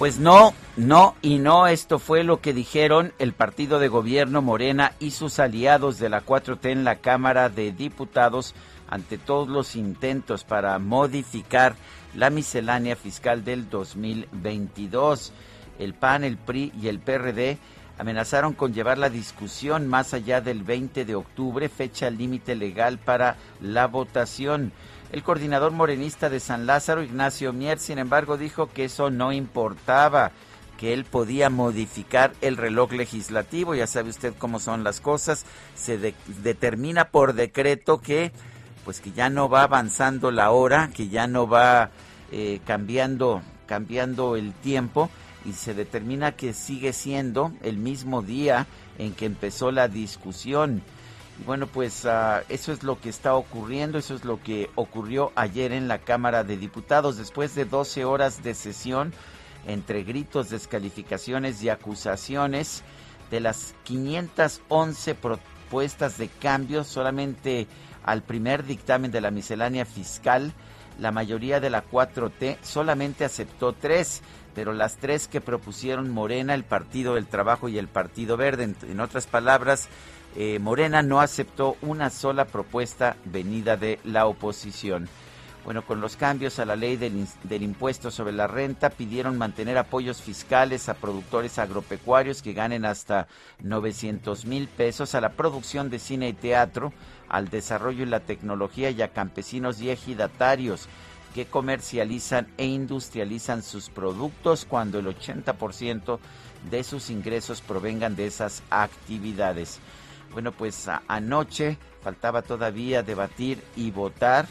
Pues no, no y no, esto fue lo que dijeron el partido de gobierno Morena y sus aliados de la 4T en la Cámara de Diputados ante todos los intentos para modificar la miscelánea fiscal del 2022. El PAN, el PRI y el PRD amenazaron con llevar la discusión más allá del 20 de octubre, fecha límite legal para la votación. El coordinador morenista de San Lázaro, Ignacio Mier, sin embargo, dijo que eso no importaba, que él podía modificar el reloj legislativo. Ya sabe usted cómo son las cosas. Se determina por decreto que, pues, que ya no va avanzando la hora, que ya no va eh, cambiando, cambiando el tiempo y se determina que sigue siendo el mismo día en que empezó la discusión. Bueno, pues ah, eso es lo que está ocurriendo, eso es lo que ocurrió ayer en la Cámara de Diputados. Después de 12 horas de sesión, entre gritos, descalificaciones y acusaciones, de las 511 propuestas de cambio, solamente al primer dictamen de la miscelánea fiscal, la mayoría de la 4T solamente aceptó tres, pero las tres que propusieron Morena, el Partido del Trabajo y el Partido Verde, en otras palabras, eh, Morena no aceptó una sola propuesta venida de la oposición. Bueno, con los cambios a la ley del, del, impuesto sobre la renta, pidieron mantener apoyos fiscales a productores agropecuarios que ganen hasta 900 mil pesos, a la producción de cine y teatro, al desarrollo y la tecnología y a campesinos y ejidatarios que comercializan e industrializan sus productos cuando el 80% de sus ingresos provengan de esas actividades. Bueno, pues anoche faltaba todavía debatir y votar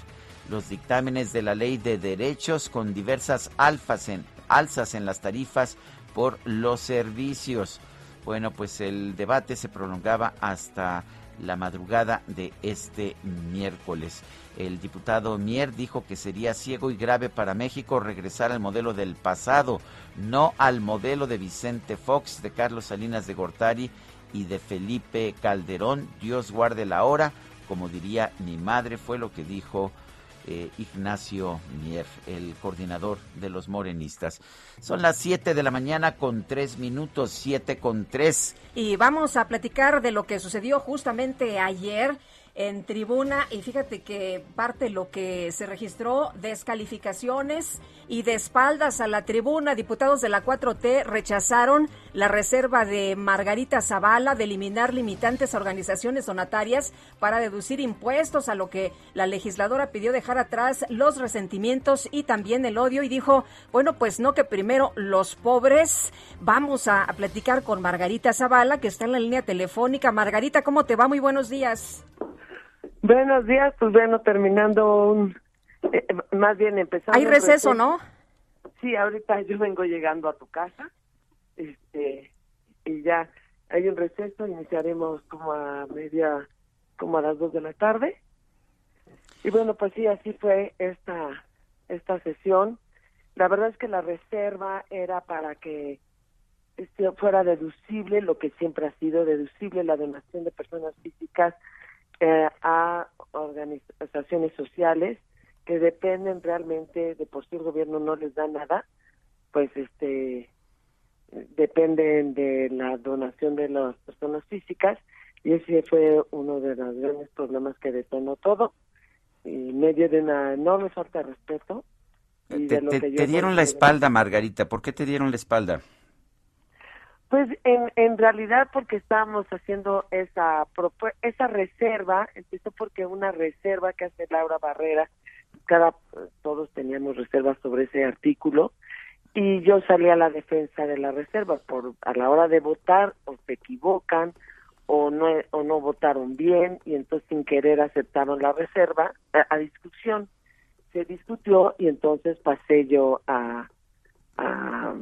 los dictámenes de la ley de derechos con diversas alfas en, alzas en las tarifas por los servicios. Bueno, pues el debate se prolongaba hasta la madrugada de este miércoles. El diputado Mier dijo que sería ciego y grave para México regresar al modelo del pasado, no al modelo de Vicente Fox, de Carlos Salinas de Gortari y de Felipe Calderón. Dios guarde la hora, como diría mi madre, fue lo que dijo eh, Ignacio Mier, el coordinador de los morenistas. Son las 7 de la mañana con 3 minutos, 7 con 3. Y vamos a platicar de lo que sucedió justamente ayer en tribuna y fíjate que parte lo que se registró, descalificaciones y de espaldas a la tribuna, diputados de la 4T rechazaron la reserva de Margarita Zavala de eliminar limitantes a organizaciones donatarias para deducir impuestos, a lo que la legisladora pidió dejar atrás los resentimientos y también el odio y dijo, bueno, pues no que primero los pobres, vamos a, a platicar con Margarita Zavala que está en la línea telefónica. Margarita, ¿cómo te va? Muy buenos días. Buenos días, pues bueno, terminando un, eh, más bien empezando. Hay receso, ¿no? Sí, ahorita yo vengo llegando a tu casa, este, y ya hay un receso, iniciaremos como a media, como a las dos de la tarde. Y bueno, pues sí, así fue esta, esta sesión. La verdad es que la reserva era para que este, fuera deducible, lo que siempre ha sido deducible, la donación de personas físicas eh, a organizaciones sociales que dependen realmente de por si el gobierno no les da nada, pues este dependen de la donación de las personas físicas. Y ese fue uno de los grandes problemas que detonó todo, en medio de una enorme falta de respeto. Y te, te dieron la espalda, Margarita. ¿Por qué te dieron la espalda? Pues en, en realidad porque estábamos haciendo esa esa reserva, empezó porque una reserva que hace Laura Barrera, cada todos teníamos reservas sobre ese artículo y yo salí a la defensa de la reserva por a la hora de votar o se equivocan o no o no votaron bien y entonces sin querer aceptaron la reserva a, discusión. Se discutió y entonces pasé yo a, a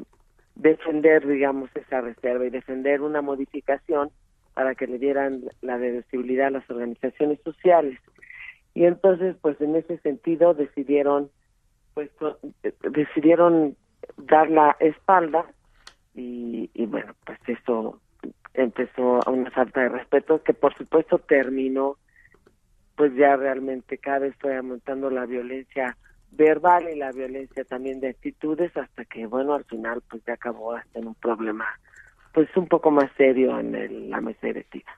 defender digamos esa reserva y defender una modificación para que le dieran la deducibilidad a las organizaciones sociales. Y entonces pues en ese sentido decidieron pues decidieron dar la espalda y, y bueno, pues eso empezó a una falta de respeto que por supuesto terminó pues ya realmente cada vez fue aumentando la violencia verbal y la violencia también de actitudes hasta que bueno al final pues ya acabó hasta en un problema pues un poco más serio en el, la mesa directiva.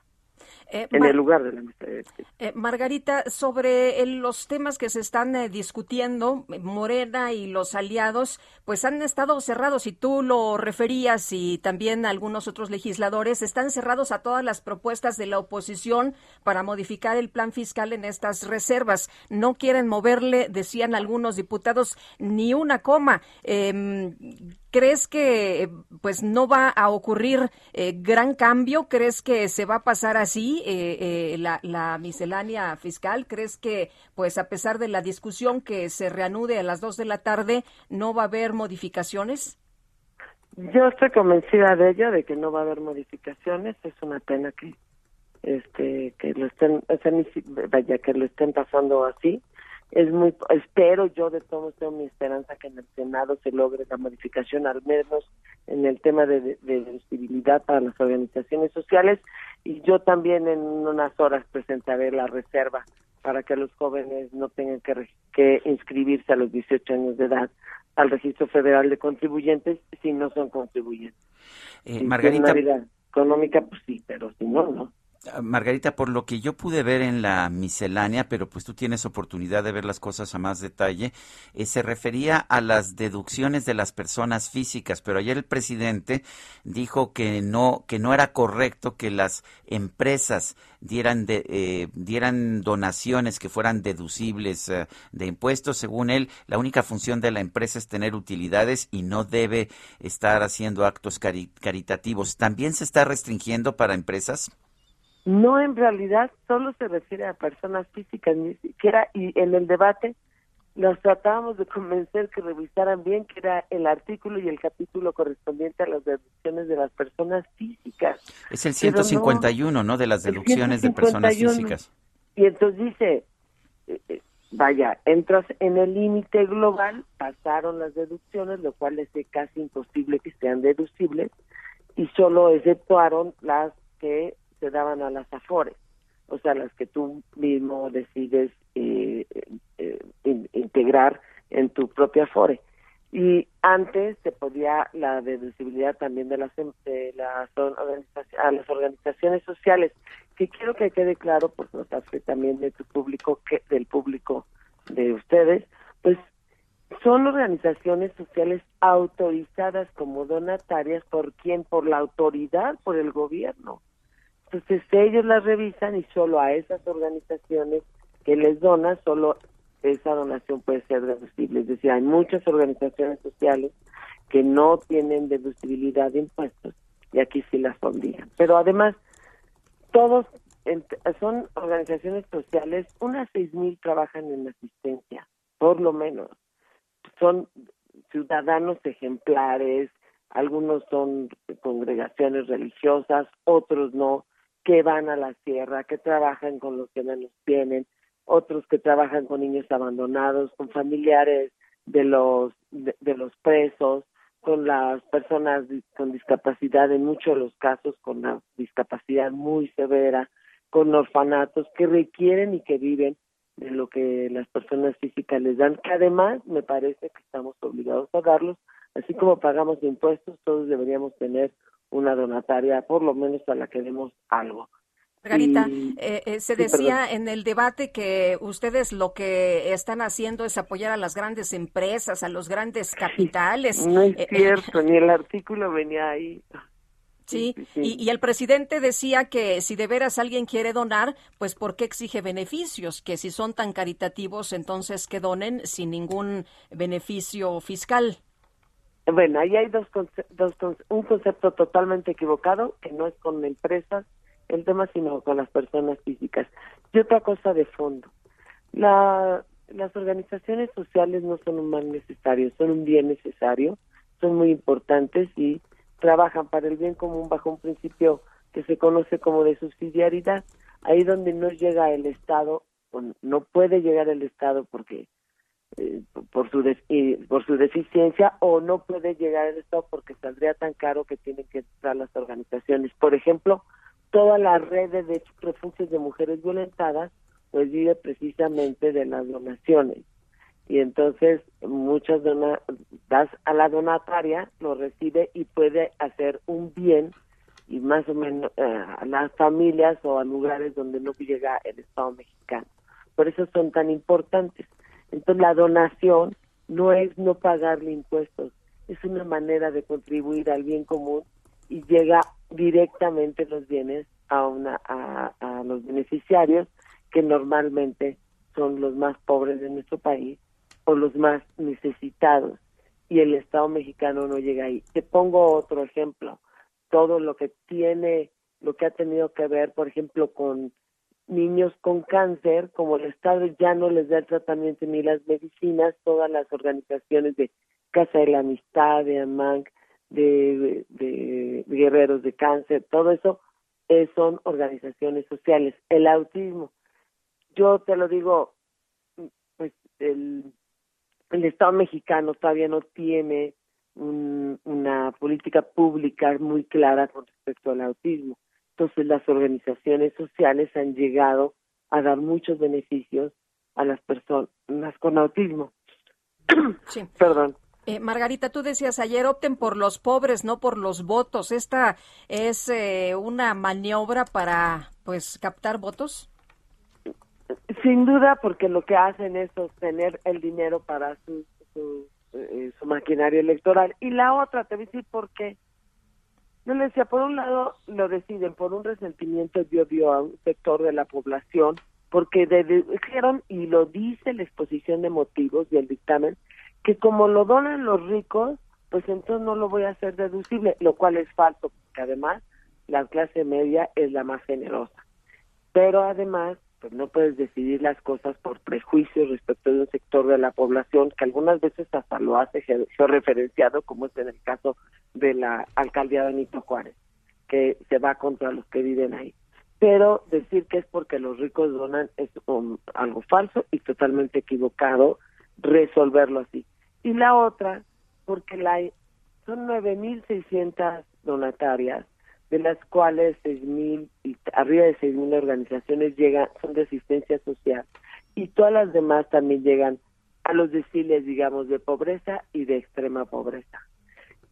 Eh, en el lugar de la mesa eh, Margarita, sobre los temas que se están eh, discutiendo, Morena y los aliados, pues han estado cerrados, y tú lo referías, y también algunos otros legisladores, están cerrados a todas las propuestas de la oposición para modificar el plan fiscal en estas reservas. No quieren moverle, decían algunos diputados, ni una coma. ¿Crees que pues no va a ocurrir eh, gran cambio? ¿Crees que se va a pasar así eh, eh, la, la, miscelánea fiscal? ¿Crees que pues a pesar de la discusión que se reanude a las dos de la tarde no va a haber modificaciones? Yo estoy convencida de ello, de que no va a haber modificaciones. Es una pena que este que lo estén, vaya que lo estén pasando así es muy espero yo de todos tengo mi esperanza que en el senado se logre la modificación al menos en el tema de, de, para las organizaciones sociales y yo también en unas horas presentaré la reserva para que los jóvenes no tengan que, que inscribirse a los 18 años de edad al registro federal de contribuyentes si no son contribuyentes. Eh, Margarita. económica, pues sí, pero si no, no. Ah, Margarita, por lo que yo pude ver en la miscelánea, pero pues tú tienes oportunidad de ver las cosas a más detalle, eh, se refería a las deducciones de las personas físicas, pero ayer el presidente dijo que no que no era correcto que las empresas dieran eh, dieran donaciones que fueran deducibles eh, de impuestos. Según él, la única función de la empresa es tener utilidades y no debe estar haciendo actos caritativos. ¿También se está restringiendo para empresas? No, en realidad solo se refiere a personas físicas, ni siquiera, y en el debate los tratábamos de convencer que revisaran bien que era el artículo y el capítulo correspondiente a las deducciones de las personas físicas. Es el 151, ¿no? De las deducciones de personas físicas. Y entonces dice, eh, eh, vaya, entras en el límite global, pasaron las deducciones, lo cual es casi imposible que sean deducibles, y solo exceptuaron las que se daban a las afores, o sea, las que tú mismo decides eh, eh, integrar en tu propia afore. Y antes se podía la deducibilidad también de las, de las a las organizaciones sociales, que quiero que quede claro, por parte también de tu público, que del público de ustedes, pues son organizaciones sociales autorizadas como donatarias por quién, por la autoridad, por el gobierno. Entonces ellos las revisan y solo a esas organizaciones que les donan, solo esa donación puede ser deducible. Es decir, hay muchas organizaciones sociales que no tienen deducibilidad de impuestos y aquí sí las pondrían. Pero además, todos son organizaciones sociales, unas seis mil trabajan en asistencia, por lo menos. Son ciudadanos ejemplares, algunos son congregaciones religiosas, otros no, que van a la sierra, que trabajan con los que menos tienen, otros que trabajan con niños abandonados, con familiares de los de, los presos, con las personas con discapacidad, en muchos de los casos con una discapacidad muy severa, con orfanatos que requieren y que viven de lo que las personas físicas les dan, que además me parece que estamos obligados a darlos, así como pagamos impuestos, todos deberíamos tener una donataria, por lo menos a la que demos algo. Margarita, eh, eh, se decía en el debate que ustedes lo que están haciendo es apoyar a las grandes empresas, a los grandes capitales. No es Eh, cierto, ni el artículo venía ahí. Sí, Y, y el presidente decía que si de veras alguien quiere donar, pues ¿por qué exige beneficios? Que si son tan caritativos, entonces que donen sin ningún beneficio fiscal. Bueno, ahí hay dos, conce- dos conce- un concepto totalmente equivocado, que no es con empresas el tema, sino con las personas físicas. Y otra cosa de fondo. La, las organizaciones sociales no son un mal necesario, son un bien necesario, son muy importantes y trabajan para el bien común bajo un principio que se conoce como de subsidiariedad. Ahí donde no llega el Estado, o no puede llegar el Estado porque eh, por su des- eh, por su deficiencia o no puede llegar el Estado porque saldría tan caro que tienen que entrar las organizaciones. Por ejemplo, toda la red de refugios de mujeres violentadas pues vive precisamente de las donaciones y entonces muchas dona das a la donataria lo recibe y puede hacer un bien y más o menos eh, a las familias o a lugares donde no llega el Estado mexicano. Por eso son tan importantes. Entonces la donación no es no pagarle impuestos, es una manera de contribuir al bien común y llega directamente los bienes a una a, a los beneficiarios que normalmente son los más pobres de nuestro país o los más necesitados y el Estado mexicano no llega ahí. Te pongo otro ejemplo, todo lo que tiene, lo que ha tenido que ver, por ejemplo, con niños con cáncer, como el Estado ya no les da el tratamiento ni las medicinas, todas las organizaciones de Casa de la Amistad, de AMANC, de, de, guerreros de cáncer, todo eso eh, son organizaciones sociales. El autismo, yo te lo digo, pues el, el Estado mexicano todavía no tiene un, una política pública muy clara con respecto al autismo. Entonces las organizaciones sociales han llegado a dar muchos beneficios a las personas con autismo. Sí. Perdón. Eh, Margarita, tú decías ayer, opten por los pobres, no por los votos. ¿Esta es eh, una maniobra para, pues, captar votos? Sin duda, porque lo que hacen es sostener el dinero para su, su, eh, su maquinaria electoral. Y la otra, te voy a decir por qué. Yo le decía, por un lado lo deciden por un resentimiento dio dio a un sector de la población, porque dijeron, y lo dice la exposición de motivos y el dictamen, que como lo donan los ricos, pues entonces no lo voy a hacer deducible, lo cual es falso, porque además la clase media es la más generosa. Pero además, pues no puedes decidir las cosas por prejuicios respecto de un sector de la población que algunas veces hasta lo hace georreferenciado, como es en el caso de la alcaldía Benito Juárez, que se va contra los que viven ahí. Pero decir que es porque los ricos donan es um, algo falso y totalmente equivocado resolverlo así. Y la otra, porque la, son 9.600 donatarias, de las cuales 6.000 y arriba de 6.000 organizaciones llegan, son de asistencia social, y todas las demás también llegan a los deciles, digamos, de pobreza y de extrema pobreza.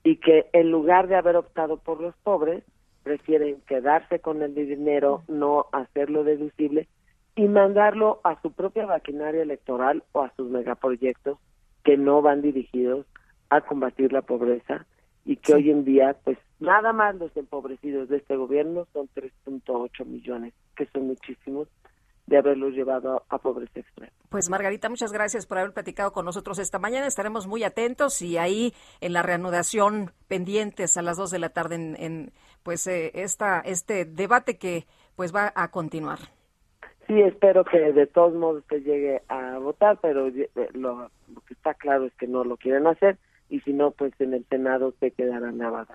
Y que en lugar de haber optado por los pobres, prefieren quedarse con el dinero, no hacerlo deducible y mandarlo a su propia maquinaria electoral o a sus megaproyectos que no van dirigidos a combatir la pobreza y que hoy en día, pues nada más los empobrecidos de este gobierno son 3.8 millones, que son muchísimos, de haberlos llevado a, a pobreza extrema. Pues Margarita, muchas gracias por haber platicado con nosotros esta mañana. Estaremos muy atentos y ahí en la reanudación pendientes a las dos de la tarde en, en pues eh, esta este debate que pues va a continuar. Sí, espero que de todos modos se llegue a votar, pero eh, lo, lo que está claro es que no lo quieren hacer y si no, pues en el Senado se quedará nada.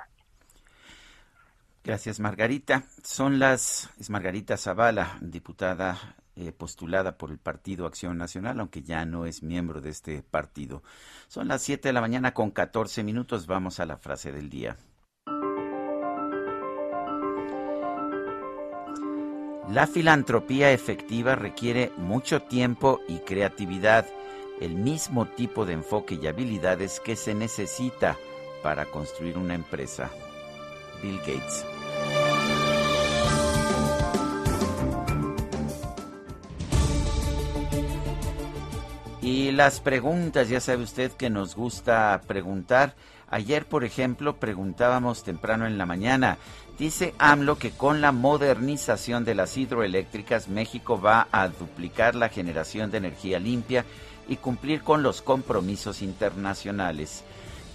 Gracias, Margarita. Son las, es Margarita Zavala, diputada eh, postulada por el Partido Acción Nacional, aunque ya no es miembro de este partido. Son las 7 de la mañana con 14 minutos. Vamos a la frase del día. La filantropía efectiva requiere mucho tiempo y creatividad, el mismo tipo de enfoque y habilidades que se necesita para construir una empresa. Bill Gates. Y las preguntas, ya sabe usted que nos gusta preguntar. Ayer, por ejemplo, preguntábamos temprano en la mañana. Dice AMLO que con la modernización de las hidroeléctricas México va a duplicar la generación de energía limpia y cumplir con los compromisos internacionales.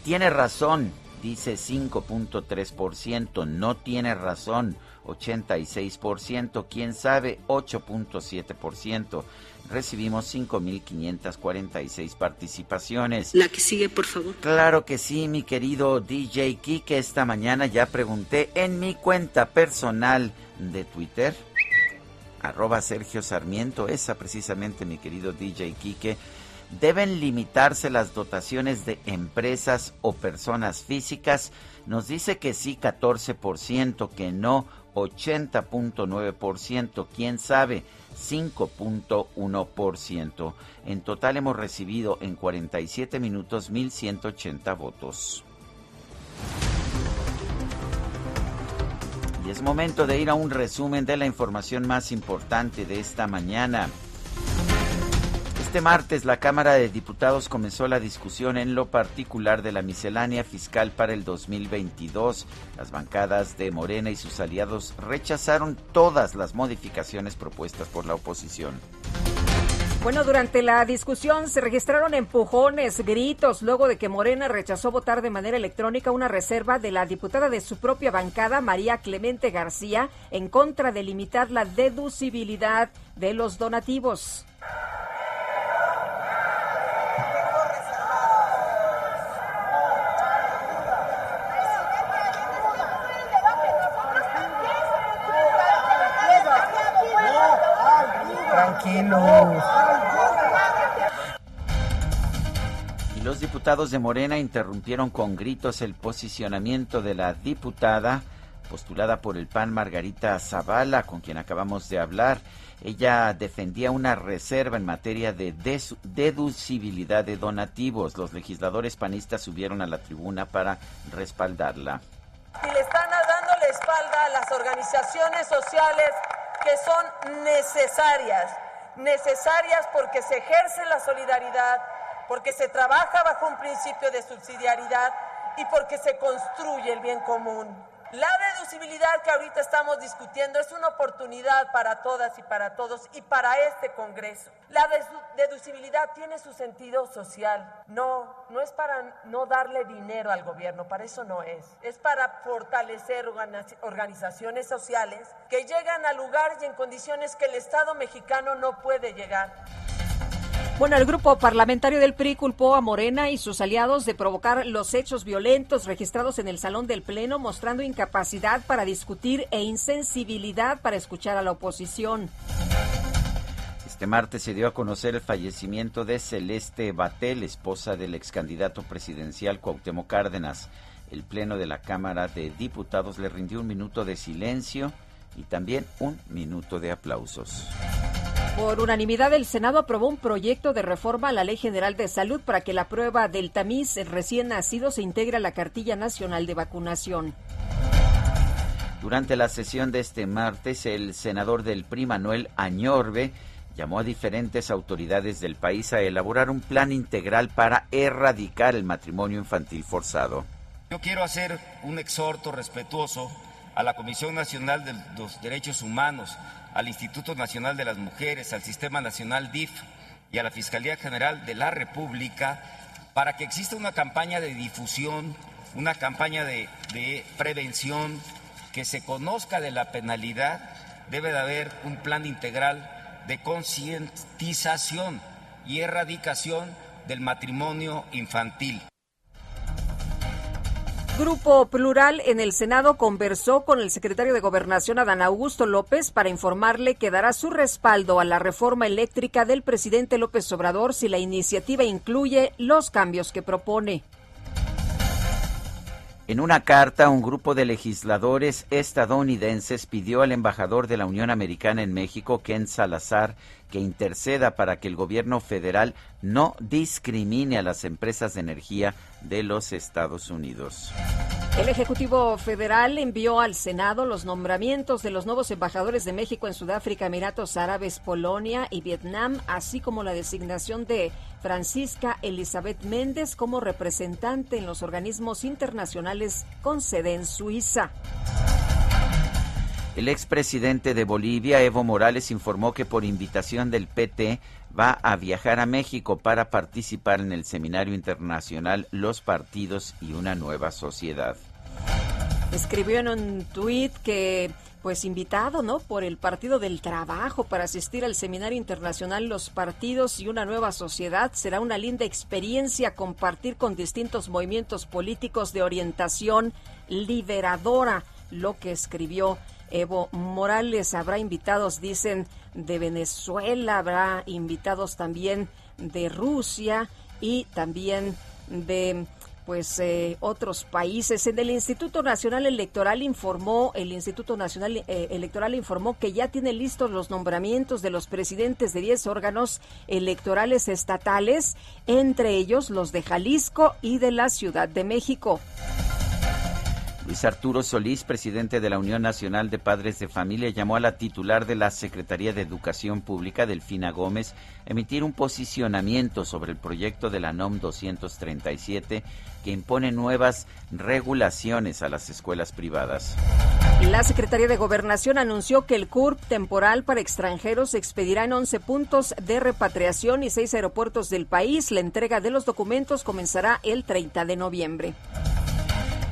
Tiene razón, dice 5.3%, no tiene razón, 86%, quién sabe, 8.7% recibimos 5.546 participaciones. La que sigue, por favor. Claro que sí, mi querido DJ Kike. Esta mañana ya pregunté en mi cuenta personal de Twitter, arroba Sergio Sarmiento, esa precisamente, mi querido DJ Kike. ¿Deben limitarse las dotaciones de empresas o personas físicas? Nos dice que sí 14%, que no 80.9%, quién sabe. 5.1%. En total hemos recibido en 47 minutos 1.180 votos. Y es momento de ir a un resumen de la información más importante de esta mañana. Este martes la Cámara de Diputados comenzó la discusión en lo particular de la miscelánea fiscal para el 2022. Las bancadas de Morena y sus aliados rechazaron todas las modificaciones propuestas por la oposición. Bueno, durante la discusión se registraron empujones, gritos, luego de que Morena rechazó votar de manera electrónica una reserva de la diputada de su propia bancada, María Clemente García, en contra de limitar la deducibilidad de los donativos. Y los diputados de Morena interrumpieron con gritos el posicionamiento de la diputada postulada por el PAN Margarita Zavala, con quien acabamos de hablar. Ella defendía una reserva en materia de deducibilidad de donativos. Los legisladores panistas subieron a la tribuna para respaldarla. Y le están dando la espalda a las organizaciones sociales que son necesarias necesarias porque se ejerce la solidaridad, porque se trabaja bajo un principio de subsidiariedad y porque se construye el bien común. La deducibilidad que ahorita estamos discutiendo es una oportunidad para todas y para todos y para este Congreso. La deducibilidad tiene su sentido social. No, no es para no darle dinero al gobierno, para eso no es. Es para fortalecer organizaciones sociales que llegan a lugares y en condiciones que el Estado mexicano no puede llegar. Bueno, el grupo parlamentario del PRI culpó a Morena y sus aliados de provocar los hechos violentos registrados en el Salón del Pleno, mostrando incapacidad para discutir e insensibilidad para escuchar a la oposición. Este martes se dio a conocer el fallecimiento de Celeste Batel, esposa del ex candidato presidencial Cuauhtémoc Cárdenas. El Pleno de la Cámara de Diputados le rindió un minuto de silencio y también un minuto de aplausos. Por unanimidad, el Senado aprobó un proyecto de reforma a la Ley General de Salud para que la prueba del tamiz recién nacido se integre a la cartilla nacional de vacunación. Durante la sesión de este martes, el senador del PRI, Manuel Añorbe, llamó a diferentes autoridades del país a elaborar un plan integral para erradicar el matrimonio infantil forzado. Yo quiero hacer un exhorto respetuoso a la Comisión Nacional de los Derechos Humanos, al Instituto Nacional de las Mujeres, al Sistema Nacional DIF y a la Fiscalía General de la República para que exista una campaña de difusión, una campaña de, prevención, que se conozca de la penalidad, debe de haber un plan integral de concientización y erradicación del matrimonio infantil. Grupo Plural en el Senado conversó con el secretario de Gobernación Adán Augusto López para informarle que dará su respaldo a la reforma eléctrica del presidente López Obrador si la iniciativa incluye los cambios que propone. En una carta, un grupo de legisladores estadounidenses pidió al embajador de la Unión Americana en México, Ken Salazar, que interceda para que el gobierno federal no discrimine a las empresas de energía de los Estados Unidos. El Ejecutivo Federal envió al Senado los nombramientos de los nuevos embajadores de México en Sudáfrica, Emiratos Árabes, Polonia y Vietnam, así como la designación de Francisca Elizabeth Méndez como representante en los organismos internacionales con sede en Suiza. El expresidente de Bolivia, Evo Morales, informó que por invitación del PT va a viajar a México para participar en el seminario internacional Los Partidos y una nueva sociedad. Escribió en un tuit que pues invitado, ¿no? Por el Partido del Trabajo para asistir al Seminario Internacional Los Partidos y una nueva sociedad. Será una linda experiencia compartir con distintos movimientos políticos de orientación liberadora, lo que escribió Evo Morales. Habrá invitados, dicen, de Venezuela, habrá invitados también de Rusia y también de pues eh, otros países. En el Instituto Nacional Electoral informó, el Instituto Nacional eh, Electoral informó que ya tiene listos los nombramientos de los presidentes de 10 órganos electorales estatales, entre ellos los de Jalisco y de la Ciudad de México. Luis Arturo Solís, presidente de la Unión Nacional de Padres de Familia, llamó a la titular de la Secretaría de Educación Pública, Delfina Gómez, a emitir un posicionamiento sobre el proyecto de la NOM 237 que impone nuevas regulaciones a las escuelas privadas. La Secretaría de Gobernación anunció que el CURP temporal para extranjeros se expedirá en 11 puntos de repatriación y seis aeropuertos del país. La entrega de los documentos comenzará el 30 de noviembre.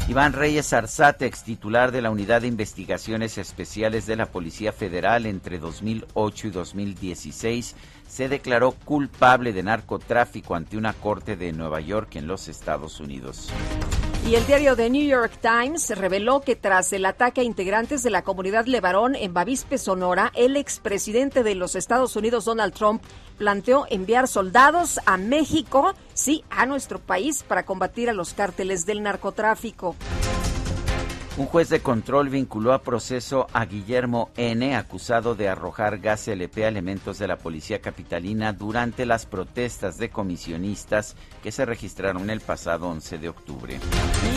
Iván Reyes Arzate, ex titular de la Unidad de Investigaciones Especiales de la Policía Federal entre 2008 y 2016, se declaró culpable de narcotráfico ante una corte de Nueva York en los Estados Unidos. Y el diario The New York Times reveló que tras el ataque a integrantes de la comunidad Levarón en Bavispe, Sonora, el expresidente de los Estados Unidos, Donald Trump, planteó enviar soldados a México, sí, a nuestro país, para combatir a los cárteles del narcotráfico. Un juez de control vinculó a proceso a Guillermo N., acusado de arrojar gas LP a elementos de la policía capitalina durante las protestas de comisionistas que se registraron el pasado 11 de octubre.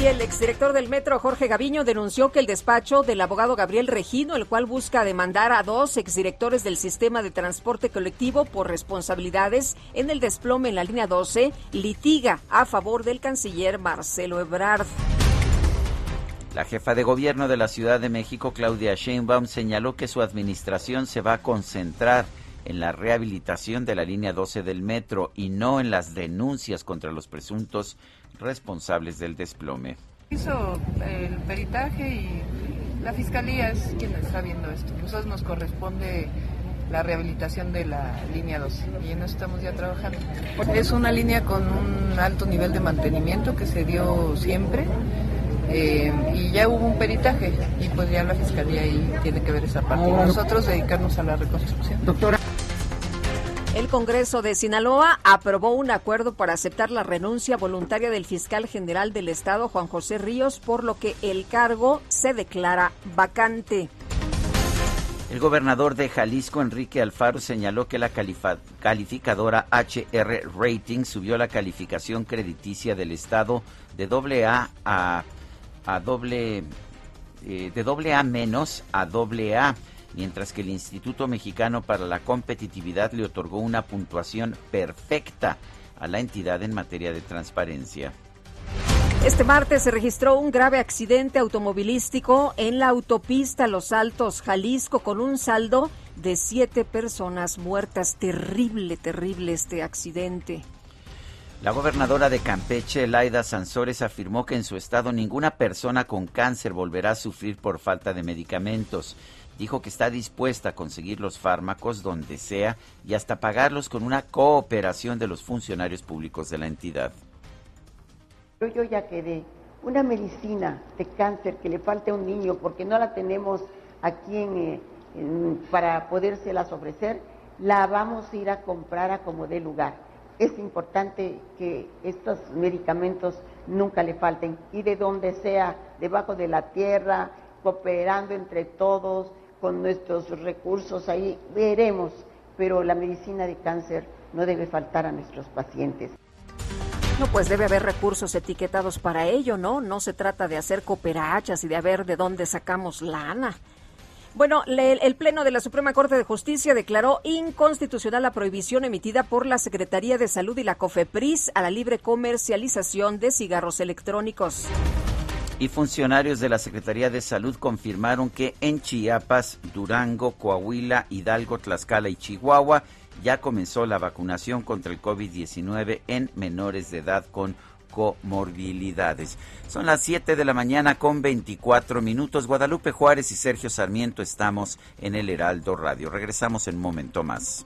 Y el exdirector del metro, Jorge Gaviño, denunció que el despacho del abogado Gabriel Regino, el cual busca demandar a dos exdirectores del sistema de transporte colectivo por responsabilidades en el desplome en la línea 12, litiga a favor del canciller Marcelo Ebrard. La jefa de gobierno de la Ciudad de México, Claudia Sheinbaum, señaló que su administración se va a concentrar en la rehabilitación de la línea 12 del metro y no en las denuncias contra los presuntos responsables del desplome. Hizo el peritaje y la fiscalía es quien está viendo esto. Nosotros nos corresponde la rehabilitación de la línea 12 y en eso estamos ya trabajando. Es una línea con un alto nivel de mantenimiento que se dio siempre eh, y ya hubo un peritaje y pues ya la fiscalía ahí tiene que ver esa parte. Nosotros dedicarnos a la reconstrucción. Doctora. El Congreso de Sinaloa aprobó un acuerdo para aceptar la renuncia voluntaria del fiscal general del Estado, Juan José Ríos, por lo que el cargo se declara vacante. El gobernador de Jalisco, Enrique Alfaro, señaló que la calificadora HR Rating subió la calificación crediticia del Estado de AA a a doble, eh, de doble A menos a doble A, mientras que el Instituto Mexicano para la Competitividad le otorgó una puntuación perfecta a la entidad en materia de transparencia. Este martes se registró un grave accidente automovilístico en la autopista Los Altos, Jalisco, con un saldo de siete personas muertas. Terrible, terrible este accidente. La gobernadora de Campeche, Laida Sansores, afirmó que en su estado ninguna persona con cáncer volverá a sufrir por falta de medicamentos. Dijo que está dispuesta a conseguir los fármacos donde sea y hasta pagarlos con una cooperación de los funcionarios públicos de la entidad. Yo, ya quedé. Una medicina de cáncer que le falte a un niño porque no la tenemos aquí en, para podérselas ofrecer, la vamos a ir a comprar a como dé lugar es importante que estos medicamentos nunca le falten y de donde sea, debajo de la tierra, cooperando entre todos, con nuestros recursos ahí, veremos, pero la medicina de cáncer no debe faltar a nuestros pacientes. No, pues debe haber recursos etiquetados para ello, ¿no? No se trata de hacer cooperachas y de ver de dónde sacamos lana. Bueno, el Pleno de la Suprema Corte de Justicia declaró inconstitucional la prohibición emitida por la Secretaría de Salud y la COFEPRIS a la libre comercialización de cigarros electrónicos. Y funcionarios de la Secretaría de Salud confirmaron que en Chiapas, Durango, Coahuila, Hidalgo, Tlaxcala y Chihuahua ya comenzó la vacunación contra el COVID-19 en menores de edad con comorbilidades. Son las 7 de la mañana con 24 minutos. Guadalupe Juárez y Sergio Sarmiento estamos en el Heraldo Radio. Regresamos en un momento más.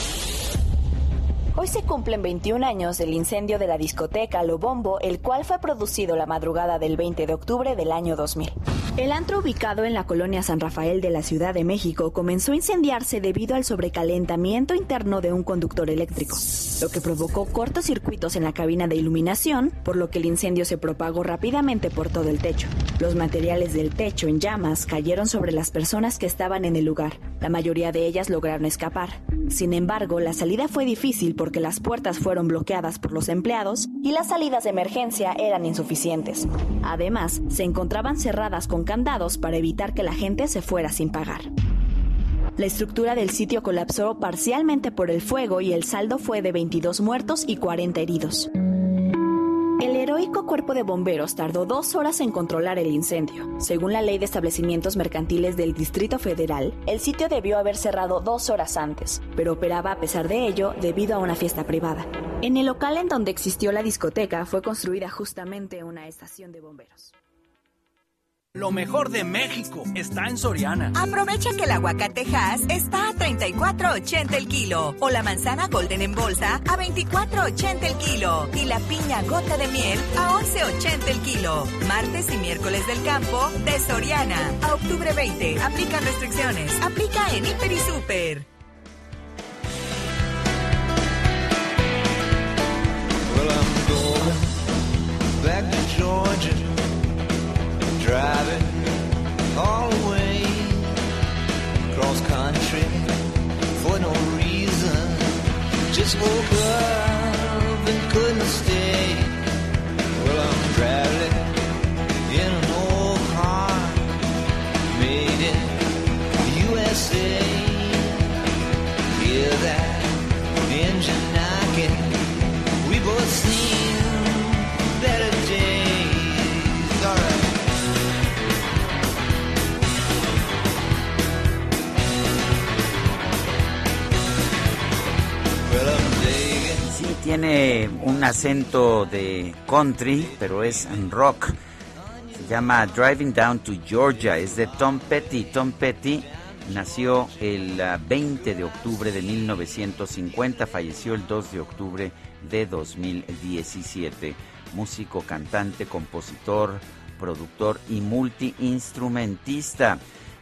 Hoy se cumplen 21 años del incendio de la discoteca Lobombo, el cual fue producido la madrugada del 20 de octubre del año 2000. El antro ubicado en la colonia San Rafael de la Ciudad de México comenzó a incendiarse debido al sobrecalentamiento interno de un conductor eléctrico, lo que provocó cortocircuitos en la cabina de iluminación, por lo que el incendio se propagó rápidamente por todo el techo. Los materiales del techo en llamas cayeron sobre las personas que estaban en el lugar. La mayoría de ellas lograron escapar. Sin embargo, la salida fue difícil porque las puertas fueron bloqueadas por los empleados y las salidas de emergencia eran insuficientes. Además, se encontraban cerradas con candados para evitar que la gente se fuera sin pagar. La estructura del sitio colapsó parcialmente por el fuego y el saldo fue de 22 muertos y 40 heridos. El heroico cuerpo de bomberos tardó dos horas en controlar el incendio. Según la ley de establecimientos mercantiles del Distrito Federal, el sitio debió haber cerrado dos horas antes, pero operaba a pesar de ello debido a una fiesta privada. En el local en donde existió la discoteca fue construida justamente una estación de bomberos. Lo mejor de México está en Soriana. Aprovecha que el aguacatejas está a 34.80 el kilo o la manzana golden en bolsa a 24.80 el kilo y la piña gota de miel a 11.80 el kilo. Martes y miércoles del campo de Soriana a octubre 20. Aplica restricciones. Aplica en Hiper y Super. Driving all the way cross country for no reason. Just woke up tiene un acento de country, pero es en rock. Se llama Driving Down to Georgia, es de Tom Petty. Tom Petty nació el 20 de octubre de 1950, falleció el 2 de octubre de 2017. Músico, cantante, compositor, productor y multiinstrumentista.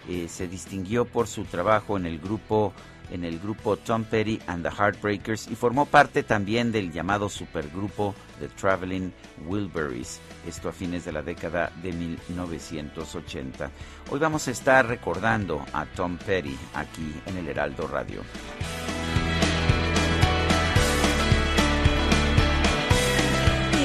Eh, se distinguió por su trabajo en el grupo en el grupo Tom Petty and the Heartbreakers y formó parte también del llamado supergrupo The Traveling Wilburys, esto a fines de la década de 1980. Hoy vamos a estar recordando a Tom Petty aquí en el Heraldo Radio.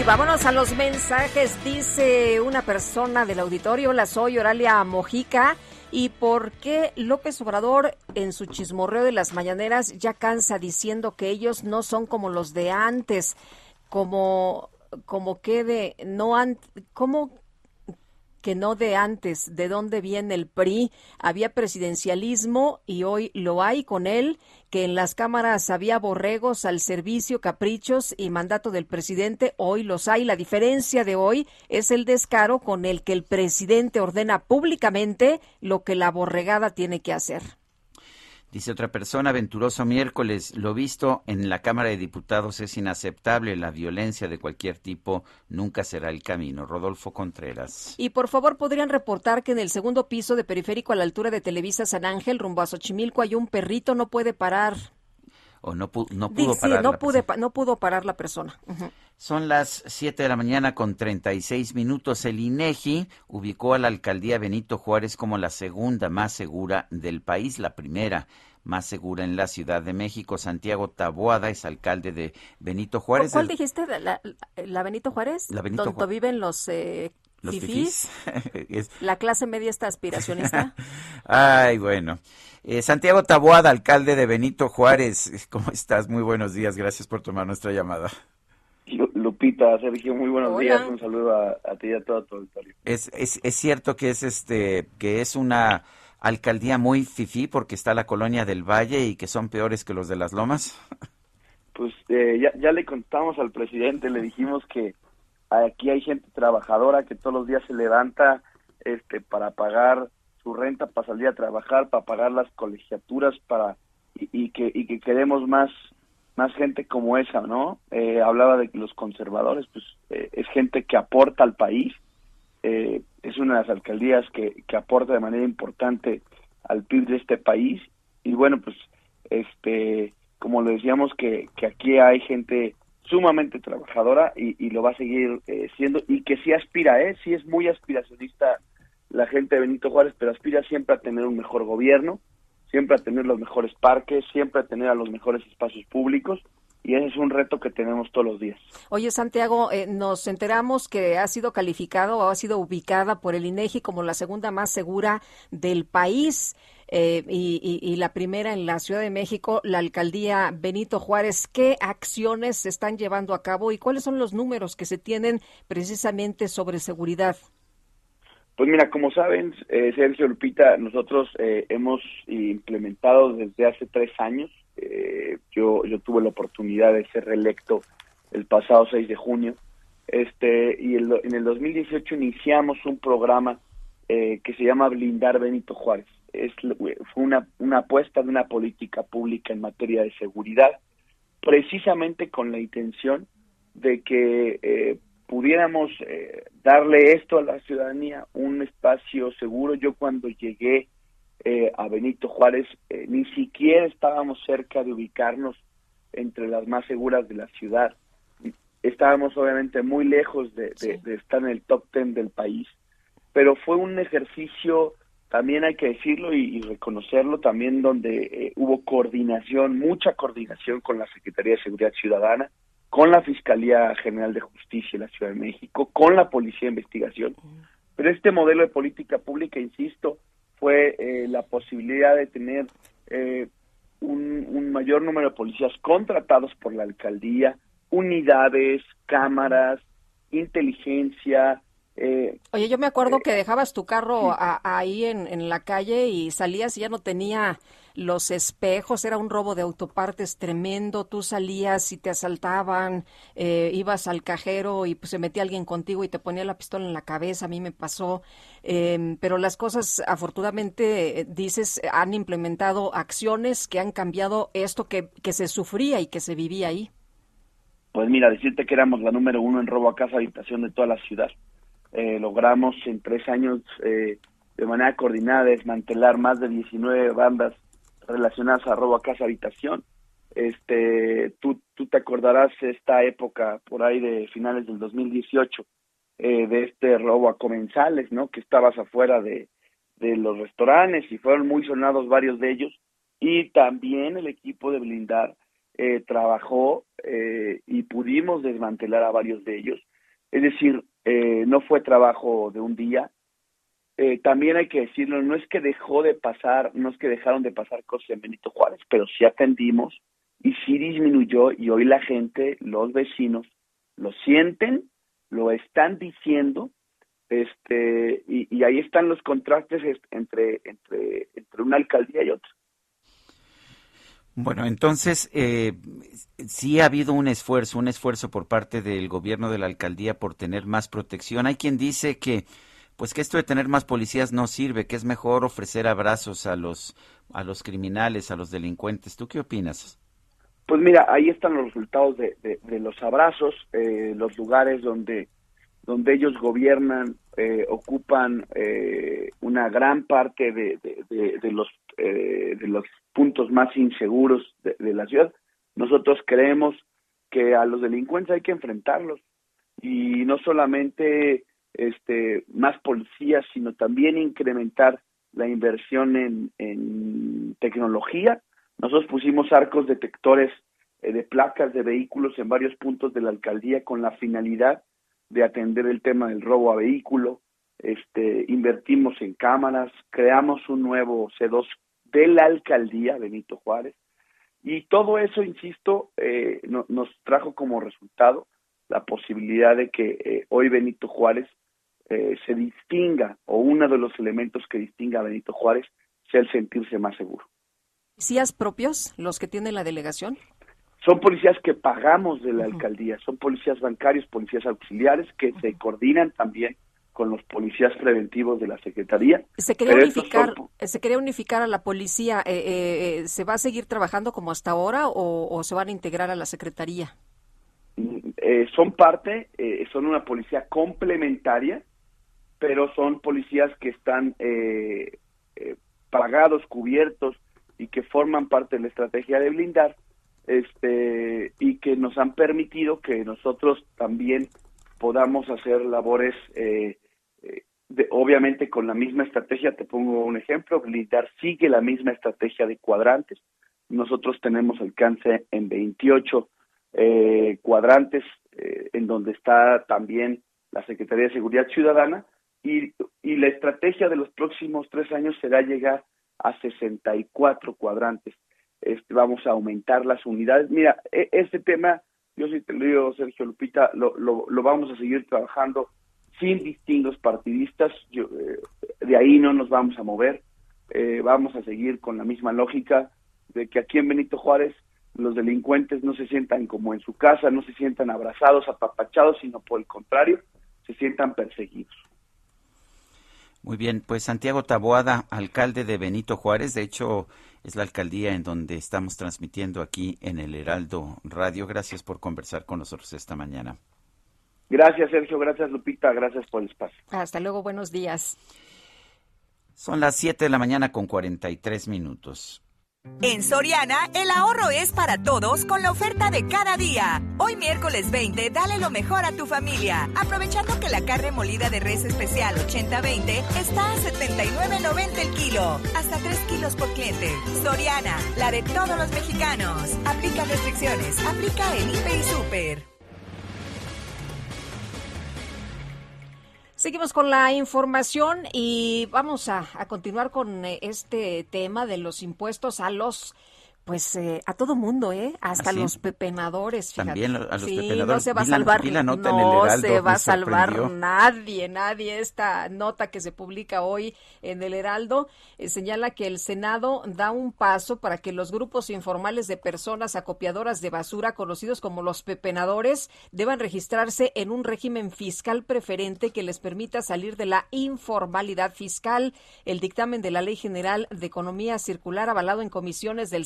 vámonos a los mensajes. Dice una persona del auditorio, la soy Oralia Mojica. ¿Y por qué López Obrador en su chismorreo de las mañaneras ya cansa diciendo que ellos no son como los de antes? Como, como que de, no como que no de antes, de dónde viene el PRI. Había presidencialismo y hoy lo hay con él, que en las cámaras había borregos al servicio, caprichos y mandato del presidente, hoy los hay. La diferencia de hoy es el descaro con el que el presidente ordena públicamente lo que la borregada tiene que hacer. Dice otra persona, venturoso miércoles, lo visto en la Cámara de Diputados es inaceptable, la violencia de cualquier tipo nunca será el camino. Rodolfo Contreras. Y por favor, podrían reportar que en el segundo piso de periférico a la altura de Televisa San Ángel, rumbo a Xochimilco, hay un perrito, no puede parar. O no, pu no pudo Sí, parar. no, la pude, pa- no pudo parar la persona. Son las 7 de la mañana con 36 minutos. El INEGI ubicó a la alcaldía Benito Juárez como la segunda más segura del país, la primera más segura en la Ciudad de México. Santiago Taboada es alcalde de Benito Juárez. ¿Cuál dijiste? ¿La, Benito Juárez? La Benito ¿Donde viven los, eh, Los fifís? Es- La clase media está aspiracionista. Ay, bueno. Eh, Santiago Taboada, alcalde de Benito Juárez. ¿Cómo estás? Muy buenos días. Gracias por tomar nuestra llamada. Lu- Lupita, Sergio, muy buenos Hola. días. Un saludo a, a ti y a todo tu auditorio. Es, es, es cierto que es este que es una alcaldía muy fifí porque está la colonia del Valle y que son peores que los de las Lomas. Pues eh, ya, ya le contamos al presidente, le dijimos que aquí hay gente trabajadora que todos los días se levanta este para pagar su renta, para salir a trabajar, para pagar las colegiaturas, para y, que y que queremos más más gente como esa, ¿no? Eh, hablaba de que los conservadores, pues eh, es gente que aporta al país, eh, es una de las alcaldías que, que aporta de manera importante al PIB de este país y bueno, pues este como le decíamos que, que aquí hay gente sumamente trabajadora y, y lo va a seguir eh, siendo y que sí aspira, ¿eh? sí es muy aspiracionista la gente de Benito Juárez, pero aspira siempre a tener un mejor gobierno, siempre a tener los mejores parques, siempre a tener a los mejores espacios públicos y ese es un reto que tenemos todos los días. Oye, Santiago, eh, nos enteramos que ha sido calificado o ha sido ubicada por el INEGI como la segunda más segura del país eh, y, la primera en la Ciudad de México, la alcaldía Benito Juárez. ¿Qué acciones se están llevando a cabo y cuáles son los números que se tienen precisamente sobre seguridad? Pues mira, como saben, eh, Sergio Lupita, nosotros eh, hemos implementado desde hace tres años, eh, yo, yo tuve la oportunidad de ser reelecto el pasado 6 de junio, este y el- en el 2018 iniciamos un programa eh, que se llama Blindar Benito Juárez. Es, fue una, una apuesta de una política pública en materia de seguridad, precisamente con la intención de que eh, pudiéramos eh, darle esto a la ciudadanía, un espacio seguro. Yo cuando llegué eh, a Benito Juárez, eh, ni siquiera estábamos cerca de ubicarnos entre las más seguras de la ciudad. Estábamos obviamente muy lejos de, de- de estar en el top ten del país, pero fue un ejercicio, también hay que decirlo y, reconocerlo, también donde eh, hubo coordinación, mucha coordinación con la Secretaría de Seguridad Ciudadana, con la Fiscalía General de Justicia de la Ciudad de México, con la Policía de Investigación. Pero este modelo de política pública, insisto, fue eh, la posibilidad de tener eh, un mayor número de policías contratados por la alcaldía, unidades, cámaras, inteligencia. Eh, Oye, yo me acuerdo que dejabas tu carro a- ahí en, en la calle y salías y ya no tenía los espejos, era un robo de autopartes tremendo, tú salías y te asaltaban, eh, ibas al cajero y pues, se metía alguien contigo y te ponía la pistola en la cabeza, a mí me pasó, eh, pero las cosas afortunadamente, eh, dices, han implementado acciones que han cambiado esto que, que se sufría y que se vivía ahí. Pues mira, decirte que éramos la número uno en robo a casa habitación de toda la ciudad. Eh, logramos en tres años eh, de manera coordinada desmantelar más de 19 bandas relacionadas a robo a casa habitación. Este, tú, te acordarás esta época por ahí de finales del 2018 eh, de este robo a comensales, ¿no? Que estabas afuera de, de los restaurantes y fueron muy sonados varios de ellos. Y también el equipo de blindar eh, trabajó eh, y pudimos desmantelar a varios de ellos. Es decir, eh, no fue trabajo de un día. Eh, también hay que decirlo, no es que dejó de pasar, no es que dejaron de pasar cosas en Benito Juárez, pero sí atendimos y sí disminuyó y hoy la gente, los vecinos, lo sienten, lo están diciendo, este, y, ahí están los contrastes entre, entre, entre una alcaldía y otra. Bueno, entonces, eh, sí ha habido un esfuerzo, un esfuerzo por parte del gobierno de la alcaldía por tener más protección. Hay quien dice que, pues que esto de tener más policías no sirve, que es mejor ofrecer abrazos a los, a los criminales, a los delincuentes. ¿Tú qué opinas? Pues mira, ahí están los resultados de, de- de los abrazos, eh, los lugares donde, donde ellos gobiernan, eh, ocupan eh, una gran parte de, de- los, eh, de los puntos más inseguros de, la ciudad. Nosotros creemos que a los delincuentes hay que enfrentarlos y no solamente este, más policías, sino también incrementar la inversión en, en tecnología. Nosotros pusimos arcos detectores eh, de placas de vehículos en varios puntos de la alcaldía con la finalidad de atender el tema del robo a vehículo. Este, invertimos en cámaras, creamos un nuevo C2 de la alcaldía Benito Juárez y todo eso, insisto, eh, no- nos trajo como resultado la posibilidad de que eh, hoy Benito Juárez eh, se distinga o uno de los elementos que distinga a Benito Juárez sea el sentirse más seguro. ¿Policías propios los que tiene la delegación? Son policías que pagamos de la alcaldía, son policías bancarios, policías auxiliares que se coordinan también con los policías preventivos de la Secretaría. Se quería unificar, son- se quería unificar a la policía. eh, eh, eh, ¿Se va a seguir trabajando como hasta ahora o, o se van a integrar a la secretaría? eh, son parte, eh, son una policía complementaria, pero son policías que están pagados, cubiertos y que forman parte de la estrategia de blindar, este y que nos han permitido que nosotros también podamos hacer labores, eh, de- obviamente con la misma estrategia. Te pongo un ejemplo: blindar sigue la misma estrategia de cuadrantes. Nosotros tenemos alcance en 28 eh, cuadrantes eh, en donde está también la Secretaría de Seguridad Ciudadana y, y la estrategia de los próximos tres años será llegar a 64 cuadrantes. Este, vamos a aumentar las unidades. Mira, e- este tema, yo sí te lo digo, Sergio Lupita, lo, lo, lo vamos a seguir trabajando sin distingos partidistas. Yo, eh, de ahí no nos vamos a mover. Eh, vamos a seguir con la misma lógica de que aquí en Benito Juárez los delincuentes no se sientan como en su casa, no se sientan abrazados, apapachados, sino por el contrario, se sientan perseguidos. Muy bien, pues Santiago Taboada, alcalde de Benito Juárez, de hecho es la alcaldía en donde estamos transmitiendo aquí en el Heraldo Radio. Gracias por conversar con nosotros esta mañana. Gracias, Sergio, gracias, Lupita, gracias por el espacio. Hasta luego, buenos días. Son las 7 de la mañana con 43 minutos. En Soriana, el ahorro es para todos con la oferta de cada día. Hoy miércoles 20, dale lo mejor a tu familia, aprovechando que la carne molida de res especial 80-20 está a 79.90 el kilo, hasta 3 kilos por cliente. Soriana, la de todos los mexicanos. Aplica restricciones, aplica en Hiper y Super. Seguimos con la información y vamos a, continuar con eh, este tema de los impuestos a los pues eh, a todo mundo, ¿eh? Hasta ¿Ah, sí? los pepenadores, fíjate. También a los sí, pepenadores. no se va a la- salvar, la no Heraldo, se va a salvar nadie, nadie. Esta nota que se publica hoy en el Heraldo eh, señala que el Senado da un paso para que los grupos informales de personas acopiadoras de basura, conocidos como los pepenadores, deban registrarse en un régimen fiscal preferente que les permita salir de la informalidad fiscal. El dictamen de la Ley General de Economía Circular, avalado en comisiones del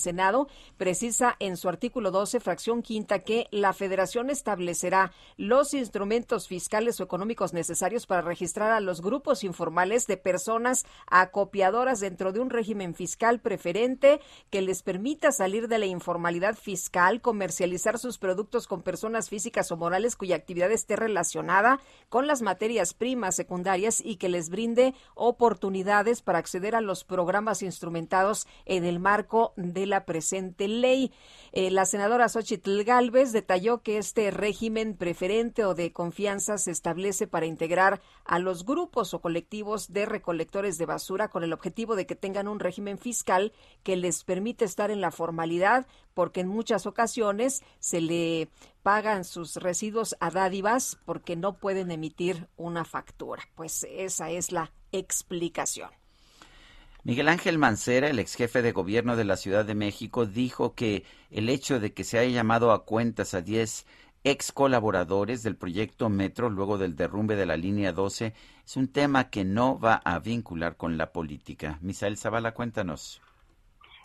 Precisa en su artículo 12, fracción quinta, que la Federación establecerá los instrumentos fiscales o económicos necesarios para registrar a los grupos informales de personas acopiadoras dentro de un régimen fiscal preferente que les permita salir de la informalidad fiscal, comercializar sus productos con personas físicas o morales cuya actividad esté relacionada con las materias primas secundarias y que les brinde oportunidades para acceder a los programas instrumentados en el marco de la prestación presente ley. Eh, la senadora Xochitl Galvez detalló que este régimen preferente o de confianza se establece para integrar a los grupos o colectivos de recolectores de basura con el objetivo de que tengan un régimen fiscal que les permite estar en la formalidad, porque en muchas ocasiones se le pagan sus residuos a dádivas porque no pueden emitir una factura. Pues esa es la explicación. Miguel Ángel Mancera, el ex jefe de gobierno de la Ciudad de México, dijo que el hecho de que se haya llamado a cuentas a 10 ex colaboradores del proyecto Metro luego del derrumbe de la línea 12 es un tema que no va a vincular con la política. Misael Zavala, cuéntanos.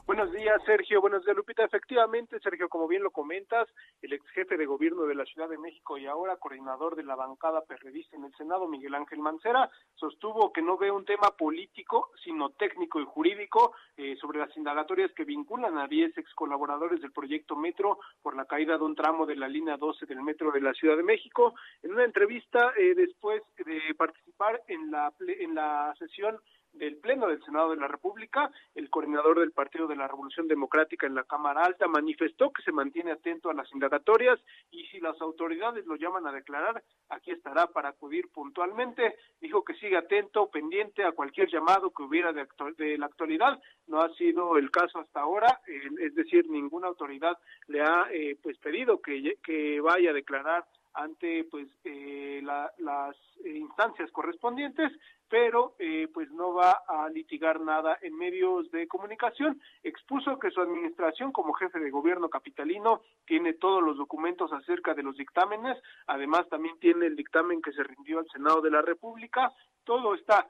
Buenos días, Sergio. Buenos días, Lupita. Efectivamente, Sergio, como bien lo comentas, el ex jefe de gobierno de la Ciudad de México y ahora coordinador de la bancada perredista en el Senado, Miguel Ángel Mancera, sostuvo que no ve un tema político, sino técnico y jurídico eh, sobre las indagatorias que vinculan a 10 ex colaboradores del proyecto Metro por la caída de un tramo de la línea 12 del Metro de la Ciudad de México. En una entrevista, eh, después de participar en la, en la sesión del Pleno del Senado de la República, el coordinador del Partido de la Revolución Democrática en la Cámara Alta manifestó que se mantiene atento a las indagatorias y si las autoridades lo llaman a declarar, aquí estará para acudir puntualmente. Dijo que sigue atento, pendiente a cualquier llamado que hubiera de, de la actualidad. No ha sido el caso hasta ahora, eh, es decir, ninguna autoridad le ha eh, pues pedido que, que vaya a declarar ante pues eh, la, las instancias correspondientes pero eh, pues no va a litigar nada en medios de comunicación. Expuso que su administración como jefe de gobierno capitalino tiene todos los documentos acerca de los dictámenes, además también tiene el dictamen que se rindió al Senado de la República, todo está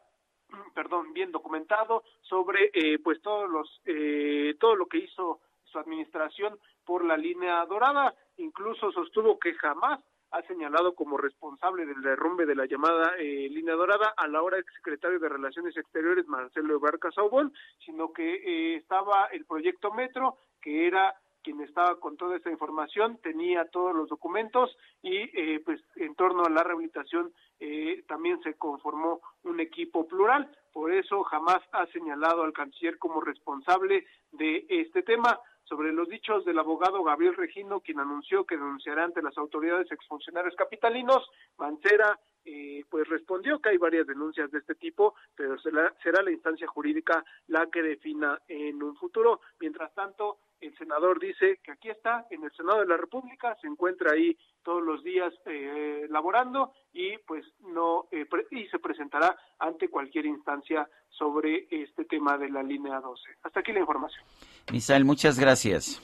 perdón, bien documentado sobre eh, pues todos los eh, todo lo que hizo su administración por la línea dorada, incluso sostuvo que jamás ha señalado como responsable del derrumbe de la llamada eh, línea dorada a la hora exsecretario de Relaciones Exteriores Marcelo Ebarca Saubón, sino que eh, estaba el proyecto Metro, que era quien estaba con toda esta información, tenía todos los documentos y eh, pues en torno a la rehabilitación eh, también se conformó un equipo plural, por eso jamás ha señalado al canciller como responsable de este tema sobre los dichos del abogado Gabriel Regino, quien anunció que denunciará ante las autoridades exfuncionarios capitalinos. Mancera eh, pues respondió que hay varias denuncias de este tipo, pero será, será la instancia jurídica la que defina en un futuro. Mientras tanto, el senador dice que aquí está, en el Senado de la República, se encuentra ahí todos los días eh, laborando y pues no eh, y se presentará ante cualquier instancia sobre este tema de la línea 12. Hasta aquí la información. Misael, muchas gracias.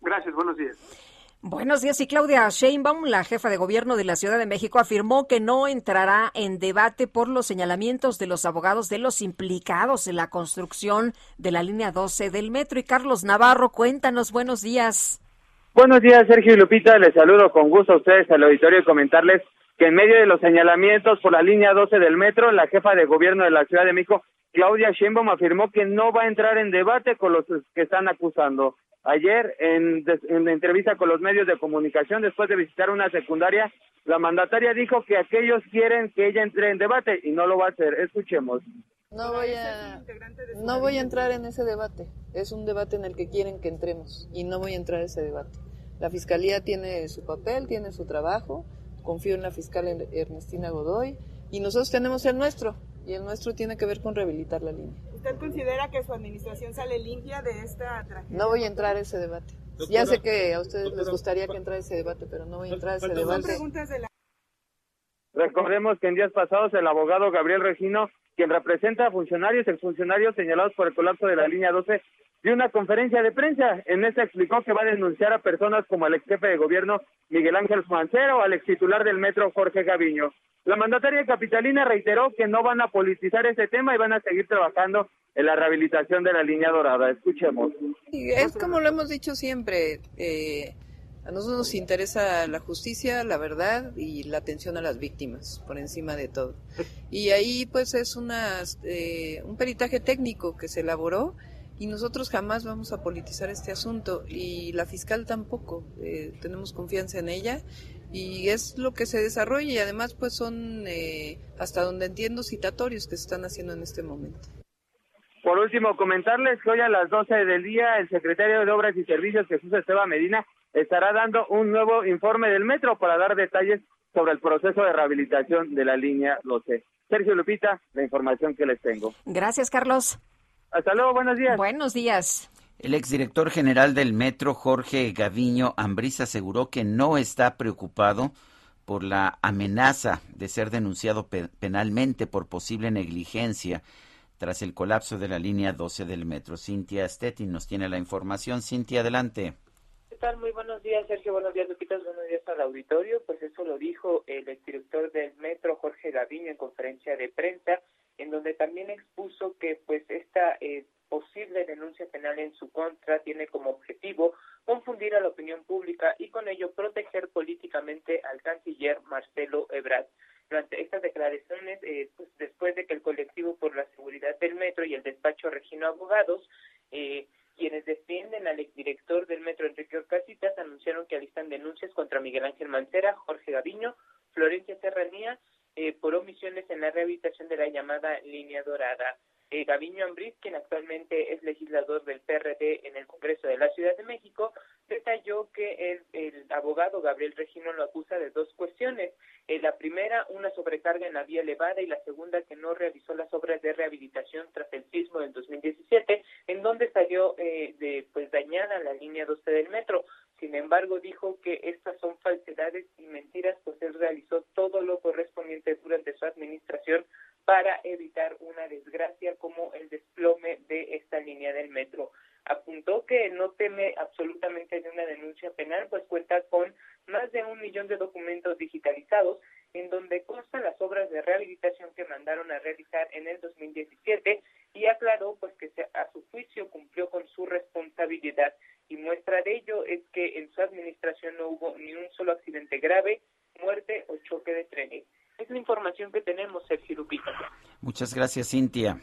Gracias, buenos días. Buenos días. Y Claudia Sheinbaum, la jefa de gobierno de la Ciudad de México, afirmó que no entrará en debate por los señalamientos de los abogados de los implicados en la construcción de la línea 12 del metro. Y Carlos Navarro, cuéntanos, buenos días. Buenos días, Sergio y Lupita. Les saludo con gusto a ustedes al auditorio y comentarles que en medio de los señalamientos por la línea 12 del metro, la jefa de gobierno de la Ciudad de México, Claudia Sheinbaum, afirmó que no va a entrar en debate con los que están acusando. Ayer, en, en entrevista con los medios de comunicación, después de visitar una secundaria, la mandataria dijo que aquellos quieren que ella entre en debate y no lo va a hacer. Escuchemos. No voy a no voy a entrar en ese debate. Es un debate en el que quieren que entremos y no voy a entrar en ese debate. La fiscalía tiene su papel, tiene su trabajo. Confío en la fiscal Ernestina Godoy y nosotros tenemos el nuestro y el nuestro tiene que ver con rehabilitar la línea. ¿Usted considera que su administración sale limpia de esta tragedia? No voy a entrar en ese debate. Ya sé que a ustedes les gustaría que entrara ese debate, pero no voy a entrar en ese debate. Recordemos que en días pasados el abogado Gabriel Regino, quien representa a funcionarios y exfuncionarios señalados por el colapso de la línea 12, dio una conferencia de prensa. En esta explicó que va a denunciar a personas como el ex jefe de gobierno Miguel Ángel Mancero al ex titular del metro Jorge Gaviño. La mandataria capitalina reiteró que no van a politizar ese tema y van a seguir trabajando en la rehabilitación de la línea dorada. Escuchemos. Es como lo hemos dicho siempre. Eh, a nosotros nos interesa la justicia, la verdad y la atención a las víctimas, por encima de todo. Y ahí pues es una, eh, un peritaje técnico que se elaboró y nosotros jamás vamos a politizar este asunto y la fiscal tampoco. Eh, tenemos confianza en ella y es lo que se desarrolla y además pues son, eh, hasta donde entiendo, citatorios que se están haciendo en este momento. Por último, comentarles que hoy a las 12 del día el secretario de Obras y Servicios, Jesús Esteban Medina, estará dando un nuevo informe del metro para dar detalles sobre el proceso de rehabilitación de la línea 12. Sergio Lupita, la información que les tengo. Gracias, Carlos. Hasta luego, buenos días. Buenos días. El exdirector general del Metro, Jorge Gaviño Ambrís, aseguró que no está preocupado por la amenaza de ser denunciado pe penalmente por posible negligencia tras el colapso de la línea 12 del metro. Cintia Stettin nos tiene la información. Cintia, adelante. ¿Qué tal? Muy buenos días, Sergio. Buenos días, Lupita. Buenos días al auditorio. Pues eso lo dijo el exdirector del metro, Jorge Gaviño, en conferencia de prensa, en donde también expuso que pues esta eh, posible denuncia penal en su contra tiene como objetivo confundir a la opinión pública y con ello proteger políticamente al canciller Marcelo Ebrard. Durante estas declaraciones, eh, pues después de que el colectivo por la seguridad del metro y el despacho Regino Abogados, eh, quienes defienden al exdirector del metro Enrique Orcasitas, anunciaron que alistan denuncias contra Miguel Ángel Mancera, Jorge Gaviño, Florencia Serranía, eh, por omisiones en la rehabilitación de la llamada línea dorada. Eh, Gaviño Ambriz, quien actualmente es legislador del PRD en el Congreso de la Ciudad de México, detalló que el, el abogado Gabriel Regino lo acusa de dos cuestiones. Eh, la primera, una sobrecarga en la vía elevada y la segunda, que no realizó las obras de rehabilitación tras el sismo del 2017, en donde salió eh, de, pues dañada la línea 12 del metro. Sin embargo, dijo que estas son falsedades y mentiras, pues él realizó todo lo correspondiente durante su administración para evitar una desgracia como el desplome de esta línea del metro. Apuntó que no teme absolutamente de una denuncia penal, pues cuenta con más de un millón de documentos digitalizados en donde constan las obras de rehabilitación que mandaron a realizar en el 2017 y aclaró pues que a su juicio cumplió con su responsabilidad y muestra de ello es que en su administración no hubo ni un solo accidente grave, muerte o choque de trenes. Es la información que tenemos, Sergio Lupita. Muchas gracias, Cintia.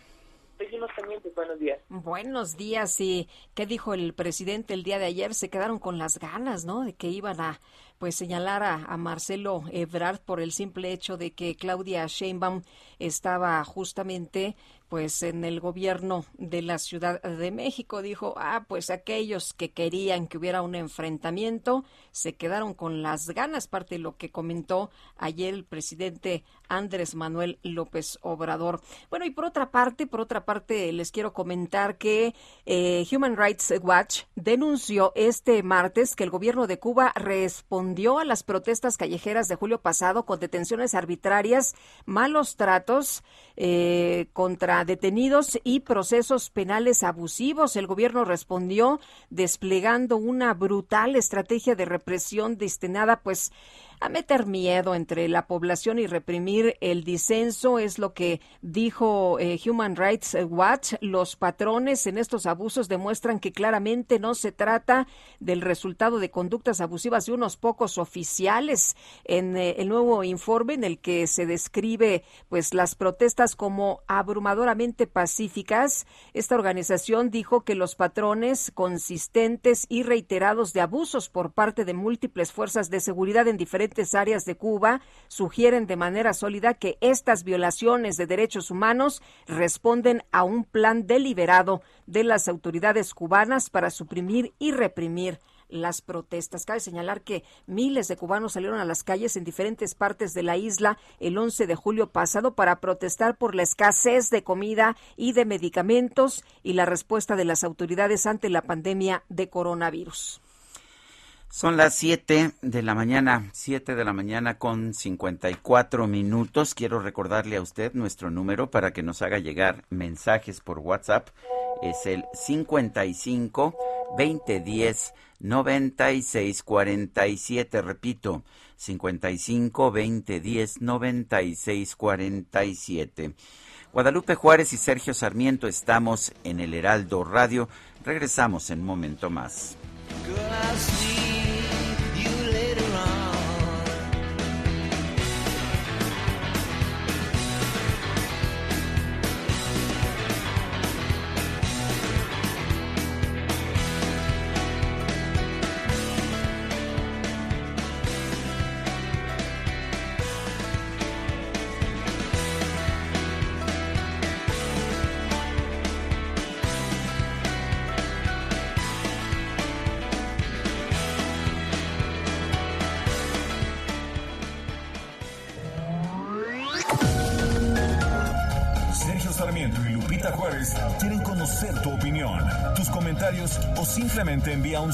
Seguimos pendientes, buenos días. Buenos días, y ¿qué dijo el presidente el día de ayer? Se quedaron con las ganas, ¿no? De que iban a pues señalar a, Marcelo Ebrard por el simple hecho de que Claudia Sheinbaum estaba justamente pues en el gobierno de la Ciudad de México dijo, ah, pues aquellos que querían que hubiera un enfrentamiento se quedaron con las ganas, parte de lo que comentó ayer el presidente Andrés Manuel López Obrador. Bueno, y por otra parte, por otra parte, les quiero comentar que eh, Human Rights Watch denunció este martes que el gobierno de Cuba respondió a las protestas callejeras de julio pasado con detenciones arbitrarias, malos tratos eh, contra detenidos y procesos penales abusivos. El gobierno respondió desplegando una brutal estrategia de represión destinada, pues, a meter miedo entre la población y reprimir el disenso, es lo que dijo eh, Human Rights Watch. Los patrones en estos abusos demuestran que claramente no se trata del resultado de conductas abusivas de unos pocos oficiales. En eh, el nuevo informe en el que se describe pues las protestas como abrumadoramente pacíficas, esta organización dijo que los patrones consistentes y reiterados de abusos por parte de múltiples fuerzas de seguridad en diferentes áreas de Cuba sugieren de manera sólida que estas violaciones de derechos humanos responden a un plan deliberado de las autoridades cubanas para suprimir y reprimir las protestas. Cabe señalar que miles de cubanos salieron a las calles en diferentes partes de la isla el 11 de julio pasado para protestar por la escasez de comida y de medicamentos y la respuesta de las autoridades ante la pandemia de coronavirus. Son las 7 de la mañana, 7 de la mañana con 54 minutos. Quiero recordarle a usted nuestro número para que nos haga llegar mensajes por WhatsApp. Es el 55 2010 96 47. Repito, 55 2010 96 47. Guadalupe Juárez y Sergio Sarmiento estamos en el Heraldo Radio. Regresamos en un momento más.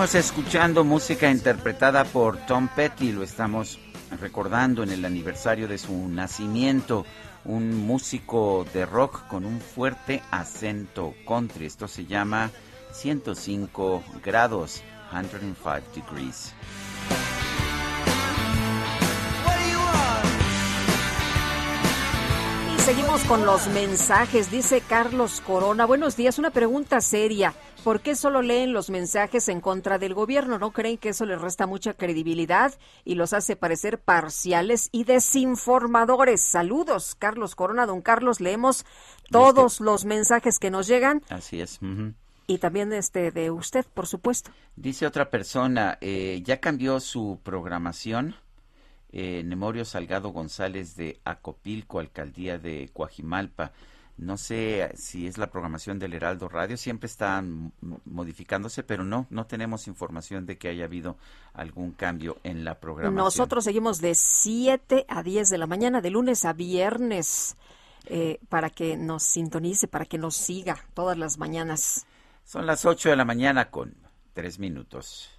Seguimos escuchando música interpretada por Tom Petty, lo estamos recordando en el aniversario de su nacimiento, un músico de rock con un fuerte acento country. Esto se llama 105 grados, 105 degrees. Seguimos con los mensajes, dice Carlos Corona. Buenos días, una pregunta seria. ¿Por qué solo leen los mensajes en contra del gobierno? ¿No creen que eso les resta mucha credibilidad y los hace parecer parciales y desinformadores? Saludos, Carlos Corona. Don Carlos, leemos todos los mensajes que nos llegan Así es. y también este de usted, por supuesto. Dice otra persona, eh, ya cambió su programación. Eh, Nemorio Salgado González de Acopilco, alcaldía de Coajimalpa. No sé si es la programación del Heraldo Radio, siempre están modificándose, pero no, no tenemos información de que haya habido algún cambio en la programación. Nosotros seguimos de 7 a 10 de la mañana, de lunes a viernes, eh, para que nos sintonice, para que nos siga todas las mañanas. Son las 8 de la mañana con 3 minutos.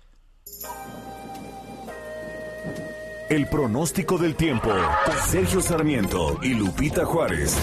El pronóstico del tiempo. Sergio Sarmiento y Lupita Juárez.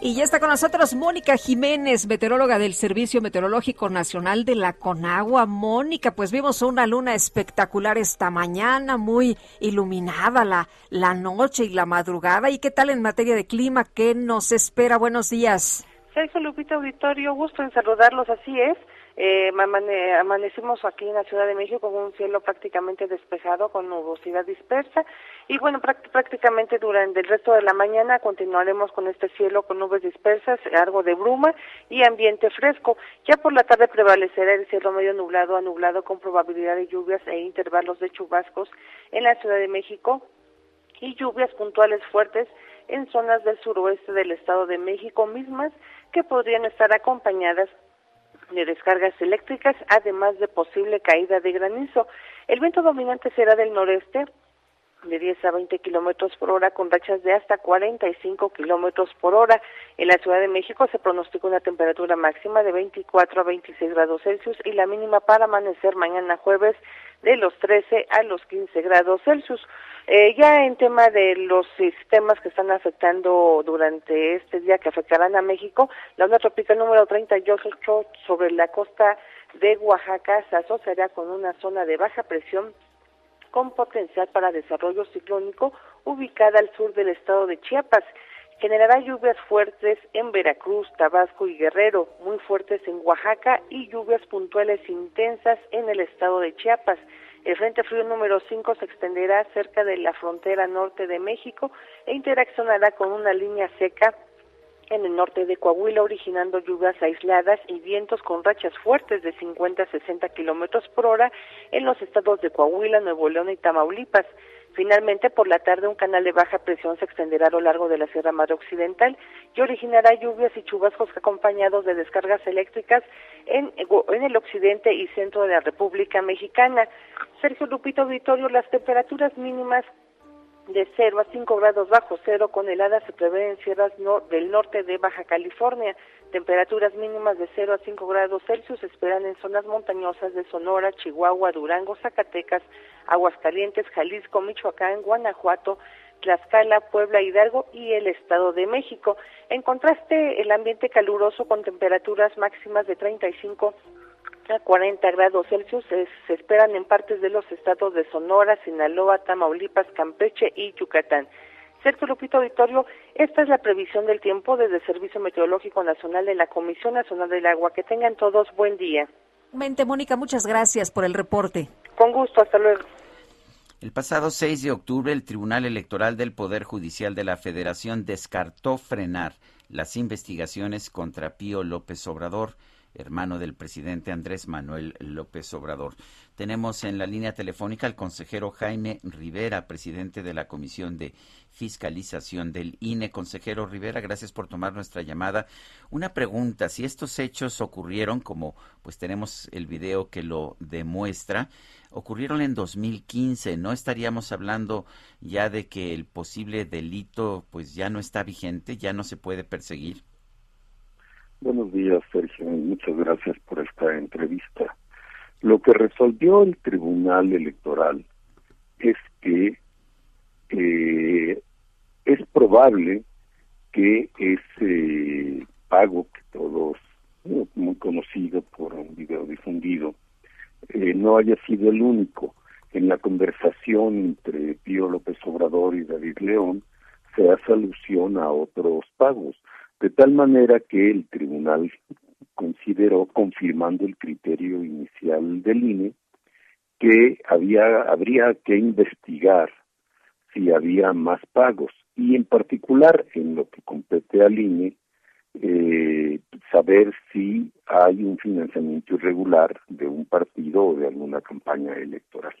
Y ya está con nosotros Mónica Jiménez, meteoróloga del Servicio Meteorológico Nacional de la Conagua. Mónica, pues vimos una luna espectacular esta mañana, muy iluminada la, la noche y la madrugada. ¿Y qué tal en materia de clima? ¿Qué nos espera? Buenos días. Sergio Lupita Auditorio, gusto en saludarlos, así es. Eh, amane- amanecimos aquí en la Ciudad de México con un cielo prácticamente despejado, con nubosidad dispersa. Y bueno, práct- prácticamente durante el resto de la mañana continuaremos con este cielo con nubes dispersas, algo de bruma y ambiente fresco. Ya por la tarde prevalecerá el cielo medio nublado a nublado con probabilidad de lluvias e intervalos de chubascos en la Ciudad de México y lluvias puntuales fuertes en zonas del suroeste del Estado de México mismas que podrían estar acompañadas de descargas eléctricas, además de posible caída de granizo. El viento dominante será del noreste de 10 a 20 kilómetros por hora con rachas de hasta 45 kilómetros por hora. En la Ciudad de México se pronostica una temperatura máxima de 24 a 26 grados Celsius y la mínima para amanecer mañana jueves de los 13 a los 15 grados Celsius. Eh, ya en tema de los sistemas que están afectando durante este día que afectarán a México, la onda tropical número 38 sobre la costa de Oaxaca se asociará con una zona de baja presión con potencial para desarrollo ciclónico ubicada al sur del estado de Chiapas. Generará lluvias fuertes en Veracruz, Tabasco y Guerrero, muy fuertes en Oaxaca y lluvias puntuales intensas en el estado de Chiapas. El Frente Frío número 5 se extenderá cerca de la frontera norte de México e interaccionará con una línea seca en el norte de Coahuila, originando lluvias aisladas y vientos con rachas fuertes de 50 a 60 kilómetros por hora en los estados de Coahuila, Nuevo León y Tamaulipas. Finalmente, por la tarde, un canal de baja presión se extenderá a lo largo de la Sierra Madre Occidental y originará lluvias y chubascos acompañados de descargas eléctricas en, el occidente y centro de la República Mexicana. Sergio Lupito Vitorio, las temperaturas mínimas de 0 a 5 grados bajo cero con heladas se prevé en sierras no- del norte de Baja California. Temperaturas mínimas de 0 a 5 grados Celsius se esperan en zonas montañosas de Sonora, Chihuahua, Durango, Zacatecas, Aguascalientes, Jalisco, Michoacán, Guanajuato, Tlaxcala, Puebla, Hidalgo y el Estado de México. En contraste, el ambiente caluroso con temperaturas máximas de 35 a 40 grados Celsius se, se esperan en partes de los estados de Sonora, Sinaloa, Tamaulipas, Campeche y Yucatán. Sergio Lupito Victorio, esta es la previsión del tiempo desde el Servicio Meteorológico Nacional de la Comisión Nacional del Agua. Que tengan todos buen día. Mente, Mónica, muchas gracias por el reporte. Con gusto, hasta luego. El pasado 6 de octubre, el Tribunal Electoral del Poder Judicial de la Federación descartó frenar las investigaciones contra Pío López Obrador, hermano del presidente Andrés Manuel López Obrador. Tenemos en la línea telefónica al consejero Jaime Rivera, presidente de la Comisión de Fiscalización del INE. Consejero Rivera, gracias por tomar nuestra llamada. Una pregunta, si estos hechos ocurrieron, como pues tenemos el video que lo demuestra, ocurrieron en 2015, ¿no estaríamos hablando ya de que el posible delito pues ya no está vigente, ya no se puede perseguir? Buenos días, Sergio, muchas gracias por esta entrevista. Lo que resolvió el Tribunal Electoral es que eh, es probable que ese pago que todos, muy, muy conocido por un video difundido, eh, no haya sido el único. En la conversación entre Pío López Obrador y David León se hace alusión a otros pagos, de tal manera que el tribunal consideró, confirmando el criterio inicial del INE, que había, habría que investigar si había más pagos y en particular en lo que compete al INE, eh, saber si hay un financiamiento irregular de un partido o de alguna campaña electoral.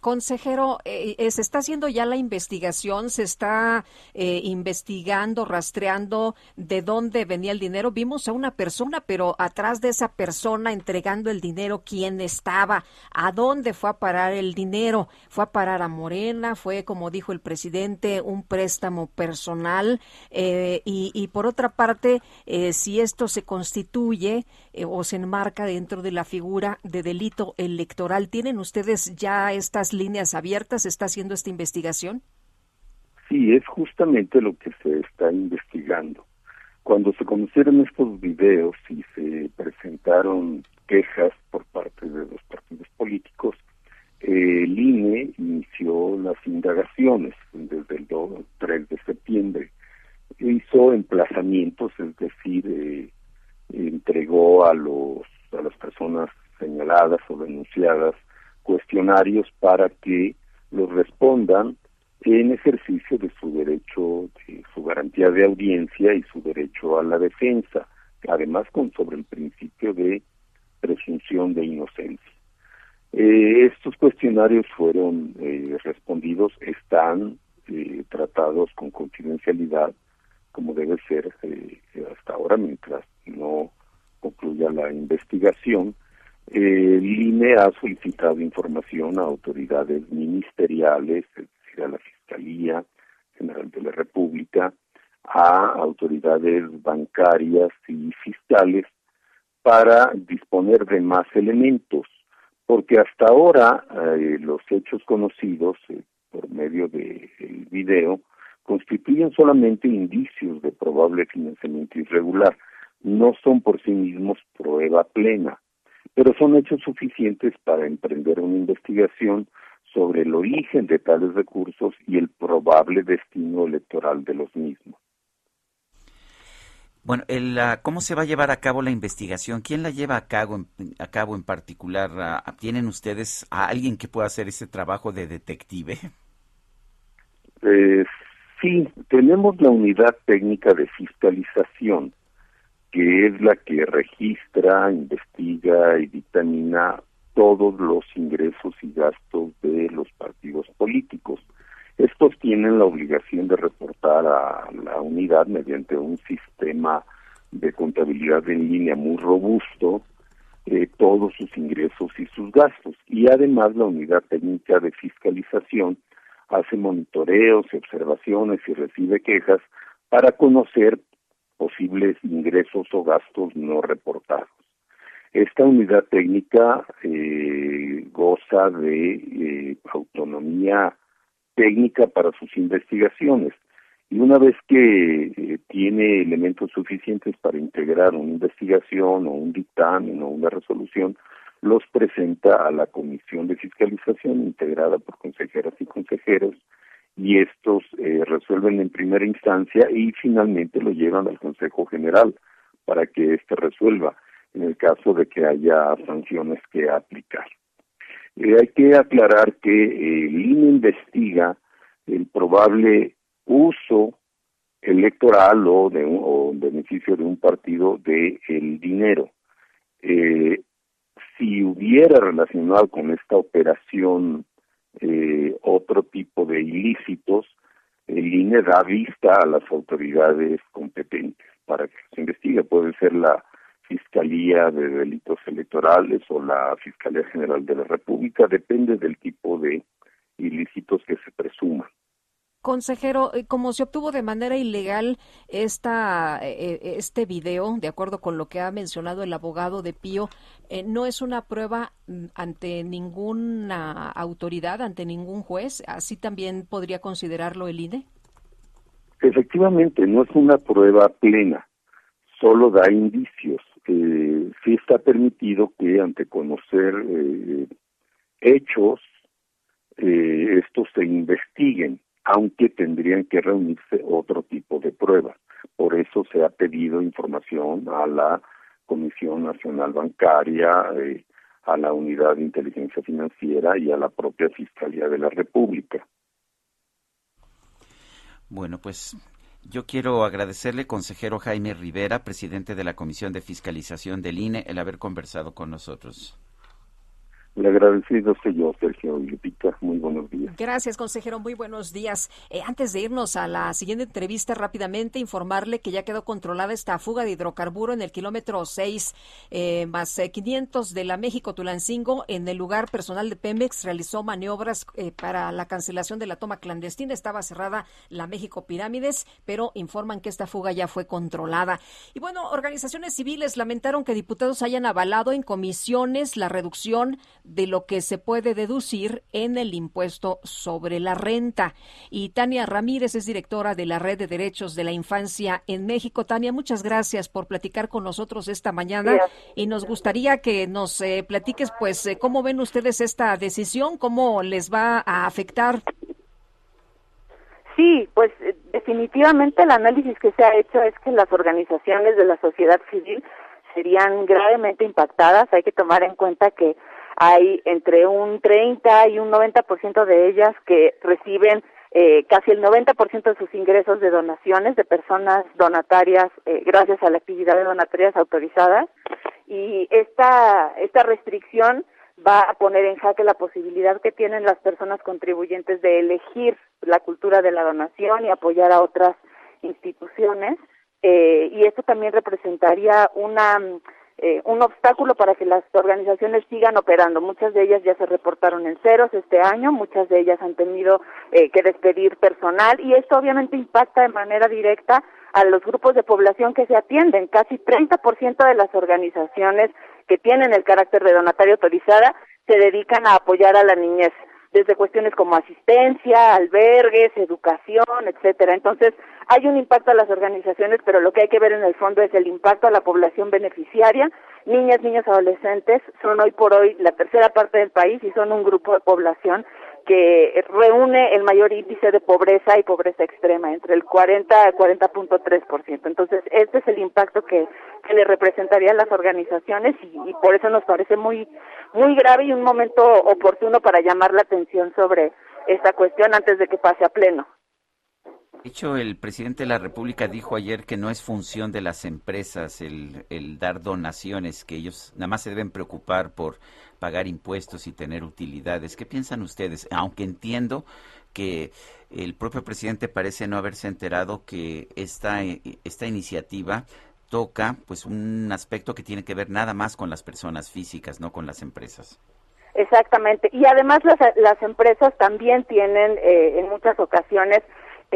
Consejero, eh, eh, se está haciendo ya la investigación, se está eh, investigando, rastreando de dónde venía el dinero. Vimos a una persona, pero atrás de esa persona entregando el dinero, ¿quién estaba? ¿A dónde fue a parar el dinero? ¿Fue a parar a Morena? ¿Fue, como dijo el presidente, un préstamo personal? Eh, y, y por otra parte, eh, si esto se constituye eh, o se enmarca dentro de la figura de delito electoral, ¿tienen ustedes ya estas líneas abiertas? ¿Se está haciendo esta investigación? Sí, es justamente lo que se está investigando. Cuando se conocieron estos videos y se presentaron quejas por parte de los partidos políticos, eh, el INE inició las indagaciones desde el 2, 3 de septiembre. Hizo emplazamientos, es decir, eh, entregó a los a las personas señaladas o denunciadas cuestionarios para que los respondan en ejercicio de su derecho, de su garantía de audiencia y su derecho a la defensa, además con sobre el principio de presunción de inocencia. Eh, estos cuestionarios fueron eh, respondidos, están eh, tratados con confidencialidad, como debe ser eh, hasta ahora, mientras no concluya la investigación. Eh, INE ha solicitado información a autoridades ministeriales, es decir, a la Fiscalía General de la República, a autoridades bancarias y fiscales para disponer de más elementos, porque hasta ahora eh, los hechos conocidos eh, por medio del video constituyen solamente indicios de probable financiamiento irregular, no son por sí mismos prueba plena, pero son hechos suficientes para emprender una investigación sobre el origen de tales recursos y el probable destino electoral de los mismos. Bueno, el, ¿cómo se va a llevar a cabo la investigación? ¿Quién la lleva a cabo en, a cabo en particular? Ah, ¿Tienen ustedes a alguien que pueda hacer ese trabajo de detective? Eh, sí, tenemos la unidad técnica de fiscalización, que es la que registra, investiga y dictamina todos los ingresos y gastos de los partidos políticos. Estos tienen la obligación de reportar a la unidad mediante un sistema de contabilidad en línea muy robusto eh, todos sus ingresos y sus gastos. Y además la unidad técnica de fiscalización hace monitoreos y observaciones y recibe quejas para conocer posibles ingresos o gastos no reportados. Esta unidad técnica eh, goza de eh, autonomía técnica para sus investigaciones. Y una vez que eh, tiene elementos suficientes para integrar una investigación o un dictamen o una resolución, los presenta a la Comisión de Fiscalización integrada por consejeras y consejeros y estos eh, resuelven en primera instancia y finalmente lo llevan al Consejo General para que éste resuelva en el caso de que haya sanciones que aplicar. Eh, hay que aclarar que eh, el INE investiga el probable uso electoral o de un, o beneficio de un partido de el dinero. Si hubiera relacionado con esta operación eh, otro tipo de ilícitos, el INE da vista a las autoridades competentes para que se investigue. Puede ser la Fiscalía de Delitos Electorales o la Fiscalía General de la República, depende del tipo de ilícitos que se presuman. Consejero, eh, como se obtuvo de manera ilegal esta, eh, eh, este video, de acuerdo con lo que ha mencionado el abogado de Pío, no es una prueba mm, ante ninguna autoridad, ante ningún juez. ¿Así también podría considerarlo el INE? Efectivamente, no es una prueba plena, solo da indicios. Eh, sí está permitido que ante conocer hechos, estos se investiguen aunque tendrían que reunirse otro tipo de pruebas. Por eso se ha pedido información a la Comisión Nacional Bancaria, eh, a la Unidad de Inteligencia Financiera y a la propia Fiscalía de la República. Bueno, pues yo quiero agradecerle, consejero Jaime Rivera, presidente de la Comisión de Fiscalización del INE, el haber conversado con nosotros. Le agradecido soy yo, Sergio Lupita. Muy buenos días. Gracias, consejero. Muy buenos días. Eh, antes de irnos a la siguiente entrevista, rápidamente informarle que ya quedó controlada esta fuga de hidrocarburo en el kilómetro 6 eh, más 500 eh, de la México-Tulancingo. En el lugar personal de Pemex realizó maniobras para la cancelación de la toma clandestina. Estaba cerrada la México Pirámides, pero informan que esta fuga ya fue controlada. Y bueno, organizaciones civiles lamentaron que diputados hayan avalado en comisiones la reducción de lo que se puede deducir en el impuesto sobre la renta. Y Tania Ramírez es directora de la Red de Derechos de la Infancia en México. Tania, muchas gracias por platicar con nosotros esta mañana y nos gustaría que nos eh, platiques, pues, eh, cómo ven ustedes esta decisión, cómo les va a afectar. Sí, pues eh, definitivamente el análisis que se ha hecho es que las organizaciones de la sociedad civil serían gravemente impactadas. Hay que tomar en cuenta que hay entre un 30 y un 90% de ellas que reciben eh, casi el 90% de sus ingresos de donaciones de personas donatarias eh, gracias a la actividad de donatarias autorizadas. Y esta esta restricción va a poner en jaque la posibilidad que tienen las personas contribuyentes de elegir la cultura de la donación y apoyar a otras instituciones eh, y esto también representaría una eh, un obstáculo para que las organizaciones sigan operando. Muchas de ellas ya se reportaron en ceros este año, muchas de ellas han tenido eh, que despedir personal y esto obviamente impacta de manera directa a los grupos de población que se atienden. Casi 30% de las organizaciones que tienen el carácter de donataria autorizada se dedican a apoyar a la niñez desde cuestiones como asistencia, albergues, educación, etcétera. Entonces, hay un impacto a las organizaciones, pero lo que hay que ver en el fondo es el impacto a la población beneficiaria. Niñas, niños, adolescentes son hoy por hoy la tercera parte del país y son un grupo de población que reúne el mayor índice de pobreza y pobreza extrema, entre el 40 al 40.3%. Entonces, este es el impacto que, que le representaría a las organizaciones y, y por eso nos parece muy, muy grave y un momento oportuno para llamar la atención sobre esta cuestión antes de que pase a pleno. De hecho, el presidente de la República dijo ayer que no es función de las empresas el, el, dar donaciones, que ellos nada más se deben preocupar por pagar impuestos y tener utilidades. ¿Qué piensan ustedes? Aunque entiendo que el propio presidente parece no haberse enterado que esta, esta iniciativa toca pues un aspecto que tiene que ver nada más con las personas físicas, no con las empresas. Exactamente. Y además las, las empresas también tienen eh, en muchas ocasiones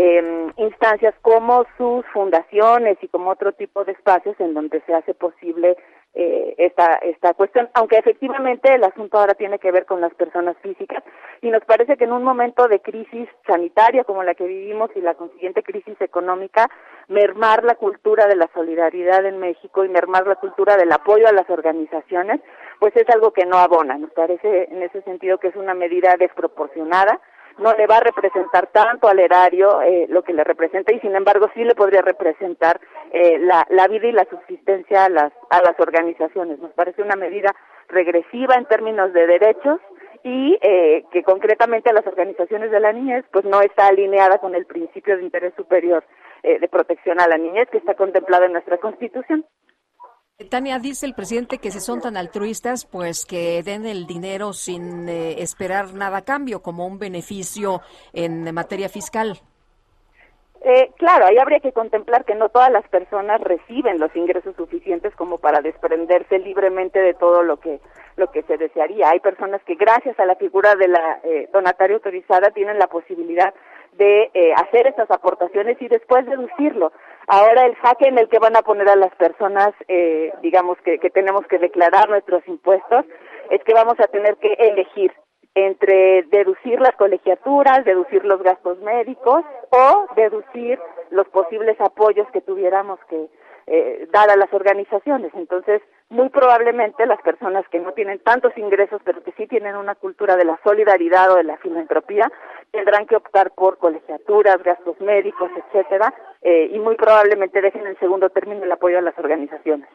eh, instancias como sus fundaciones y como otro tipo de espacios en donde se hace posible eh, esta, esta cuestión, aunque efectivamente el asunto ahora tiene que ver con las personas físicas y nos parece que en un momento de crisis sanitaria como la que vivimos y la consiguiente crisis económica, mermar la cultura de la solidaridad en México y mermar la cultura del apoyo a las organizaciones, pues es algo que no abona. Nos parece en ese sentido que es una medida desproporcionada no le va a representar tanto al erario eh, lo que le representa y sin embargo sí le podría representar eh, la, vida y la subsistencia a las, a las organizaciones. Nos parece una medida regresiva en términos de derechos y eh, que concretamente a las organizaciones de la niñez pues no está alineada con el principio de interés superior eh, de protección a la niñez que está contemplado en nuestra Constitución. Tania, dice el presidente que si son tan altruistas, pues que den el dinero sin eh, esperar nada a cambio, como un beneficio en materia fiscal. Eh, claro, ahí habría que contemplar que no todas las personas reciben los ingresos suficientes como para desprenderse libremente de todo lo que lo que se desearía. Hay personas que gracias a la figura de la eh, donataria autorizada tienen la posibilidad de eh, hacer estas aportaciones y después deducirlo. Ahora el jaque en el que van a poner a las personas, eh, digamos que, que tenemos que declarar nuestros impuestos, es que vamos a tener que elegir entre deducir las colegiaturas, deducir los gastos médicos o deducir los posibles apoyos que tuviéramos que eh, dar a las organizaciones. Entonces, muy probablemente las personas que no tienen tantos ingresos, pero que sí tienen una cultura de la solidaridad o de la filantropía, tendrán que optar por colegiaturas, gastos médicos, etcétera, eh, y muy probablemente dejen en segundo término el apoyo a las organizaciones.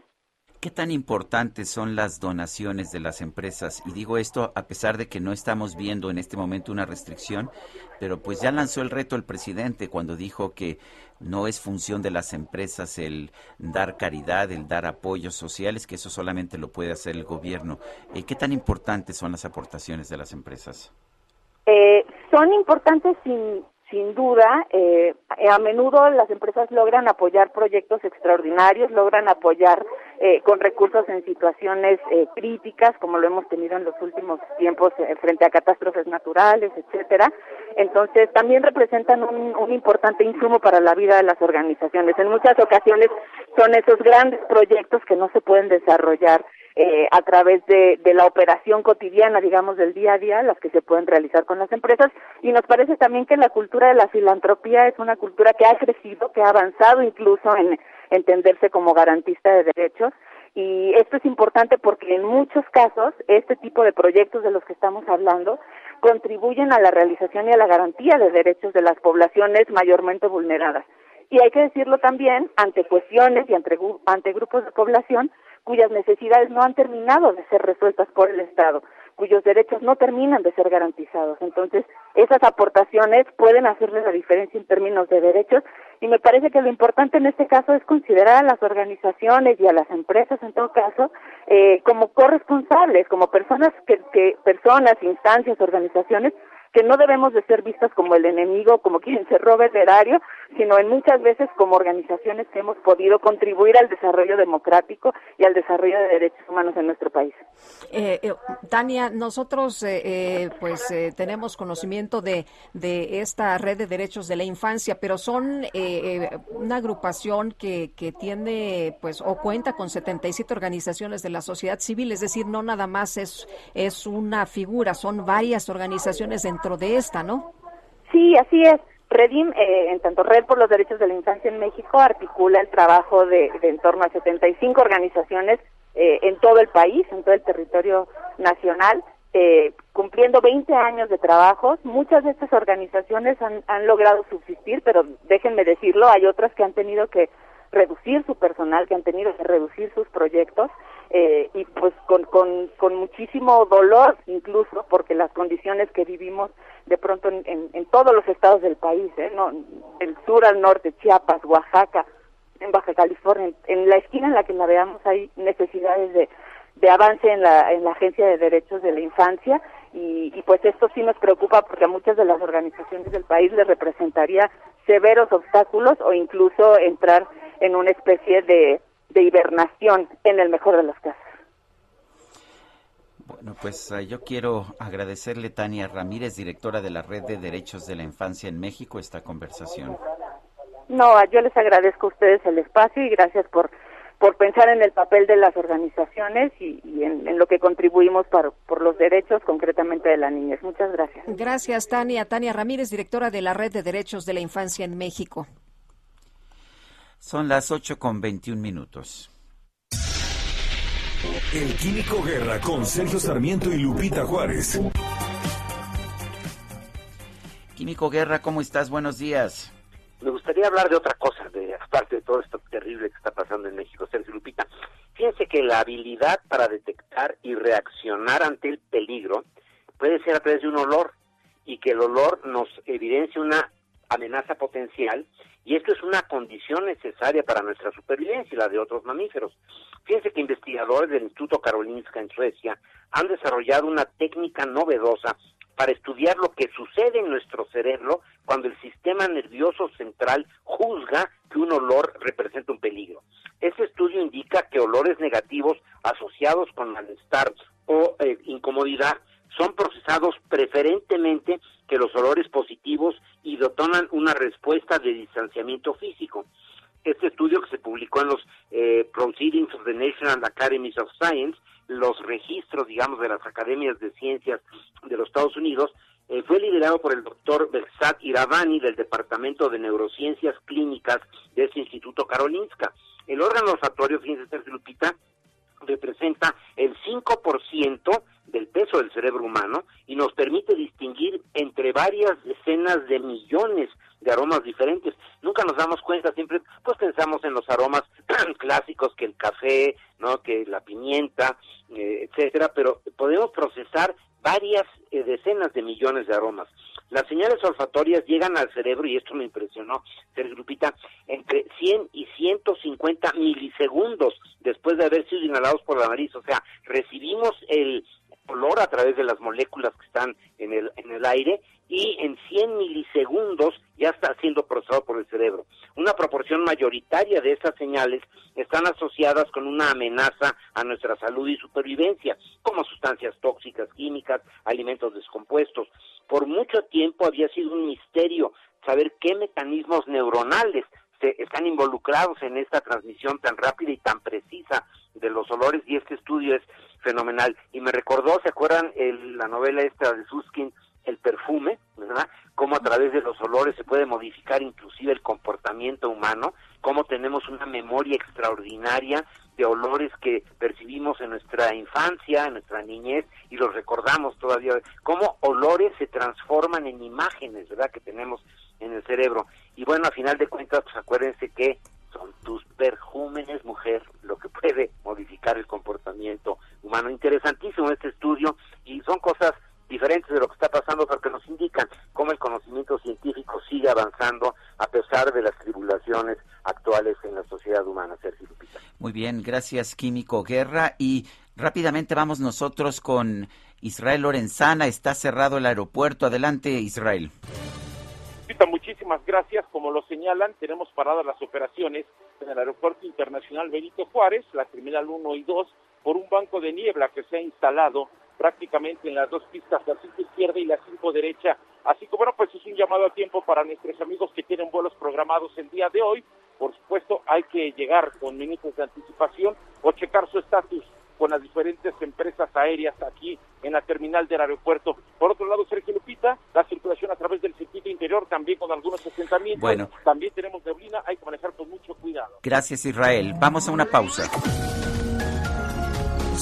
¿Qué tan importantes son las donaciones de las empresas? Y digo esto a pesar de que no estamos viendo en este momento una restricción, pero pues ya lanzó el reto el presidente cuando dijo que no es función de las empresas el dar caridad, el dar apoyos sociales, que eso solamente lo puede hacer el gobierno. Eh, ¿Qué tan importantes son las aportaciones de las empresas? Eh, son importantes sin, sin duda, eh, a menudo las empresas logran apoyar proyectos extraordinarios, logran apoyar eh, con recursos en situaciones eh, críticas, como lo hemos tenido en los últimos tiempos eh, frente a catástrofes naturales, etcétera. Entonces, también representan un, un, importante insumo para la vida de las organizaciones. En muchas ocasiones son esos grandes proyectos que no se pueden desarrollar eh, a través de, de, la operación cotidiana, digamos, del día a día, las que se pueden realizar con las empresas. Y nos parece también que la cultura de la filantropía es una cultura que ha crecido, que ha avanzado incluso en entenderse como garantista de derechos. Y esto es importante porque en muchos casos este tipo de proyectos de los que estamos hablando contribuyen a la realización y a la garantía de derechos de las poblaciones mayormente vulneradas. Y hay que decirlo también ante cuestiones y ante, ante grupos de población cuyas necesidades no han terminado de ser resueltas por el Estado, cuyos derechos no terminan de ser garantizados. Entonces, esas aportaciones pueden hacerle la diferencia en términos de derechos y me parece que lo importante en este caso es considerar a las organizaciones y a las empresas, en todo caso, eh, como corresponsables, como personas que, que personas, instancias, organizaciones que no debemos de ser vistas como el enemigo, como quien se roba el erario, sino en muchas veces como organizaciones que hemos podido contribuir al desarrollo democrático y al desarrollo de derechos humanos en nuestro país. Eh, eh, Tania, nosotros eh, eh pues eh, tenemos conocimiento de, de esta red de derechos de la infancia, pero son una agrupación que, que tiene pues o cuenta con 77 organizaciones de la sociedad civil, es decir, no nada más es, es una figura, son varias organizaciones dentro de esta, ¿no? Sí, así es. Redim, eh, en tanto Red por los Derechos de la Infancia en México, articula el trabajo de, de en torno a 75 organizaciones eh, en todo el país, en todo el territorio nacional, eh, cumpliendo 20 años de trabajos. Muchas de estas organizaciones han, han logrado subsistir, pero déjenme decirlo, hay otras que han tenido que reducir su personal, que han tenido que reducir sus proyectos eh, y pues con, con, con muchísimo dolor incluso porque las condiciones que vivimos de pronto en, en, todos los estados del país, ¿eh? no, del sur al norte, Chiapas, Oaxaca, en Baja California, en, en la esquina en la que la veamos hay necesidades de, de avance en la, en la Agencia de Derechos de la Infancia y, y pues esto sí nos preocupa porque a muchas de las organizaciones del país les representaría severos obstáculos o incluso entrar en una especie de, de hibernación en el mejor de los casos. Bueno, pues eh, yo quiero agradecerle Tania Ramírez, directora de la Red de Derechos de la Infancia en México, esta conversación. No, yo les agradezco a ustedes el espacio y gracias por por pensar en el papel de las organizaciones y, y en, en, lo que contribuimos para, por los derechos concretamente de la niñez. Muchas gracias. Gracias, Tania. Tania Ramírez, directora de la Red de Derechos de la Infancia en México. Son las 8 con 21 minutos. El Químico Guerra con Sergio Sarmiento y Lupita Juárez. Químico Guerra, ¿cómo estás? Buenos días. Me gustaría hablar de otra cosa, de aparte de todo esto terrible que está pasando en México, Sergio Lupita. Fíjense que la habilidad para detectar y reaccionar ante el peligro puede ser a través de un olor y que el olor nos evidencia una amenaza potencial y esto es una condición necesaria para nuestra supervivencia y la de otros mamíferos. Fíjense que investigadores del Instituto Karolinska en Suecia han desarrollado una técnica novedosa para estudiar lo que sucede en nuestro cerebro cuando el sistema nervioso central juzga que un olor representa un peligro. Este estudio indica que olores negativos asociados con malestar o eh, incomodidad son procesados preferentemente que los olores positivos y detonan una respuesta de distanciamiento físico. Este estudio que se publicó en los eh, Proceedings of the National Academies of Science, los registros, digamos, de las academias de ciencias de los Estados Unidos, eh, fue liderado por el doctor Bersat Iravani del Departamento de Neurociencias Clínicas de ese Instituto Karolinska. El órgano olfatorio, fíjense, Lupita, representa el 5% del peso del cerebro humano y nos permite distinguir entre varias decenas de millones de aromas diferentes. Nunca nos damos cuenta, siempre pues pensamos en los aromas clásicos que el café, no, que la pimienta, eh, etcétera, pero podemos procesar varias eh, decenas de millones de aromas. Las señales olfatorias llegan al cerebro, y esto me impresionó, Sergio Lupita, entre 100 y 150 milisegundos después de haber sido inhalados por la nariz. O sea, recibimos el olor a través de las moléculas que están en el, en el aire y en 100 milisegundos ya está siendo procesado por el cerebro. Una proporción mayoritaria de estas señales están asociadas con una amenaza a nuestra salud y supervivencia, como sustancias tóxicas, químicas, alimentos descompuestos. Por mucho tiempo había sido un misterio saber qué mecanismos neuronales se están involucrados en esta transmisión tan rápida y tan precisa de los olores y este estudio es fenomenal. Y me recordó, ¿se acuerdan el, la novela esta de Suskin, El perfume, ¿verdad? Cómo a través de los olores se puede modificar inclusive el comportamiento humano, cómo tenemos una memoria extraordinaria de olores que percibimos en nuestra infancia, en nuestra niñez y los recordamos todavía, cómo olores se transforman en imágenes, ¿verdad? Que tenemos en el cerebro. Y bueno, a final de cuentas, pues acuérdense que son tus perjúmenes, mujer, lo que puede modificar el comportamiento humano. Interesantísimo este estudio y son cosas diferentes de lo que está pasando porque nos indican cómo el conocimiento científico sigue avanzando a pesar de las tribulaciones actuales en la sociedad humana. Sergio Lupita. Muy bien, gracias Químico Guerra y rápidamente vamos nosotros con Israel Lorenzana. Está cerrado el aeropuerto. Adelante, Israel. Muchísimas gracias. Como lo señalan, tenemos paradas las operaciones en el Aeropuerto Internacional Benito Juárez, la Terminal 1 y 2, por un banco de niebla que se ha instalado prácticamente en las dos pistas, la 5 izquierda y la 5 derecha. Así que bueno, pues es un llamado a tiempo para nuestros amigos que tienen vuelos programados el día de hoy. Por supuesto, hay que llegar con minutos de anticipación o checar su estatus con las diferentes empresas aéreas aquí en la terminal del aeropuerto. Por otro lado, Sergio Lupita, la circulación a través del circuito interior también con algunos asentamientos. Bueno. También tenemos neblina, hay que manejar con mucho cuidado. Gracias, Israel. Vamos a una pausa.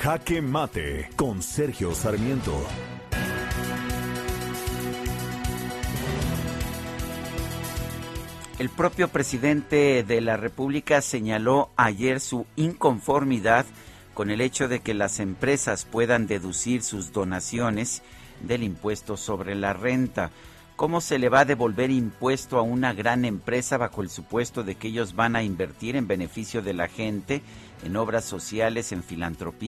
Jaque Mate con Sergio Sarmiento. El propio presidente de la República señaló ayer su inconformidad con el hecho de que las empresas puedan deducir sus donaciones del impuesto sobre la renta. ¿Cómo se le va a devolver impuesto a una gran empresa bajo el supuesto de que ellos van a invertir en beneficio de la gente, en obras sociales, en filantropía?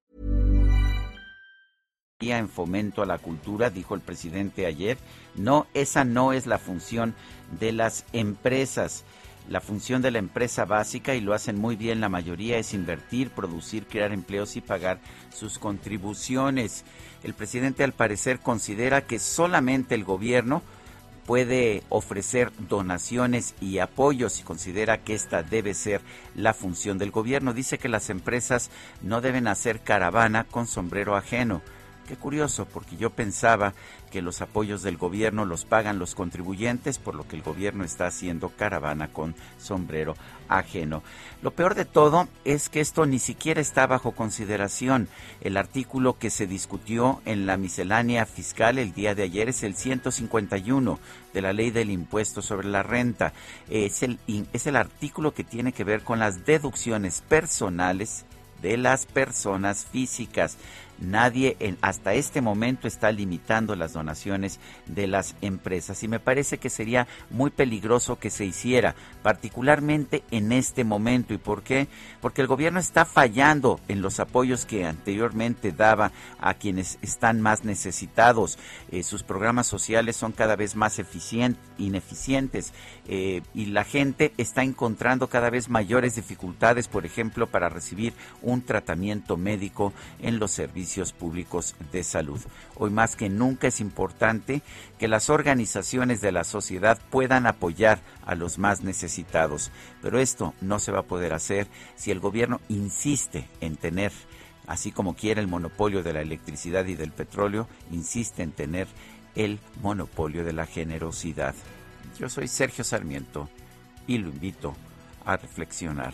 En fomento a la cultura, dijo el presidente ayer. No, esa no es la función de las empresas. La función de la empresa básica, y lo hacen muy bien la mayoría, es invertir, producir, crear empleos y pagar sus contribuciones. El presidente al parecer considera que solamente el gobierno puede ofrecer donaciones y apoyos y considera que esta debe ser la función del gobierno. Dice que las empresas no deben hacer caravana con sombrero ajeno. Qué curioso, porque yo pensaba que los apoyos del gobierno los pagan los contribuyentes, por lo que el gobierno está haciendo caravana con sombrero ajeno. Lo peor de todo es que esto ni siquiera está bajo consideración. El artículo que se discutió en la miscelánea fiscal el día de ayer es el 151 de la ley del impuesto sobre la renta. Es el, es el artículo que tiene que ver con las deducciones personales de las personas físicas. Nadie hasta este momento está limitando las donaciones de las empresas y me parece que sería muy peligroso que se hiciera, particularmente en este momento. ¿Y por qué? Porque el gobierno está fallando en los apoyos que anteriormente daba a quienes están más necesitados. Eh, sus programas sociales son cada vez más ineficientes eh, y la gente está encontrando cada vez mayores dificultades, por ejemplo, para recibir un tratamiento médico en los servicios públicos de salud. Hoy más que nunca es importante que las organizaciones de la sociedad puedan apoyar a los más necesitados, pero esto no se va a poder hacer si el gobierno insiste en tener así como quiere el monopolio de la electricidad y del petróleo, insiste en tener el monopolio de la generosidad. Yo soy Sergio Sarmiento y lo invito a reflexionar.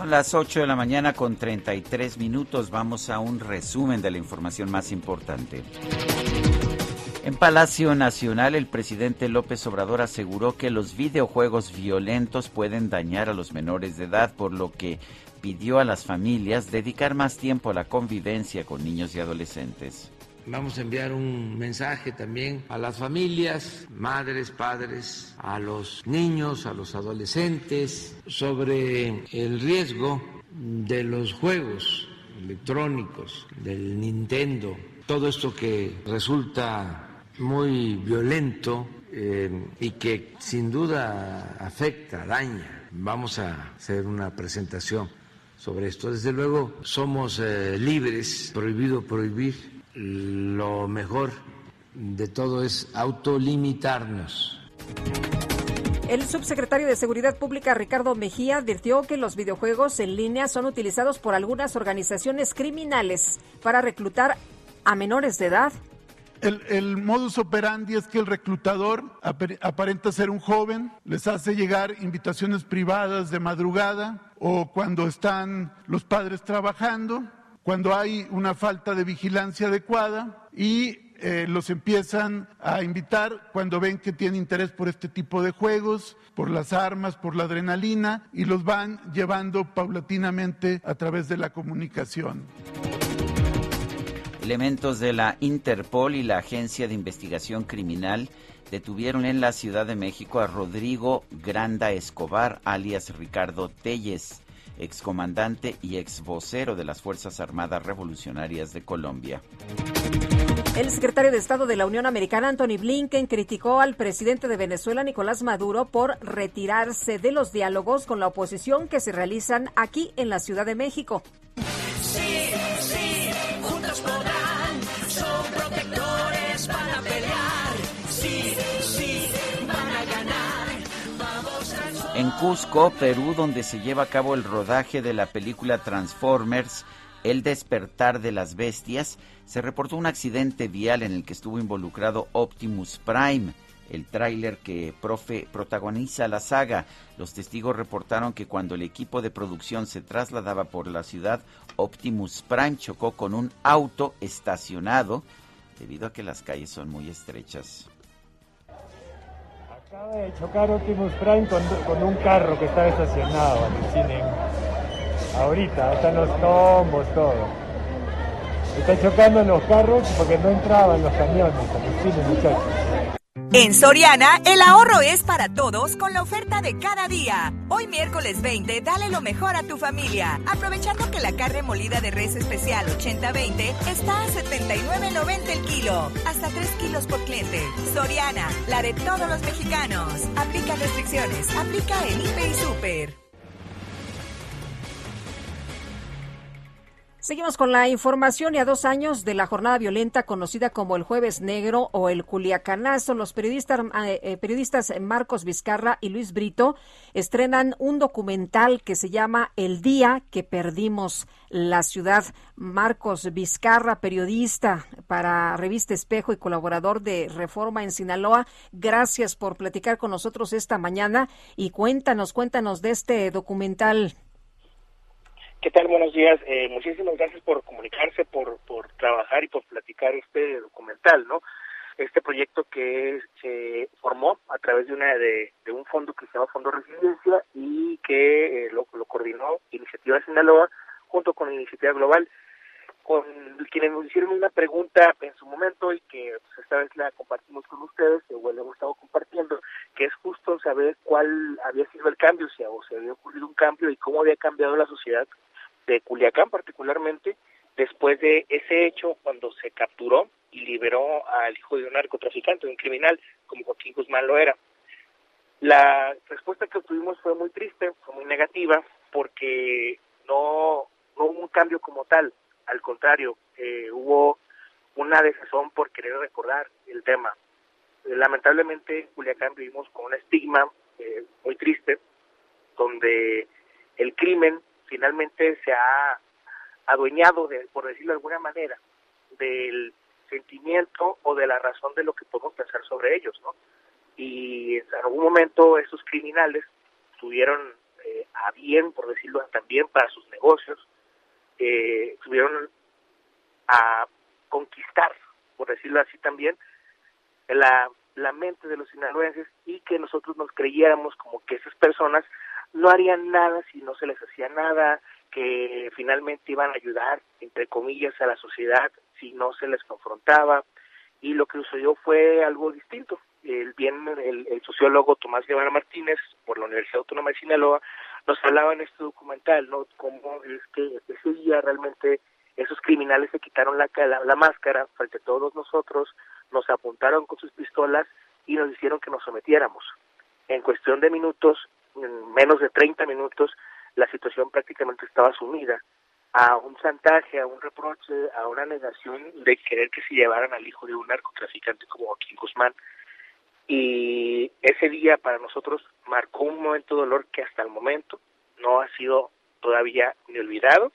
Son las 8 de la mañana con 33 minutos. Vamos a un resumen de la información más importante. En Palacio Nacional, el presidente López Obrador aseguró que los videojuegos violentos pueden dañar a los menores de edad, por lo que pidió a las familias dedicar más tiempo a la convivencia con niños y adolescentes. Vamos a enviar un mensaje también a las familias, madres, padres, a los niños, a los adolescentes, sobre el riesgo de los juegos electrónicos, del Nintendo, todo esto que resulta muy violento eh, y que sin duda afecta, daña. Vamos a hacer una presentación sobre esto. Desde luego somos eh, libres, prohibido prohibir. Lo mejor de todo es autolimitarnos. El subsecretario de Seguridad Pública, Ricardo Mejía, advirtió que los videojuegos en línea son utilizados por algunas organizaciones criminales para reclutar a menores de edad. El, el, modus operandi es que el reclutador aparenta ser un joven, les hace llegar invitaciones privadas de madrugada o cuando están los padres trabajando, cuando hay una falta de vigilancia adecuada y eh, los empiezan a invitar cuando ven que tienen interés por este tipo de juegos, por las armas, por la adrenalina, y los van llevando paulatinamente a través de la comunicación. Elementos de la Interpol y la Agencia de Investigación Criminal detuvieron en la Ciudad de México a Rodrigo Granda Escobar, alias Ricardo Telles, excomandante y ex vocero de las Fuerzas Armadas Revolucionarias de Colombia. El secretario de Estado de la Unión Americana, Anthony Blinken, criticó al presidente de Venezuela, Nicolás Maduro, por retirarse de los diálogos con la oposición que se realizan aquí en la Ciudad de México. Cusco, Perú, donde se lleva a cabo el rodaje de la película Transformers, el despertar de las bestias, se reportó un accidente vial en el que estuvo involucrado Optimus Prime, el tráiler que profe protagoniza la saga. Los testigos reportaron que cuando el equipo de producción se trasladaba por la ciudad, Optimus Prime chocó con un auto estacionado debido a que las calles son muy estrechas. Acaba de chocar Optimus Prime con, un carro que estaba estacionado en el cine. Ahorita, están los tombos, todo. Está chocando en los carros porque no entraban los camiones en el cine, muchachos. En Soriana, el ahorro es para todos con la oferta de cada día. Hoy miércoles 20, dale lo mejor a tu familia, aprovechando que la carne molida de res especial 80-20 está a 79.90 el kilo, hasta 3 kilos por cliente. Soriana, la de todos los mexicanos. Aplica restricciones, aplica el IPE y Super. Seguimos con la información y a dos años de la jornada violenta conocida como el Jueves Negro o el Culiacanazo, los periodistas, eh, periodistas Marcos Vizcarra y Luis Brito estrenan un documental que se llama El Día que Perdimos la Ciudad. Marcos Vizcarra, periodista para Revista Espejo y colaborador de Reforma en Sinaloa, gracias por platicar con nosotros esta mañana y cuéntanos, cuéntanos de este documental. ¿Qué tal? Buenos días. Eh, muchísimas gracias por comunicarse, por, por trabajar y por platicar este documental, ¿no? Este proyecto que se formó a través de una de, un fondo que se llama Fondo Resiliencia y que eh, lo, lo coordinó Iniciativa Sinaloa junto con Iniciativa Global, con quienes nos hicieron una pregunta en su momento y que pues, esta vez la compartimos con ustedes, o le hemos estado compartiendo, que es justo saber cuál había sido el cambio, si, o si había ocurrido un cambio y cómo había cambiado la sociedad de Culiacán particularmente, después de ese hecho cuando se capturó y liberó al hijo de un narcotraficante, de un criminal, como Joaquín Guzmán lo era. La respuesta que obtuvimos fue muy triste, fue muy negativa, porque no, no hubo un cambio como tal, al contrario, eh, hubo una desazón por querer recordar el tema. lamentablemente, en Culiacán vivimos con un estigma eh, muy triste, donde el crimen finalmente se ha adueñado, de, por decirlo de alguna manera, del sentimiento o de la razón de lo que podemos pensar sobre ellos, ¿no? Y en algún momento esos criminales tuvieron eh, a bien, por decirlo también, para sus negocios, eh, tuvieron a conquistar, por decirlo así también, la, la mente de los sinaloenses y que nosotros nos creyéramos como que esas personas no harían nada si no se les hacía nada, que finalmente iban a ayudar, entre comillas, a la sociedad si no se les confrontaba. Y lo que sucedió fue algo distinto. El bien, el, sociólogo Tomás Guevara Martínez, por la Universidad Autónoma de Sinaloa, nos hablaba en este documental, ¿no? Cómo es que ese día realmente esos criminales se quitaron la, la, la máscara frente a todos nosotros, nos apuntaron con sus pistolas y nos hicieron que nos sometiéramos. En cuestión de minutos, en menos de 30 minutos, la situación prácticamente estaba sumida a un chantaje, a un reproche, a una negación de querer que se llevaran al hijo de un narcotraficante como Joaquín Guzmán. Y ese día para nosotros marcó un momento de dolor que hasta el momento no ha sido todavía ni olvidado,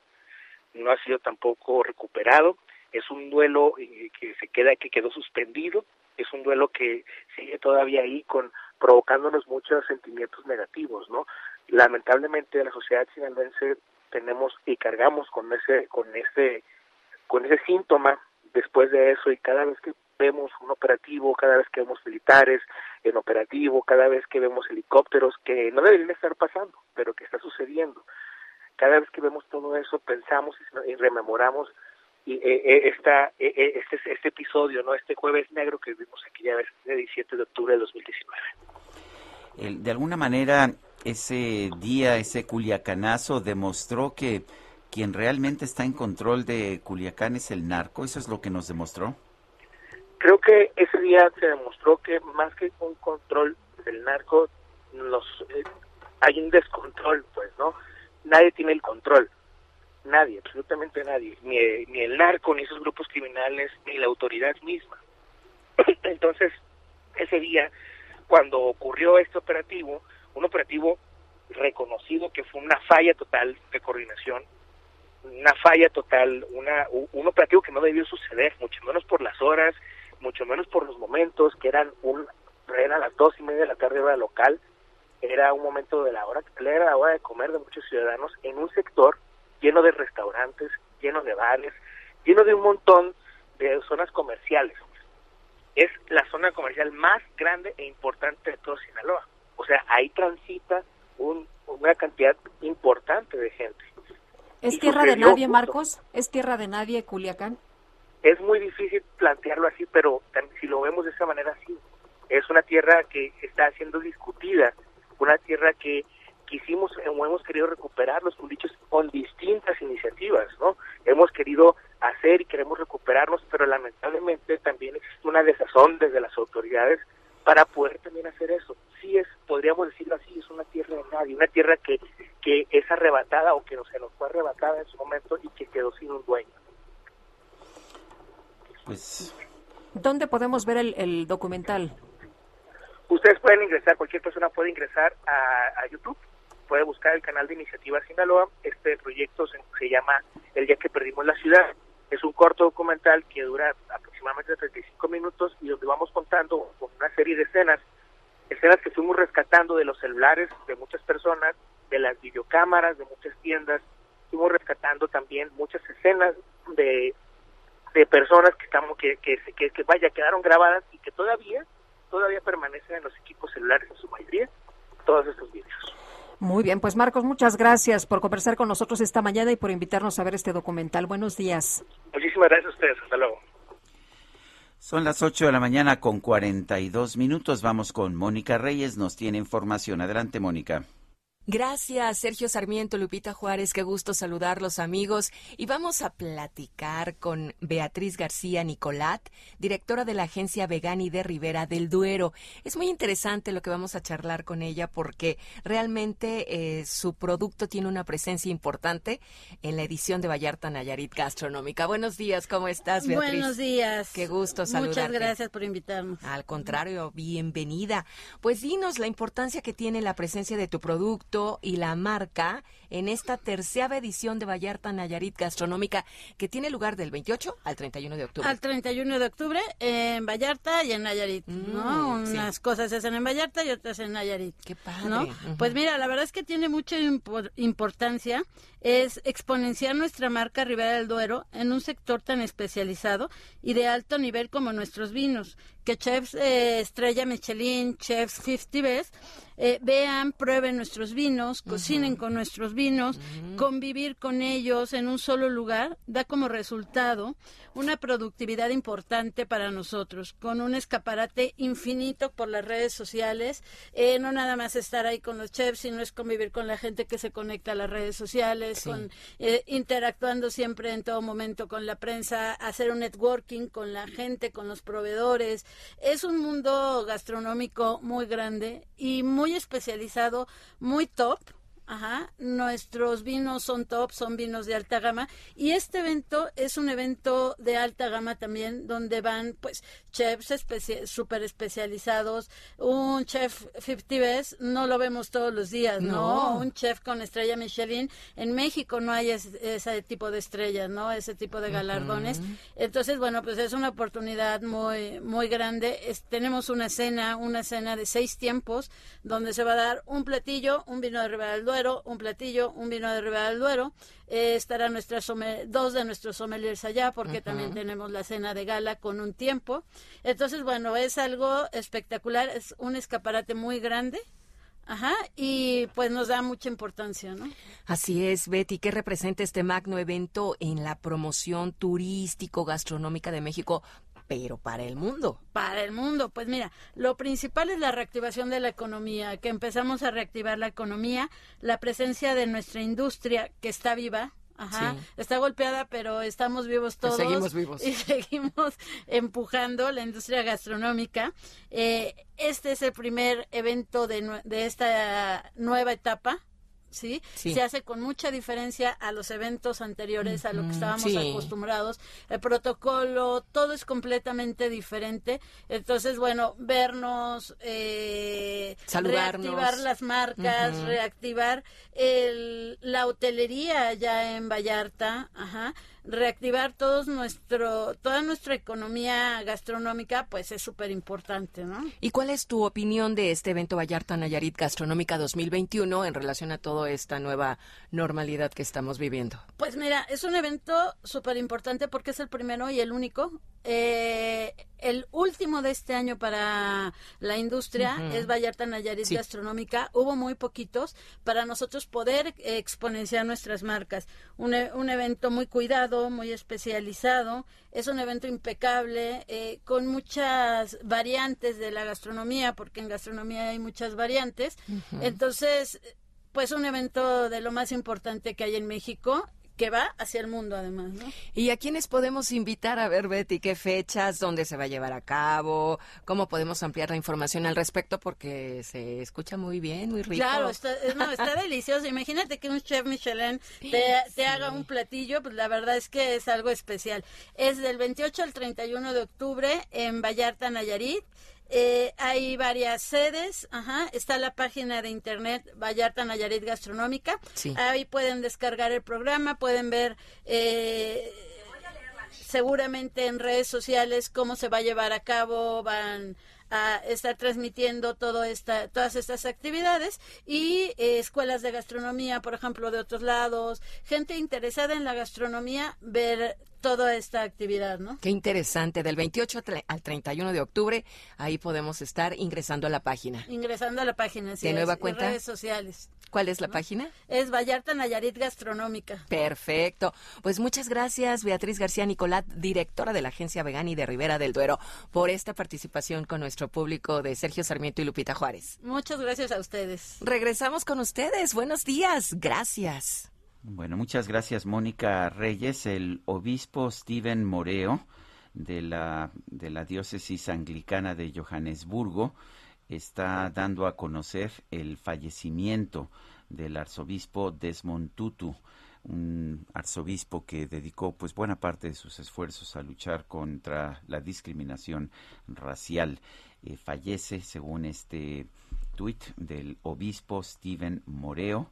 no ha sido tampoco recuperado. Es un duelo eh, que se queda, que quedó suspendido, es un duelo que sigue todavía ahí con provocándonos muchos sentimientos negativos, ¿no? Lamentablemente la sociedad sinaloense tenemos y cargamos con ese con ese con ese síntoma después de eso y cada vez que vemos un operativo, cada vez que vemos militares en operativo, cada vez que vemos helicópteros que no deberían estar pasando, pero que está sucediendo. Cada vez que vemos todo eso pensamos y rememoramos y eh, eh, esta, eh, eh, este, este episodio, no este jueves negro que vimos aquella vez el 17 de octubre de 2019. El- de alguna manera, ese día, ese culiacanazo demostró que quien realmente está en control de Culiacán es el narco. Eso es lo que nos demostró. Creo que ese día se demostró que más que un control del narco, los, eh, hay un descontrol, pues, ¿no? Nadie tiene el control. Nadie, absolutamente nadie. Ni, ni el narco, ni esos grupos criminales, ni la autoridad misma. Entonces, ese día, cuando ocurrió este operativo, un operativo reconocido que fue una falla total de coordinación, una falla total, una, un operativo que no debió suceder, mucho menos por las horas, mucho menos por los momentos, que eran un, eran las dos y media de la tarde hora local, era un momento de la hora, era la hora de comer de muchos ciudadanos en un sector lleno de restaurantes, lleno de bares, lleno de un montón de zonas comerciales. Es la zona comercial más grande e importante de todo Sinaloa. O sea, ahí transita un- una cantidad importante de gente. ¿Es Y tierra de nadie, justo- Marcos? ¿Es tierra de nadie, Culiacán? es muy difícil plantearlo así, pero si lo vemos de esa manera, sí. Es una tierra que está siendo discutida, una tierra que quisimos o hemos querido recuperar los culichos con distintas iniciativas, ¿no? Hemos querido hacer y queremos recuperarlos, pero lamentablemente también existe una desazón desde las autoridades para poder también hacer eso. Sí es, podríamos decirlo así, es una tierra de nadie, una tierra que, que es arrebatada o que no se nos fue arrebatada en su momento y que quedó sin un dueño. Pues ¿Dónde podemos ver el, el documental? Ustedes pueden ingresar, cualquier persona puede ingresar a, a YouTube, puede buscar el canal de Iniciativa Sinaloa. Este proyecto se, se llama El día que perdimos la ciudad. Es un corto documental que dura aproximadamente 35 minutos y donde vamos contando con una serie de escenas, escenas que fuimos rescatando de los celulares de muchas personas, de las videocámaras, de muchas tiendas. Fuimos rescatando también muchas escenas de, de personas que estamos que, que, que, que vaya quedaron grabadas y que todavía todavía permanecen en los equipos celulares en su mayoría todos estos videos. Muy bien, pues Marcos, muchas gracias por conversar con nosotros esta mañana y por invitarnos a ver este documental. Buenos días. Muchísimas gracias a ustedes. Hasta luego. son las 8 de la mañana con 42 minutos. Vamos con Mónica Reyes. Nos tiene información. Adelante, Mónica. Gracias, Sergio Sarmiento, Lupita Juárez, qué gusto saludarlos amigos. Y vamos a platicar con Beatriz García Nicolat, directora de la agencia Vegani de Rivera del Duero. Es muy interesante lo que vamos a charlar con ella porque realmente eh, su producto tiene una presencia importante en la edición de Vallarta Nayarit Gastronómica. Buenos días, ¿cómo estás, Beatriz? Buenos días. Qué gusto saludarte. Muchas gracias por invitarnos. Al contrario, bienvenida. Pues dinos la importancia que tiene la presencia de tu producto y la marca en esta tercera edición de Vallarta Nayarit Gastronómica que tiene lugar del 28 al 31 de octubre. Al 31 de octubre en Vallarta y en Nayarit, ¿no? Mm, sí. Unas cosas se hacen en Vallarta y otras en Nayarit. Qué padre. ¿no? Pues mira, la verdad es que tiene mucha impor- importancia es exponenciar nuestra marca Ribera del Duero en un sector tan especializado y de alto nivel como nuestros vinos, que chefs eh, Estrella Michelin, chefs 50 Best eh, vean, prueben nuestros vinos, cocinen con nuestros vinos, convivir con ellos en un solo lugar, da como resultado una productividad importante para nosotros, con un escaparate infinito por las redes sociales, eh, no nada más estar ahí con los chefs, sino es convivir con la gente que se conecta a las redes sociales, con eh, interactuando siempre en todo momento con la prensa, hacer un networking con la gente, con los proveedores. Es un mundo gastronómico muy grande y muy especializado, muy top. Ajá, nuestros vinos son top, son vinos de alta gama y este evento es un evento de alta gama también donde van pues chefs especi súper especializados, un chef 50 best no lo vemos todos los días, ¿no? No. Un chef con estrella Michelin, en México no hay es- ese tipo de estrellas, ¿no? Ese tipo de galardones. Entonces, bueno, pues es una oportunidad muy, muy grande. Es- tenemos una cena, una cena de seis tiempos, donde se va a dar un platillo, un vino de Ribera Duero, un platillo, un vino de Ribera del Duero. Eh, estarán nuestras dos de nuestros sommeliers allá, porque también tenemos la cena de gala con un tiempo. Entonces, bueno, es algo espectacular, es un escaparate muy grande. Ajá, y pues nos da mucha importancia, ¿no? Así es, Betty. ¿Qué representa este magno evento en la promoción turístico-gastronómica de México, pero para el mundo? para el mundo. Pues mira, lo principal es la reactivación de la economía, que empezamos a reactivar la economía, la presencia de nuestra industria que está viva. Ajá, Sí. está golpeada, pero estamos vivos todos. Seguimos vivos. Y seguimos empujando la industria gastronómica. Eh, este es el primer evento de, de esta nueva etapa. ¿Sí? Sí. Se hace con mucha diferencia a los eventos anteriores, a lo que estábamos sí. acostumbrados. El protocolo, todo es completamente diferente. Entonces, bueno, vernos, eh, Saludarnos. reactivar las marcas, reactivar el, la hotelería ya en Vallarta, ajá, reactivar todos nuestro, toda nuestra economía gastronómica, pues es súper importante, ¿no? ¿Y cuál es tu opinión de este evento Vallarta Nayarit Gastronómica 2021 en relación a toda esta nueva normalidad que estamos viviendo? Pues mira, es un evento súper importante porque es el primero y el único. Eh, el último de este año para la industria es Vallarta Nayarit Sí. Gastronómica. Hubo muy poquitos para nosotros poder exponenciar nuestras marcas. Un, e- un evento muy cuidado, muy especializado. Es un evento impecable, eh, con muchas variantes de la gastronomía, porque en gastronomía hay muchas variantes. Entonces, pues un evento de lo más importante que hay en México que va hacia el mundo además, ¿no? ¿Y a quiénes podemos invitar a ver, Betty? ¿Qué fechas? ¿Dónde se va a llevar a cabo? ¿Cómo podemos ampliar la información al respecto? Porque se escucha muy bien, muy rico. Claro, está, es- no, está delicioso. Imagínate que un chef Michelin te, te haga un platillo, pues la verdad es que es algo especial. Es del 28 al 31 de octubre en Vallarta, Nayarit. Eh, hay varias sedes, ajá, está la página de internet Vallarta Nayarit Gastronómica, Sí. ahí pueden descargar el programa, pueden ver eh, seguramente en redes sociales cómo se va a llevar a cabo, van a estar transmitiendo todo esta, todas estas actividades y eh, escuelas de gastronomía, por ejemplo, de otros lados, gente interesada en la gastronomía, ver toda esta actividad, ¿no? Qué interesante. Del 28 al tre- al 31 de octubre, ahí podemos estar ingresando a la página. Ingresando a la página, así ¿De nueva cuenta? redes sociales. ¿Cuál es la página? Es Vallarta Nayarit Gastronómica. Perfecto. Pues muchas gracias, Beatriz García Nicolat, directora de la Agencia Vegani de Rivera del Duero, por esta participación con nuestro público de Sergio Sarmiento y Lupita Juárez. Muchas gracias a ustedes. Regresamos con ustedes. Buenos días. Gracias. Bueno, muchas gracias, Mónica Reyes. El obispo Steven Moreo de la, de la diócesis anglicana de Johannesburgo está dando a conocer el fallecimiento del arzobispo Desmond Tutu, un arzobispo que dedicó pues buena parte de sus esfuerzos a luchar contra la discriminación racial. Eh, fallece, según este tuit del obispo Steven Moreo,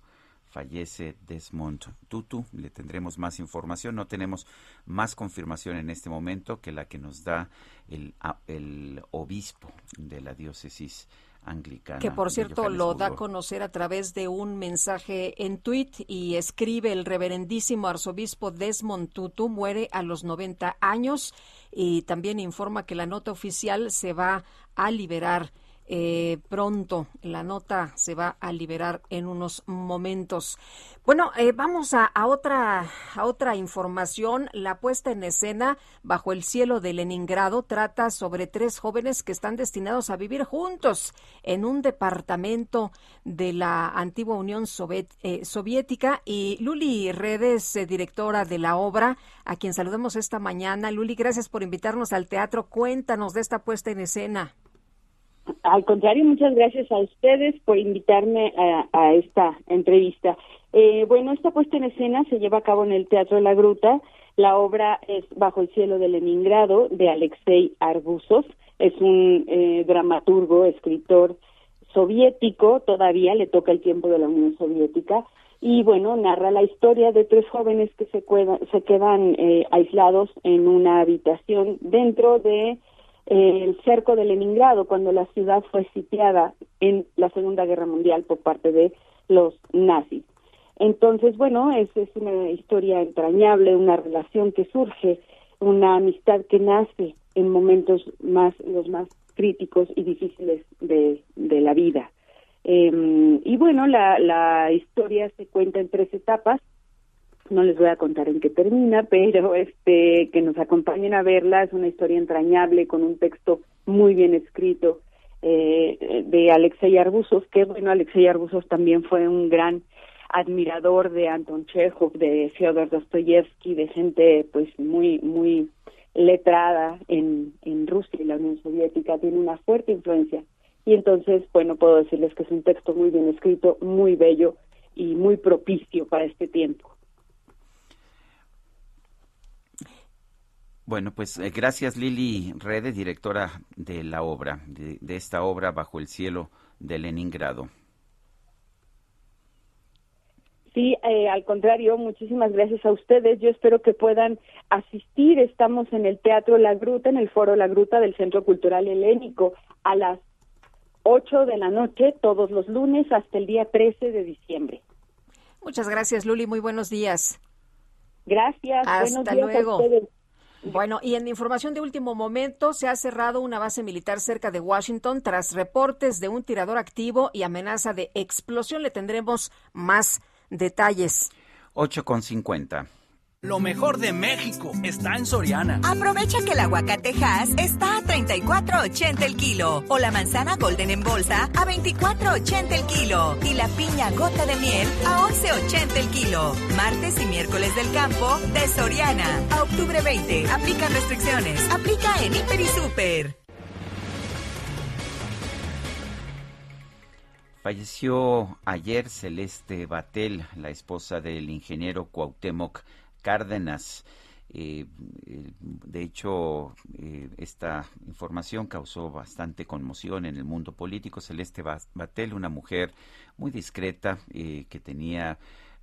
fallece Desmond Tutu. Le tendremos más información. No tenemos más confirmación en este momento que la que nos da el, obispo de la diócesis anglicana. Que por cierto lo da a conocer a través de un mensaje en tweet y escribe el reverendísimo arzobispo Desmond Tutu muere a los 90 años y también informa que la nota oficial se va a liberar eh, pronto. La nota se va a liberar en unos momentos. Bueno, eh, vamos a, otra, a otra información. La puesta en escena bajo el cielo de Leningrado trata sobre tres jóvenes que están destinados a vivir juntos en un departamento de la antigua Unión eh, Soviética. Y Luli Redes, eh, directora de la obra, a quien saludamos esta mañana. Luli, gracias por invitarnos al teatro. Cuéntanos de esta puesta en escena. Al contrario, muchas gracias a ustedes por invitarme a, a esta entrevista. Eh, bueno, esta puesta en escena se lleva a cabo en el Teatro la Gruta. La obra es Bajo el cielo de Leningrado de Alexei Arbusov. Es un eh, dramaturgo, escritor soviético, todavía le toca el tiempo de la Unión Soviética. Y bueno, narra la historia de tres jóvenes que se, cuedan, se quedan eh, aislados en una habitación dentro de el cerco de Leningrado cuando la ciudad fue sitiada en la Segunda Guerra Mundial por parte de los nazis. Entonces, bueno, es, es una historia entrañable, una relación que surge, una amistad que nace en momentos más los más críticos y difíciles de, de la vida. Eh, y bueno, la, la historia se cuenta en tres etapas no les voy a contar en qué termina, pero este que nos acompañen a verla es una historia entrañable con un texto muy bien escrito eh, de Alexei Arbusov, que bueno, Alexei Arbusov también fue un gran admirador de Anton Chekhov, de Fyodor Dostoyevsky, de gente pues muy muy letrada en, en Rusia y la Unión Soviética, tiene una fuerte influencia. Y entonces, bueno, puedo decirles que es un texto muy bien escrito, muy bello y muy propicio para este tiempo. Bueno, pues eh, gracias Lili Rede, directora de la obra, de, de, esta obra Bajo el cielo de Leningrado. Sí, eh, al contrario, muchísimas gracias a ustedes. Yo espero que puedan asistir. Estamos en el Teatro La Gruta, en el Foro La Gruta del Centro Cultural Helénico, a las 8 de la noche, todos los lunes, hasta el día 13 de diciembre. Muchas gracias, Luli. Muy buenos días. Gracias. Hasta buenos días luego. A ustedes. Bueno, y en información de último momento, se ha cerrado una base militar cerca de Washington tras reportes de un tirador activo y amenaza de explosión. Le tendremos más detalles. 8 con 50. Lo mejor de México está en Soriana. Aprovecha que el aguacate Hass está a 34.80 el kilo o la manzana Golden en bolsa a 24.80 el kilo y la piña gota de miel a 11.80 el kilo. Martes y miércoles del campo de Soriana a octubre 20. Aplica restricciones. Aplica en Hiper y Super. Falleció ayer Celeste Batel, la esposa del ingeniero Cuauhtémoc Cárdenas. Eh, de hecho, eh, esta información causó bastante conmoción en el mundo político. Celeste Batel, una mujer muy discreta eh, que tenía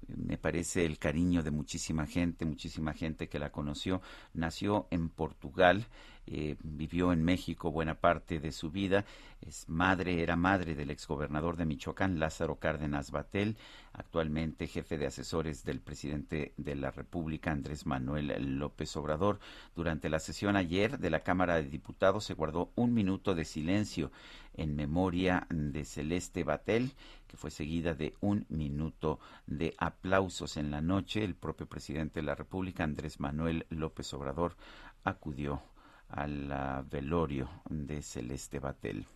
me parece el cariño de muchísima gente, muchísima gente que la conoció. Nació en Portugal, eh, vivió en México buena parte de su vida. Es madre, era madre del exgobernador de Michoacán, Lázaro Cárdenas Batel, actualmente jefe de asesores del presidente de la República, Andrés Manuel López Obrador. Durante la sesión ayer de la Cámara de Diputados se guardó un minuto de silencio en memoria de Celeste Batel, que fue seguida de un minuto de aplausos en la noche. El propio presidente de la República, Andrés Manuel López Obrador, acudió al velorio de Celeste Batel.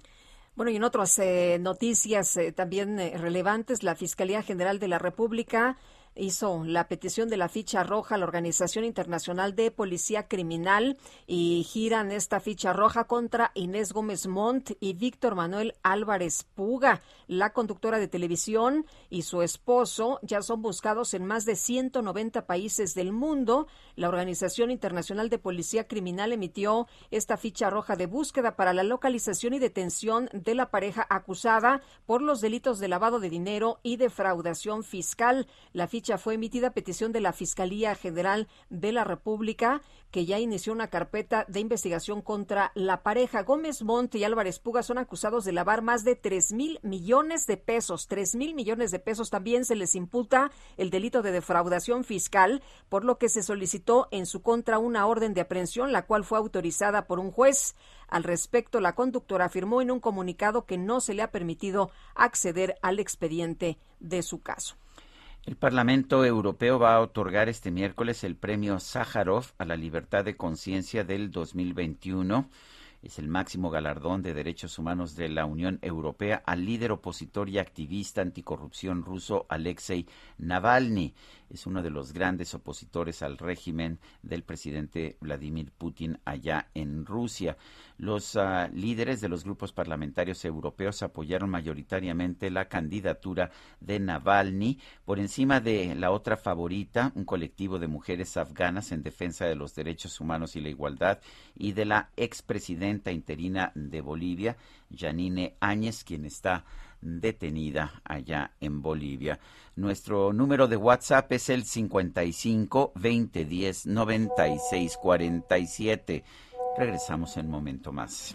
Bueno, y en otras eh, noticias eh, también eh, relevantes, la Fiscalía General de la República hizo la petición de la ficha roja a la Organización Internacional de Policía Criminal y giran esta ficha roja contra Inés Gómez Montt y Víctor Manuel Álvarez Puga. La conductora de televisión y su esposo ya son buscados en más de 190 países del mundo. La Organización Internacional de Policía Criminal emitió esta ficha roja de búsqueda para la localización y detención de la pareja acusada por los delitos de lavado de dinero y defraudación fiscal. La ficha fue emitida a petición de la Fiscalía General de la República, que ya inició una carpeta de investigación contra la pareja. Gómez Monte y Álvarez Puga son acusados de lavar más de 3 mil millones de pesos. 3 mil millones de pesos también se les imputa el delito de defraudación fiscal, por lo que se solicitó en su contra una orden de aprehensión, la cual fue autorizada por un juez. Al respecto, la conductora afirmó en un comunicado que no se le ha permitido acceder al expediente de su caso. El Parlamento Europeo va a otorgar este miércoles el premio Sájarov a la libertad de conciencia del 2021. Es el máximo galardón de derechos humanos de la Unión Europea al líder opositor y activista anticorrupción ruso Alexei Navalny. Es uno de los grandes opositores al régimen del presidente Vladimir Putin allá en Rusia. Los uh, líderes de los grupos parlamentarios europeos apoyaron mayoritariamente la candidatura de Navalny por encima de la otra favorita, un colectivo de mujeres afganas en defensa de los derechos humanos y la igualdad, y de la expresidenta interina de Bolivia, Janine Áñez, quien está detenida allá en Bolivia. Nuestro número de WhatsApp es el 55 2010 96 47. Regresamos en un momento más.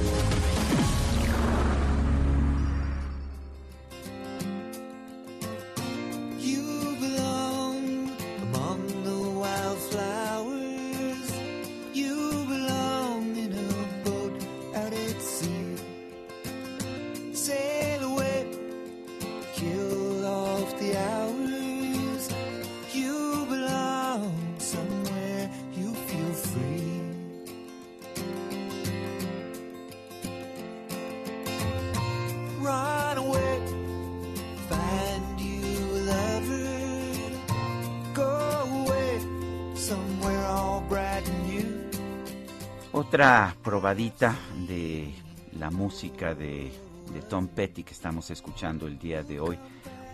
Otra probadita de la música de, de Tom Petty que estamos escuchando el día de hoy.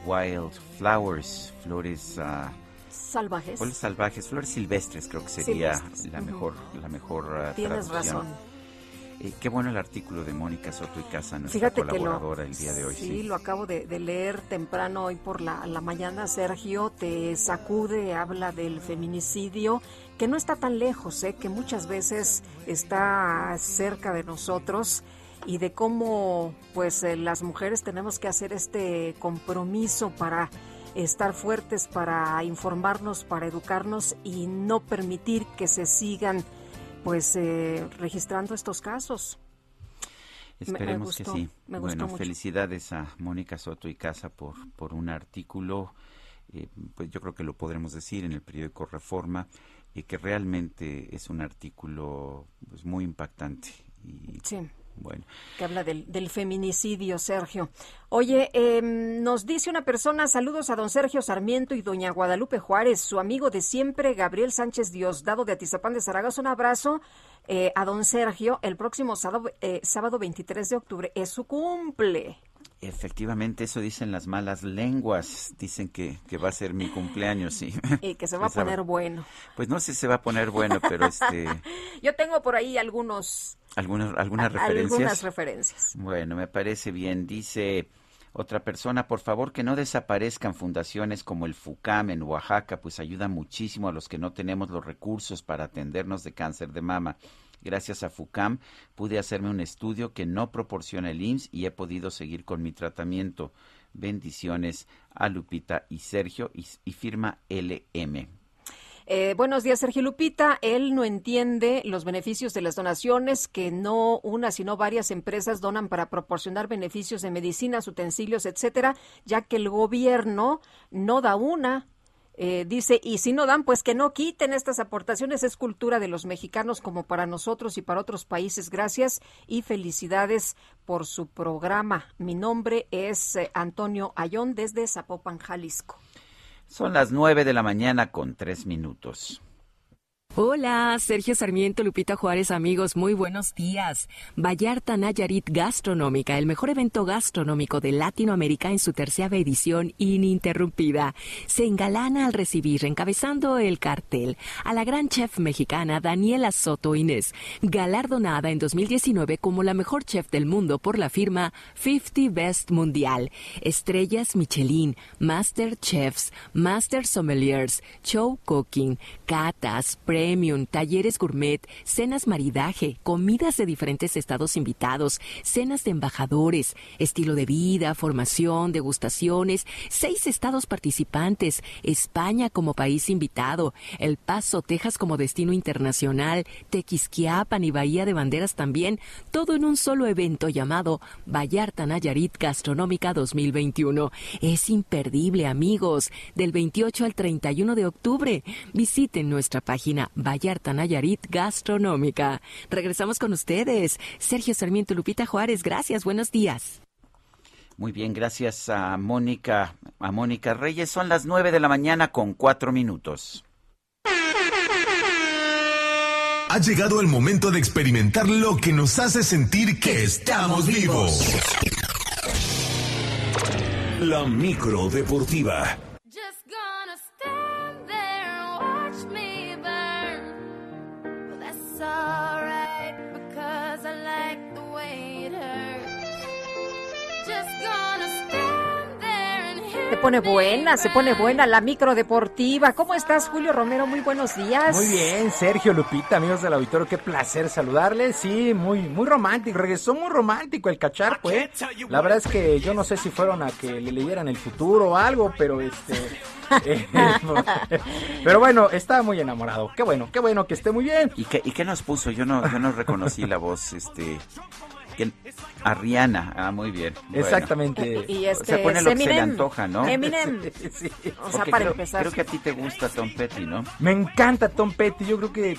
Wild Flowers, flores, ah, Salvajes. flores salvajes, flores silvestres creo que sería Silvestres, la mejor, la mejor ah, Tienes traducción. razón. Eh, qué bueno el artículo de Mónica Soto y Casa, nuestra Fíjate que lo, colaboradora el día de hoy. sí, lo acabo de, de leer temprano hoy por la, la mañana. Sergio te sacude, habla del feminicidio, que no está tan lejos, ¿eh? que muchas veces está cerca de nosotros y de cómo pues eh, las mujeres tenemos que hacer este compromiso para estar fuertes, para informarnos, para educarnos y no permitir que se sigan pues eh, registrando estos casos. Me Esperemos que sí. me gustó bueno, mucho. felicidades a Mónica Soto y Casa por, por un artículo, eh, pues yo creo que lo podremos decir en el periódico Reforma, y que realmente es un artículo pues, muy impactante. Y, Sí. Bueno, que habla del, del feminicidio, Sergio. Oye, em, nos dice una persona, saludos a don Sergio Sarmiento y doña Guadalupe Juárez, su amigo de siempre, Gabriel Sánchez Diosdado de Atizapán de Zaragoza. Un abrazo eh, a don Sergio. El próximo sábado, eh, sábado 23 de octubre es su cumple. efectivamente eso dicen las malas lenguas, dicen que, que va a ser mi cumpleaños, sí. Y que se va a poner bueno. Pues no sé si se va a poner bueno, pero este, Yo tengo por ahí algunos, algunas, algunas referencias. algunas referencias. Bueno, me parece bien. Dice, Otra persona, por favor, que no desaparezcan fundaciones como el FUCAM en Oaxaca, pues ayuda muchísimo a los que no tenemos los recursos para atendernos de cáncer de mama. Gracias a FUCAM pude hacerme un estudio que no proporciona el IMSS y he podido seguir con mi tratamiento. Bendiciones a Lupita y Sergio y, y firma LM. Eh, buenos días, Sergio Lupita. Él no entiende los beneficios de las donaciones que no una, sino varias empresas donan para proporcionar beneficios de medicinas, utensilios, etcétera, ya que el gobierno no da una. Eh, dice, y si no dan, pues que no quiten estas aportaciones. Es cultura de los mexicanos como para nosotros y para otros países. Gracias y felicidades por su programa. Mi nombre es eh, Antonio Ayón desde Zapopan, Jalisco. Son las nueve de la mañana con tres minutos. Hola, Sergio Sarmiento, Lupita Juárez, amigos, muy buenos días. Vallarta Nayarit Gastronómica, el mejor evento gastronómico de Latinoamérica en su tercera edición ininterrumpida. Se engalana al recibir, encabezando el cartel, a la gran chef mexicana Daniela Soto Inés, galardonada en 2019 como la mejor chef del mundo por la firma 50 Best Mundial. Estrellas Michelin, Master Chefs, Master Sommeliers, Show Cooking, Catas, Premium, talleres gourmet, cenas maridaje, comidas de diferentes estados invitados, cenas de embajadores, estilo de vida, formación, degustaciones, seis estados participantes, España como país invitado, El Paso, Texas como destino internacional, Tequisquiapan y Bahía de Banderas también, todo en un solo evento llamado Vallarta Nayarit Gastronómica 2021. Es imperdible, amigos, del 28 al 31 de octubre. Visiten nuestra página Vallarta Nayarit Gastronómica. Regresamos con ustedes. Sergio Sarmiento Lupita Juárez, gracias, buenos días. Muy bien, gracias a Mónica, a Mónica Reyes. Son las nueve de la mañana con cuatro minutos. Ha llegado el momento de experimentar lo que nos hace sentir que estamos vivos. La micro deportiva. Just gonna stand there and watch me all right Se pone buena, se pone buena la micro deportiva. ¿Cómo estás, Julio Romero? Muy buenos días. Muy bien, Sergio Lupita, amigos del auditorio, qué placer saludarles. Sí, muy, muy romántico, regresó muy romántico el cacharpo, ¿eh? La verdad es que yo no sé si fueron a que le leyeran el futuro o algo, pero este. eh, pero bueno, estaba muy enamorado. Qué bueno, qué bueno que esté muy bien. ¿Y qué, y qué nos puso? Yo no, yo no reconocí la voz, este. Que- A Rihanna. Ah, muy bien. Bueno. Exactamente. Y este, se pone lo que se le antoja, ¿no? Eminem. Sí. O sea, Porque para creo, empezar. creo que a ti te gusta Tom Petty, ¿no? Me encanta Tom Petty, yo creo que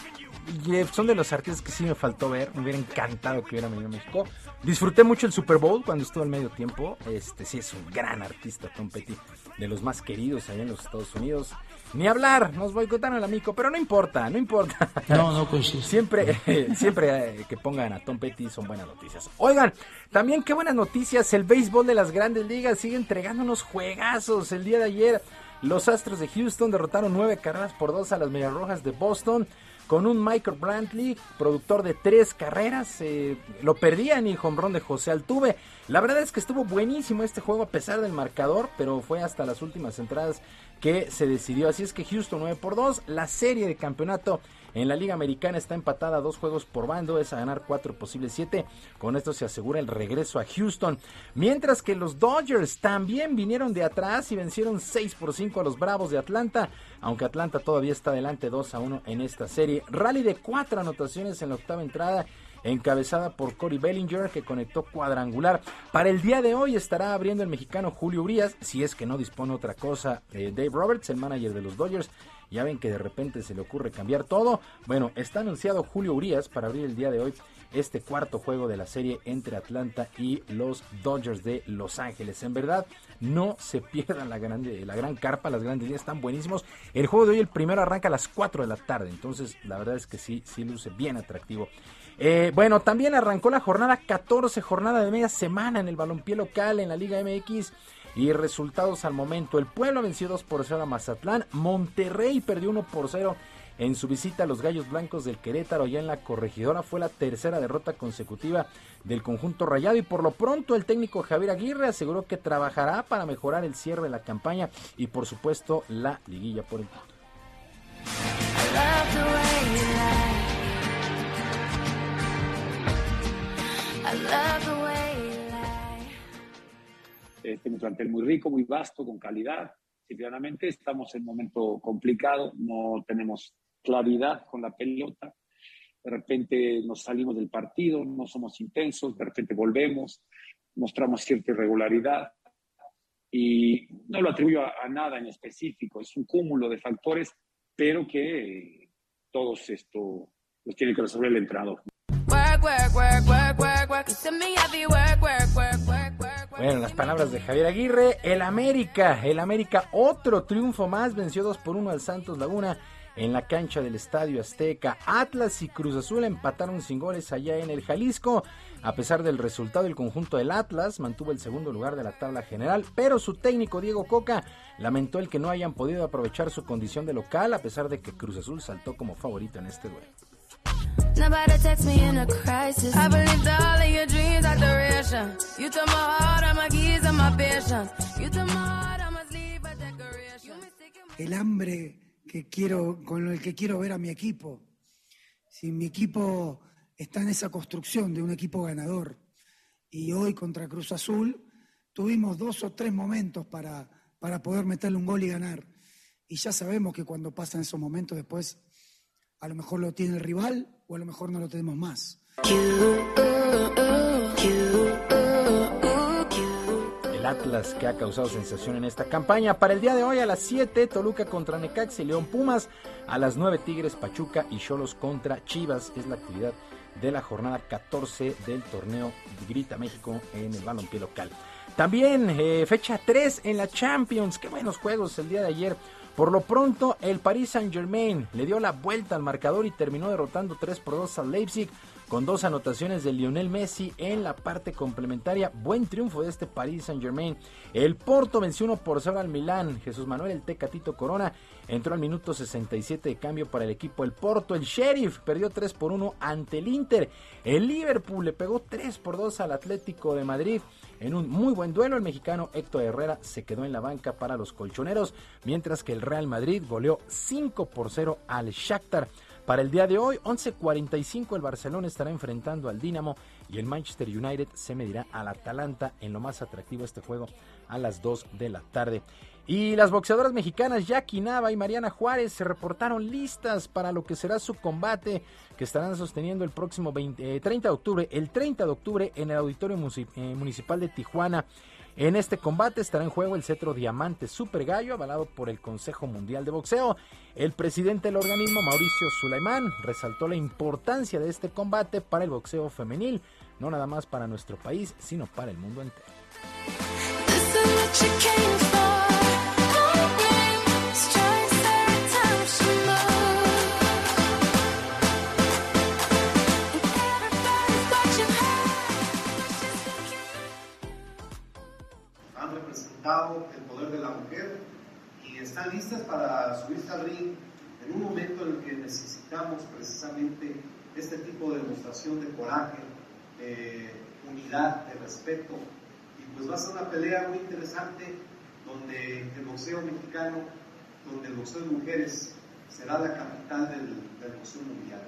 eh, son de los artistas que sí me faltó ver, me hubiera encantado que hubiera venido a México. Disfruté mucho el Super Bowl cuando estuvo al medio tiempo, este sí es un gran artista Tom Petty, de los más queridos allá en los Estados Unidos. Ni hablar, nos boicotaron el amigo, pero no importa, no importa. No, no coincide. Siempre, eh, siempre eh, que pongan a Tom Petty son buenas noticias. Oigan, también qué buenas noticias, el béisbol de las grandes ligas sigue entregando unos juegazos. El día de ayer los Astros de Houston derrotaron nueve carreras por dos a las Medias Rojas de Boston con un Michael Brantley, productor de tres carreras. eh, lo perdían y jonrón de José Altuve. La verdad es que estuvo buenísimo este juego a pesar del marcador, pero fue hasta las últimas entradas que se decidió. Así es que Houston 9 por 2. La serie de campeonato en la Liga Americana está empatada dos juegos por bando. Es a ganar cuatro posibles siete. Con esto se asegura el regreso a Houston. Mientras que los Dodgers también vinieron de atrás y vencieron 6 por 5 a los Bravos de Atlanta. Aunque Atlanta todavía está adelante 2 a 1 en esta serie. Rally de cuatro anotaciones en la octava entrada encabezada por Cory Bellinger que conectó cuadrangular. Para el día de hoy estará abriendo el mexicano Julio Urias, si es que no dispone otra cosa eh, Dave Roberts, el manager de los Dodgers. Ya ven que de repente se le ocurre cambiar todo. Bueno, está anunciado Julio Urias para abrir el día de hoy este cuarto juego de la serie entre Atlanta y los Dodgers de Los Ángeles. En verdad, no se pierdan la, grande, la gran carpa, las grandes líneas están buenísimos. El juego de hoy, el primero arranca a las 4 de la tarde, entonces la verdad es que sí, sí luce bien atractivo. Eh, bueno, también arrancó la jornada 14, jornada de media semana en el balompié local en la Liga MX. Y resultados al momento. El Puebla venció 2 por 0 a Mazatlán. Monterrey perdió 1 por 0 en su visita a los Gallos Blancos del Querétaro allá en la corregidora. Fue la tercera derrota consecutiva del conjunto rayado y por lo pronto el técnico Javier Aguirre aseguró que trabajará para mejorar el cierre de la campaña y por supuesto la liguilla por el punto. Eh, tenemos un plantel muy rico, muy vasto, con calidad. Simplemente estamos en un momento complicado, no tenemos claridad con la pelota. De repente nos salimos del partido, no somos intensos, de repente volvemos, mostramos cierta irregularidad y no lo atribuyo a, a nada en específico, es un cúmulo de factores, pero que eh, todos esto los tiene que resolver el entrenador. Work, work, work, Bueno, en las palabras de Javier Aguirre, el América, el América, otro triunfo más, venció 2 por 1 al Santos Laguna en la cancha del Estadio Azteca. Atlas y Cruz Azul empataron sin goles allá en el Jalisco. A pesar del resultado, el conjunto del Atlas mantuvo el segundo lugar de la tabla general, pero su técnico Diego Coca lamentó el que no hayan podido aprovechar su condición de local, a pesar de que Cruz Azul saltó como favorito en este duelo. Nobody text me in a crisis. I believed all. You took my heart, all my keys, and my patience. You took my heart, a decoration. el hambre que quiero, con el que quiero ver a mi equipo. Si mi equipo está en esa construcción de un equipo ganador y hoy contra Cruz Azul tuvimos dos o tres momentos para, para poder meterle un gol y ganar. Y ya sabemos que cuando pasan esos momentos después a lo mejor lo tiene el rival o a lo mejor no lo tenemos más. El Atlas que ha causado sensación en esta campaña. Para el día de hoy a las 7, Toluca contra Necaxa y León Pumas. A las 9, Tigres, Pachuca y Cholos contra Chivas. Es la actividad de la jornada 14 del torneo Grita México en el balompié local. También eh, fecha 3 en la Champions. Qué buenos juegos el día de ayer. Por lo pronto, el Paris Saint Germain le dio la vuelta al marcador y terminó derrotando 3 por 2 al Leipzig con dos anotaciones de Lionel Messi en la parte complementaria. Buen triunfo de este Paris Saint Germain. El Porto venció 1 por 0 al Milán. Jesús Manuel el Tecatito Corona entró al minuto 67 de cambio para el equipo El Porto. El Sheriff perdió 3 por 1 ante el Inter. El Liverpool le pegó 3 por 2 al Atlético de Madrid. En un muy buen duelo, el mexicano Héctor Herrera se quedó en la banca para los colchoneros, mientras que el Real Madrid goleó 5 por 0 al Shakhtar. Para el día de hoy, 11.45, el Barcelona estará enfrentando al Dinamo y el Manchester United se medirá al Atalanta en lo más atractivo este juego a las 2 de la tarde. Y las boxeadoras mexicanas Jackie Nava y Mariana Juárez se reportaron listas para lo que será su combate que estarán sosteniendo el próximo 20 eh, 30 de octubre, el 30 de octubre en el Auditorio eh, Municipal de Tijuana. En este combate estará en juego el cetro Diamante Super Gallo, avalado por el Consejo Mundial de Boxeo. El presidente del organismo, Mauricio Sulaimán, resaltó la importancia de este combate para el boxeo femenil, no nada más para nuestro país, sino para el mundo entero. El poder de la mujer y están listas para subirse al ring en un momento en el que necesitamos precisamente este tipo de demostración de coraje, de unidad, de respeto. Y pues va a ser una pelea muy interesante donde el boxeo mexicano, donde el boxeo de mujeres será la capital del, del boxeo mundial.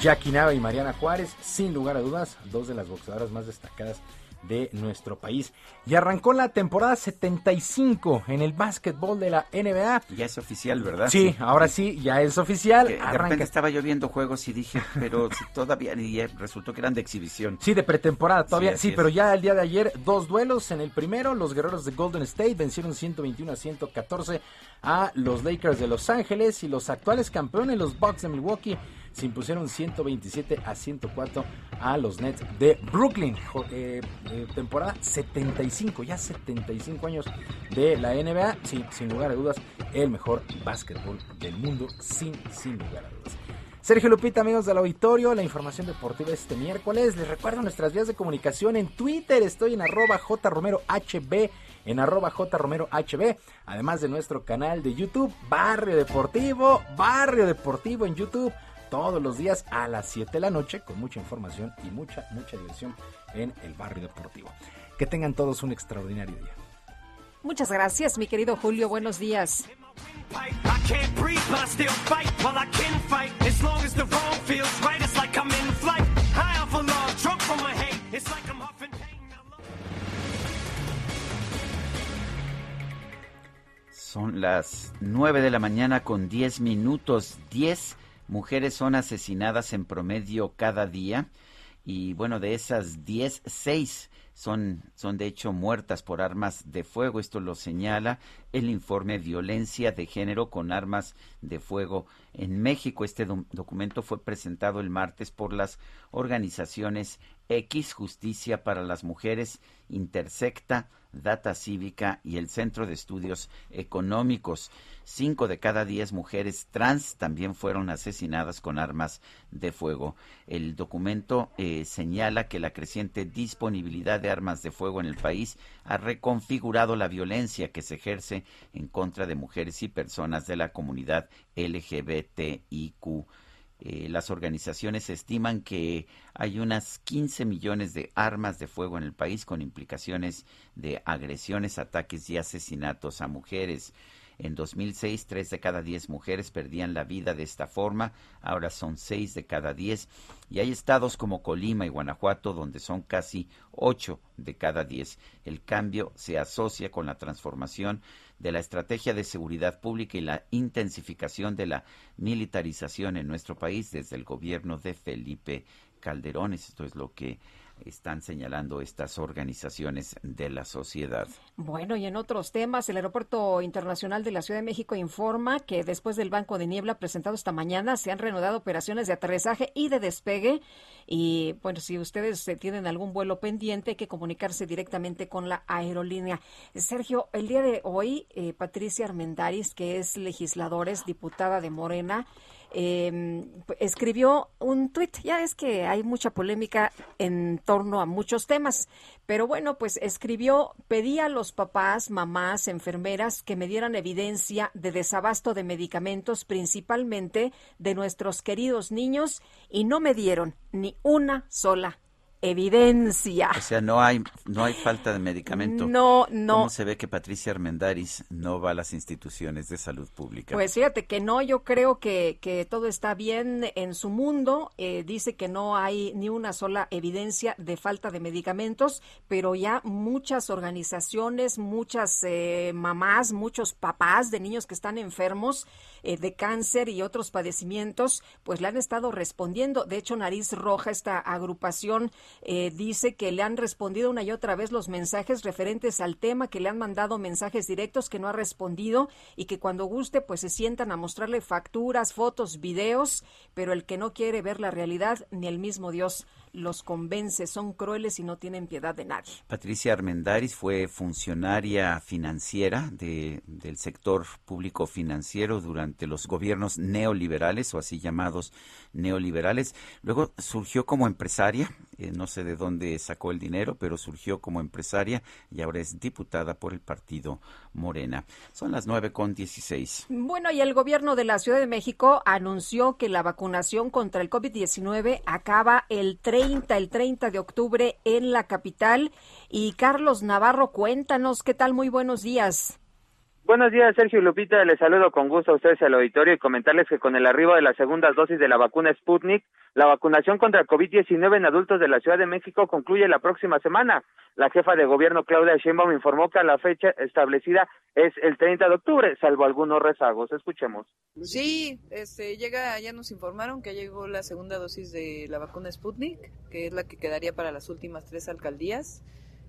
Jackie Nava y Mariana Juárez, sin lugar a dudas, dos de las boxeadoras más destacadas de nuestro país. Y arrancó la temporada 75 en el básquetbol de la NBA. Ya es oficial, ¿verdad? Sí, ahora sí, ya es oficial. Que de Arranca. repente estaba yo viendo juegos y dije, pero si todavía y resultó que eran de exhibición. Sí, de pretemporada todavía. Sí, Sí, pero ya el día de ayer, dos duelos. En el primero, los guerreros de Golden State vencieron 121 a 114 a los Lakers de Los Ángeles. Y los actuales campeones, los Bucks de Milwaukee, se impusieron 127 a 104 a los Nets de Brooklyn. Eh, eh, temporada 75, ya 75 años de la NBA. Sí, sin lugar a dudas, el mejor básquetbol del mundo, sin, sin lugar a dudas. Sergio Lupita, amigos del auditorio, la información deportiva este miércoles. Les recuerdo nuestras vías de comunicación en Twitter. Estoy en arroba jromerohb, en arroba jromerohb, además de nuestro canal de YouTube, Barrio Deportivo, Barrio Deportivo en YouTube, todos los días a las 7 de la noche, con mucha información y mucha, mucha diversión en el Barrio Deportivo. Que tengan todos un extraordinario día. Muchas gracias, mi querido Julio. Buenos días. Son las 9 de la mañana con 10 minutos. 10 mujeres son asesinadas en promedio cada día. Y bueno, de esas 10, 6 son, son de hecho muertas por armas de fuego. Esto lo señala el informe Violencia de Género con Armas de Fuego en México. Este do- documento fue presentado el martes por las organizaciones X, Justicia para las Mujeres, Intersecta, Data Cívica y el Centro de Estudios Económicos. Cinco de cada diez mujeres trans también fueron asesinadas con armas de fuego. El documento eh, señala que la creciente disponibilidad de armas de fuego en el país ha reconfigurado la violencia que se ejerce en contra de mujeres y personas de la comunidad LGBTIQ. Eh, las organizaciones estiman que hay unas 15 millones de armas de fuego en el país con implicaciones de agresiones, ataques y asesinatos a mujeres. En 2006, tres de cada diez mujeres perdían la vida de esta forma, ahora son seis de cada diez. Y hay estados como Colima y Guanajuato donde son casi ocho de cada diez. El cambio se asocia con la transformación de la estrategia de seguridad pública y la intensificación de la militarización en nuestro país desde el gobierno de Felipe Calderón. Esto es lo que están señalando estas organizaciones de la sociedad. Bueno, y en otros temas, el Aeropuerto Internacional de la Ciudad de México informa que después del Banco de Niebla presentado esta mañana se han reanudado operaciones de aterrizaje y de despegue. Y bueno, si ustedes eh, tienen algún vuelo pendiente, hay que comunicarse directamente con la aerolínea. Sergio, el día de hoy, eh, Patricia Armendaris, que es legisladora, es diputada de Morena, eh, escribió un tuit. Ya es que hay mucha polémica en torno a muchos temas, pero bueno, pues escribió, pedí a los papás, mamás, enfermeras que me dieran evidencia de desabasto de medicamentos, principalmente de nuestros queridos niños, y no me dieron ni una sola evidencia. O sea, no hay, no hay falta de medicamento. No, no. ¿Cómo se ve que Patricia Armendaris no va a las instituciones de salud pública? Pues fíjate que no, yo creo que, que todo está bien en su mundo. Eh, dice que no hay ni una sola evidencia de falta de medicamentos, pero ya muchas organizaciones, muchas eh, mamás, muchos papás de niños que están enfermos eh, de cáncer y otros padecimientos, pues le han estado respondiendo. De hecho, Nariz Roja, esta agrupación, eh, dice que le han respondido una y otra vez los mensajes referentes al tema, que le han mandado mensajes directos que no ha respondido y que cuando guste pues se sientan a mostrarle facturas, fotos, videos, pero el que no quiere ver la realidad ni el mismo Dios los convence, son crueles y no tienen piedad de nadie. Patricia Armendaris fue funcionaria financiera de- del sector público financiero durante los gobiernos neoliberales o así llamados neoliberales. Luego surgió como empresaria, eh, no sé de dónde sacó el dinero, pero surgió como empresaria y ahora es diputada por el partido Morena. Son las nueve con dieciséis. Bueno, y el gobierno de la Ciudad de México anunció que la vacunación contra el COVID-19 acaba el 30, el 30 de octubre en la capital. Y Carlos Navarro, cuéntanos, ¿qué tal? Muy buenos días. Buenos días, Sergio y Lupita. Les saludo con gusto a ustedes al auditorio y comentarles que con el arribo de las segundas dosis de la vacuna Sputnik, la vacunación contra el COVID-19 en adultos de la Ciudad de México concluye la próxima semana. La jefa de gobierno, Claudia Sheinbaum, informó que la fecha establecida es el 30 de octubre, salvo algunos rezagos. Escuchemos. Sí, este, llega, ya nos informaron que llegó la segunda dosis de la vacuna Sputnik, que es la que quedaría para las últimas tres alcaldías.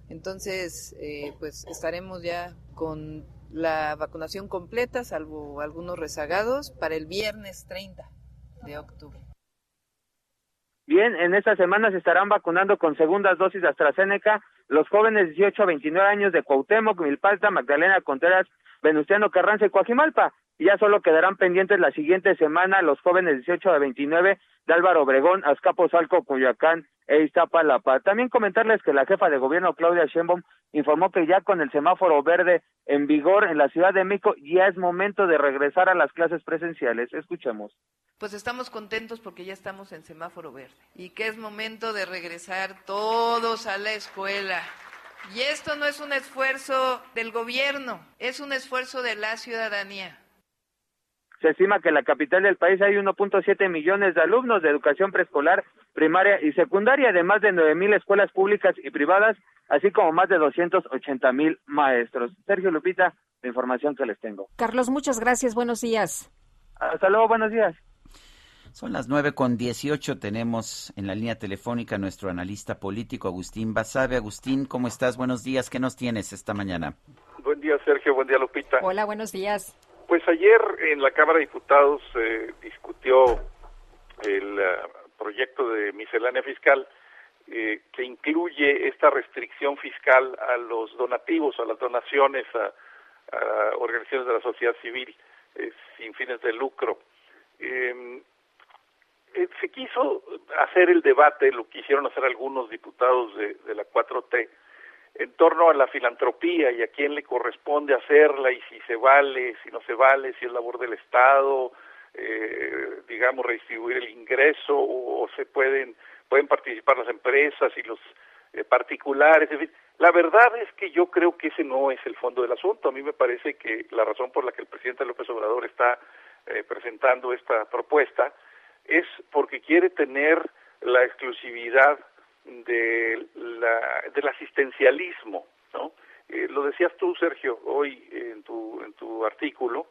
Entonces, eh, pues estaremos ya con la vacunación completa, salvo algunos rezagados, para el viernes 30 de octubre. Bien, en esta semana se estarán vacunando con segundas dosis de AstraZeneca los jóvenes 18 a 29 años de Cuauhtémoc, Milpalta, Magdalena Contreras, Venustiano Carranza y Coajimalpa. Ya solo quedarán pendientes la siguiente semana los jóvenes 18 a 29 de Álvaro Obregón, Azcapotzalco, Coyoacán e Iztapalapa. También comentarles que la jefa de gobierno Claudia Sheinbaum informó que ya con el semáforo verde en vigor en la Ciudad de México ya es momento de regresar a las clases presenciales. Escuchemos. Pues estamos contentos porque ya estamos en semáforo verde y que es momento de regresar todos a la escuela. Y esto no es un esfuerzo del gobierno, es un esfuerzo de la ciudadanía. Se estima que en la capital del país hay 1.7 millones de alumnos de educación preescolar, primaria y secundaria, además de 9 mil escuelas públicas y privadas, así como más de 280 mil maestros. Sergio Lupita, la información que les tengo. Carlos, muchas gracias. Buenos días. Hasta luego, buenos días. Son las nueve con dieciocho. Tenemos en la línea telefónica a nuestro analista político, Agustín Basabe. Agustín, ¿cómo estás? Buenos días. ¿Qué nos tienes esta mañana? Buen día, Sergio. Buen día, Lupita. Hola, buenos días. Pues ayer en la Cámara de Diputados se discutió el eh, proyecto de miscelánea fiscal eh, que incluye esta restricción fiscal a los donativos, a las donaciones a, a organizaciones de la sociedad civil eh, sin fines de lucro. Eh, eh, se quiso hacer el debate, lo quisieron hacer algunos diputados de, de la 4T, en torno a la filantropía y a quién le corresponde hacerla y si se vale, si no se vale, si es labor del Estado, eh, digamos, redistribuir el ingreso o, se pueden, pueden participar las empresas y los eh, particulares, en fin. La verdad es que yo creo que ese no es el fondo del asunto. A mí me parece que la razón por la que el presidente López Obrador está eh, presentando esta propuesta es porque quiere tener la exclusividad de la, del asistencialismo, ¿no? Eh, lo decías tú, Sergio, hoy en tu, en tu artículo,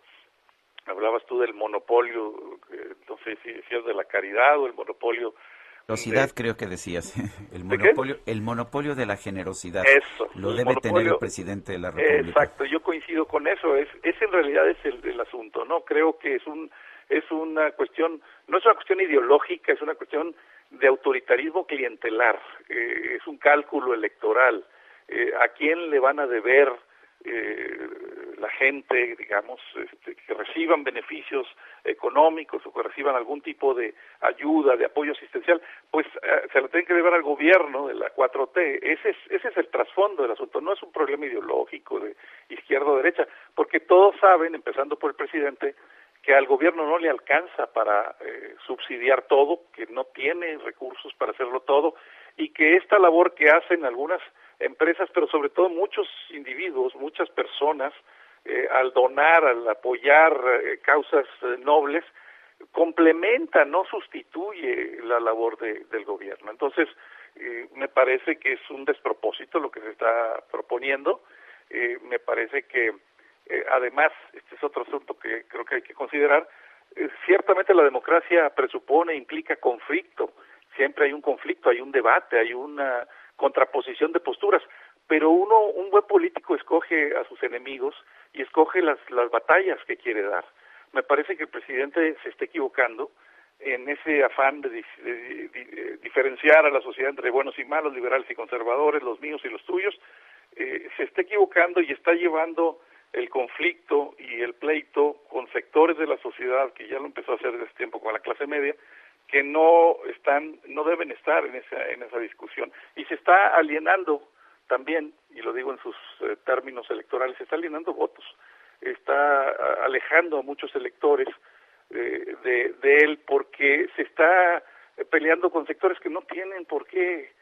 hablabas tú del monopolio, eh, no sé si decías de la caridad o el monopolio Generosidad, creo que decías. El monopolio, el monopolio de la generosidad. Eso. Lo debe monopolio- tener el presidente de la República. Exacto, yo coincido con eso. Es, ese en realidad es el, el asunto, ¿no? Creo que es un es una cuestión, no es una cuestión ideológica, es una cuestión de autoritarismo clientelar. Eh, es un cálculo electoral. Eh, ¿A quién le van a deber eh, la gente, digamos, este, que reciban beneficios económicos o que reciban algún tipo de ayuda, de apoyo asistencial, pues eh, se lo tienen que deber al gobierno de la 4T. Ese es, ese es el trasfondo del asunto, no es un problema ideológico de izquierda o derecha, porque todos saben, empezando por el presidente, que al gobierno no le alcanza para eh, subsidiar todo, que no tiene recursos para hacerlo todo, y que esta labor que hacen algunas empresas, pero sobre todo muchos individuos, muchas personas, eh, al donar, al apoyar eh, causas eh, nobles, complementa, no sustituye la labor de- del gobierno. Entonces, eh, me parece que es un despropósito lo que se está proponiendo. Me parece que, eh, además, este es otro asunto que creo que hay que considerar, eh, ciertamente la democracia presupone, implica conflicto. Siempre hay un conflicto, hay un debate, hay una contraposición de posturas, pero uno, un buen político escoge a sus enemigos y escoge las, las batallas que quiere dar. Me parece que el presidente se está equivocando en ese afán de, de- de- de diferenciar a la sociedad entre buenos y malos, liberales y conservadores, los míos y los tuyos, eh, se está equivocando y está llevando el conflicto y el pleito con sectores de la sociedad que ya lo empezó a hacer desde tiempo con la clase media que no están no deben estar en esa en esa discusión. Y se está alienando también y lo digo en sus eh, términos electorales se está alienando votos está alejando a muchos electores eh, de, de él porque se está eh, peleando con sectores que no tienen por qué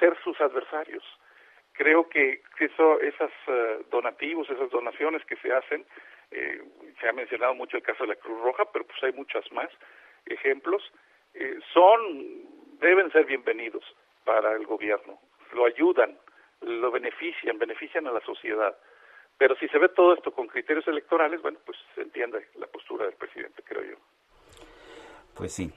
ser sus adversarios creo que eso, esas eh, donativos, esas donaciones que se hacen, eh, se ha mencionado mucho el caso de la Cruz Roja, pero pues hay muchas más ejemplos, eh, son, deben ser bienvenidos para el gobierno, lo ayudan, lo benefician, benefician a la sociedad. Pero si se ve todo esto con criterios electorales, bueno, pues se entiende la postura del presidente, creo yo. Pues sí.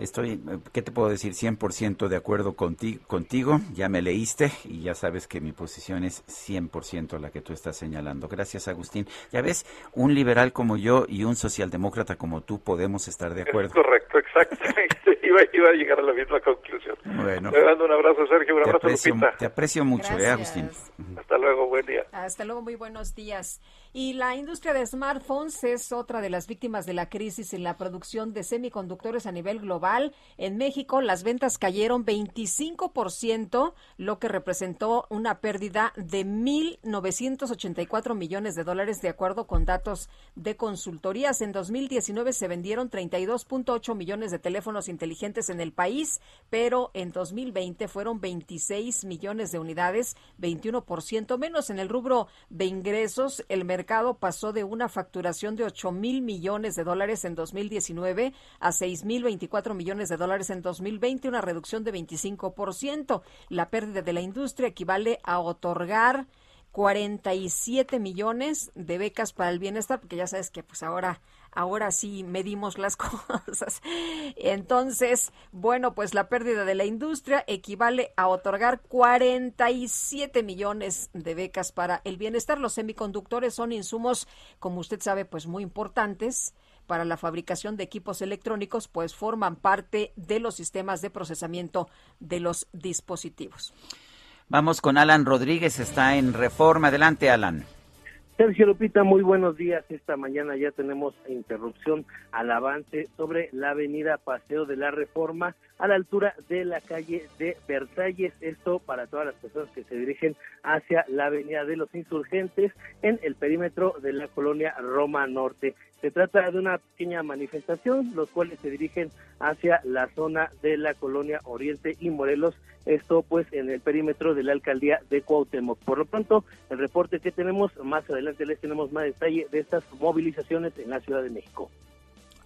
Estoy, eh, ¿qué te puedo decir? 100% de acuerdo contigo, contigo. Ya me leíste y ya sabes que mi posición es 100% la que tú estás señalando. Gracias, Agustín. Ya ves, un liberal como yo y un socialdemócrata como tú podemos estar de acuerdo. Correcto, exactamente. Iba, iba a llegar a la misma conclusión. Bueno. Le mando un abrazo, Sergio, un Te abrazo, aprecio, Lupita. te aprecio mucho, ¿eh. Agustín? Hasta luego, buen día. Hasta luego, muy buenos días. Y la industria de smartphones es otra de las víctimas de la crisis en la producción de semiconductores a nivel global. En México, las ventas cayeron 25%, lo que representó una pérdida de 1.984 millones de dólares, de acuerdo con datos de consultorías. En 2019 se vendieron 32.8 millones de teléfonos inteligentes en el país, pero en 2020 fueron 26 millones de unidades, 21% menos. En el rubro de ingresos, el mercado pasó de una facturación de 8 mil millones de dólares en 2019 a 6 mil 24 millones de dólares en 2020, una reducción de 25%. La pérdida de la industria equivale a otorgar 47 millones de becas para el bienestar, porque ya sabes que pues ahora ahora sí medimos las cosas. Entonces, bueno, pues la pérdida de la industria equivale a otorgar 47 millones de becas para el bienestar. Los semiconductores son insumos, como usted sabe, pues muy importantes para la fabricación de equipos electrónicos, pues forman parte de los sistemas de procesamiento de los dispositivos. Vamos con Alan Rodríguez, está en Reforma. Adelante, Alan. Sergio Lupita, muy buenos días. Esta mañana ya tenemos interrupción al avance sobre la avenida Paseo de la Reforma a la altura de la calle de Versalles. Esto para todas las personas que se dirigen hacia la avenida de los insurgentes en el perímetro de la colonia Roma Norte. Se trata de una pequeña manifestación, los cuales se dirigen hacia la zona de la colonia Oriente y Morelos, esto pues en el perímetro de la alcaldía de Cuauhtémoc. Por lo pronto, el reporte que tenemos, más adelante les tenemos más detalle de estas movilizaciones en la Ciudad de México.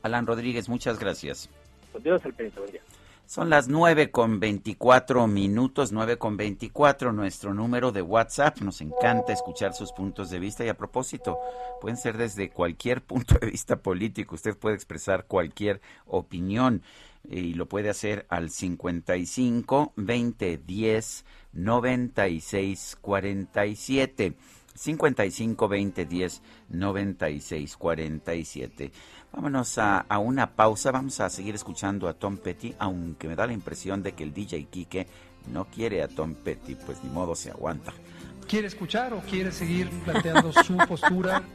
Alan Rodríguez, muchas gracias. Continuamos al pendiente, buen día. Son las nueve con 24 minutos, nueve con 24, nuestro número de WhatsApp. Nos encanta escuchar sus puntos de vista y a propósito, pueden ser desde cualquier punto de vista político. Usted puede expresar cualquier opinión y lo puede hacer al 55 20 10 96 47. 55 20 10 96 47. Vámonos a, a, una pausa. Vamos a seguir escuchando a Tom Petty, aunque me da la impresión de que el DJ Kike no quiere a Tom Petty, pues ni modo se aguanta. ¿Quiere escuchar o quiere seguir planteando su postura?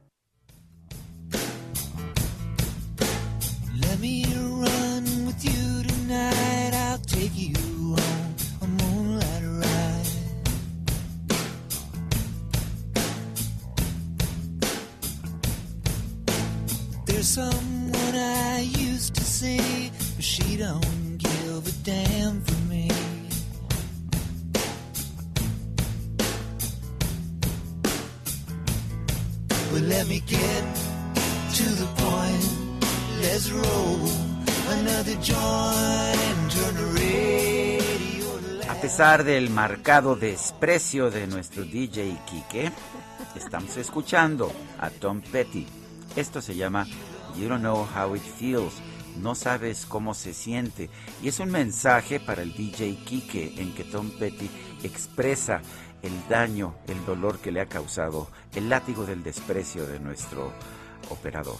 Someone I used to see, but she don't give a damn for me. Let me get to the point. Let's roll another joint turn the radio A pesar del marcado desprecio de nuestro DJ Kike, estamos escuchando a Tom Petty. Esto se llama You Don't Know How It Feels. no sabes cómo se siente. Y es un mensaje para el DJ Kike en que Tom Petty expresa el daño, el dolor que le ha causado el látigo del desprecio de nuestro operador.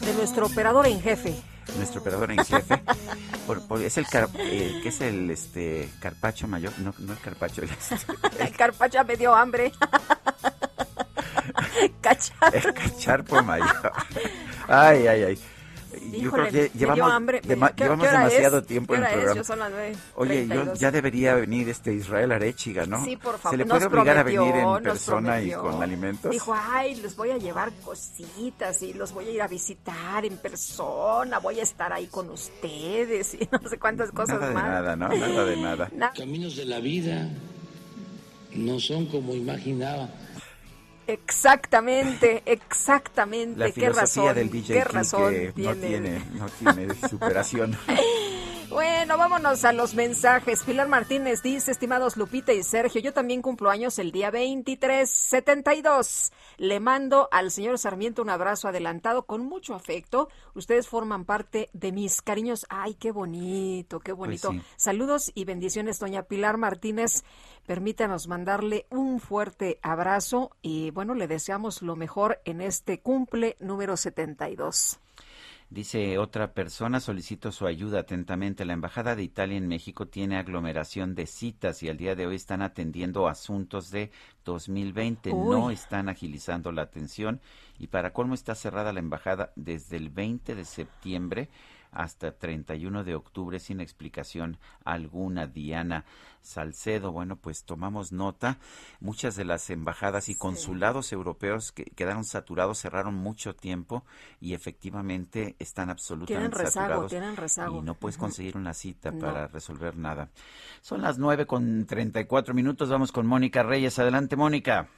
De nuestro operador en jefe. Nuestro operador en jefe. Por- por- es el car- eh, ¿qué es el este carpacho mayor? No, no el carpacho, el, este, El carpacha me dio hambre. Cachar. el cacharpo mayor. Ay, ay, ay. Yo Híjole, creo que llevamos, hambre. dema- ¿Qué- llevamos qué demasiado es? tiempo ¿Qué en el es? programa. Yo son las nueve Oye, yo, 32. ya debería venir este Israel Arechiga, ¿no? Sí, por ¿Se favor. le Nos puede obligar prometió, a venir nos en persona y con alimentos? Dijo, ay, les voy a llevar cositas y los voy a ir a visitar en persona, voy a estar ahí con ustedes y no sé cuántas cosas Nada de más. nada, ¿no? Nada de nada. Caminos de la vida no son como imaginaba. Exactamente, exactamente. La qué filosofía razón, del DJ qué razón que no tiene, no tiene superación. Bueno, vámonos a los mensajes. Pilar Martínez dice, estimados Lupita y Sergio, yo también cumplo años el día 23, 72. Le mando al señor Sarmiento un abrazo adelantado con mucho afecto. Ustedes forman parte de mis cariños. Ay, qué bonito, qué bonito. Pues sí. Saludos y bendiciones, doña Pilar Martínez. Permítanos mandarle un fuerte abrazo y bueno, le deseamos lo mejor en este cumple número 72. Dice otra persona, solicito su ayuda atentamente. La Embajada de Italia en México tiene aglomeración de citas y al día de hoy están atendiendo asuntos de 2020. No están agilizando la atención y para colmo está cerrada la embajada desde el 20 de septiembre hasta 31 de octubre sin explicación alguna. Diana Salcedo, bueno, pues tomamos nota. Muchas de las embajadas y consulados europeos que quedaron saturados, cerraron mucho tiempo y efectivamente están absolutamente Tienen rezago, saturados. tienen rezago. Y no puedes conseguir una cita No. para resolver nada. Son las nueve con 34 minutos. Vamos con Mónica Reyes. Adelante, Mónica.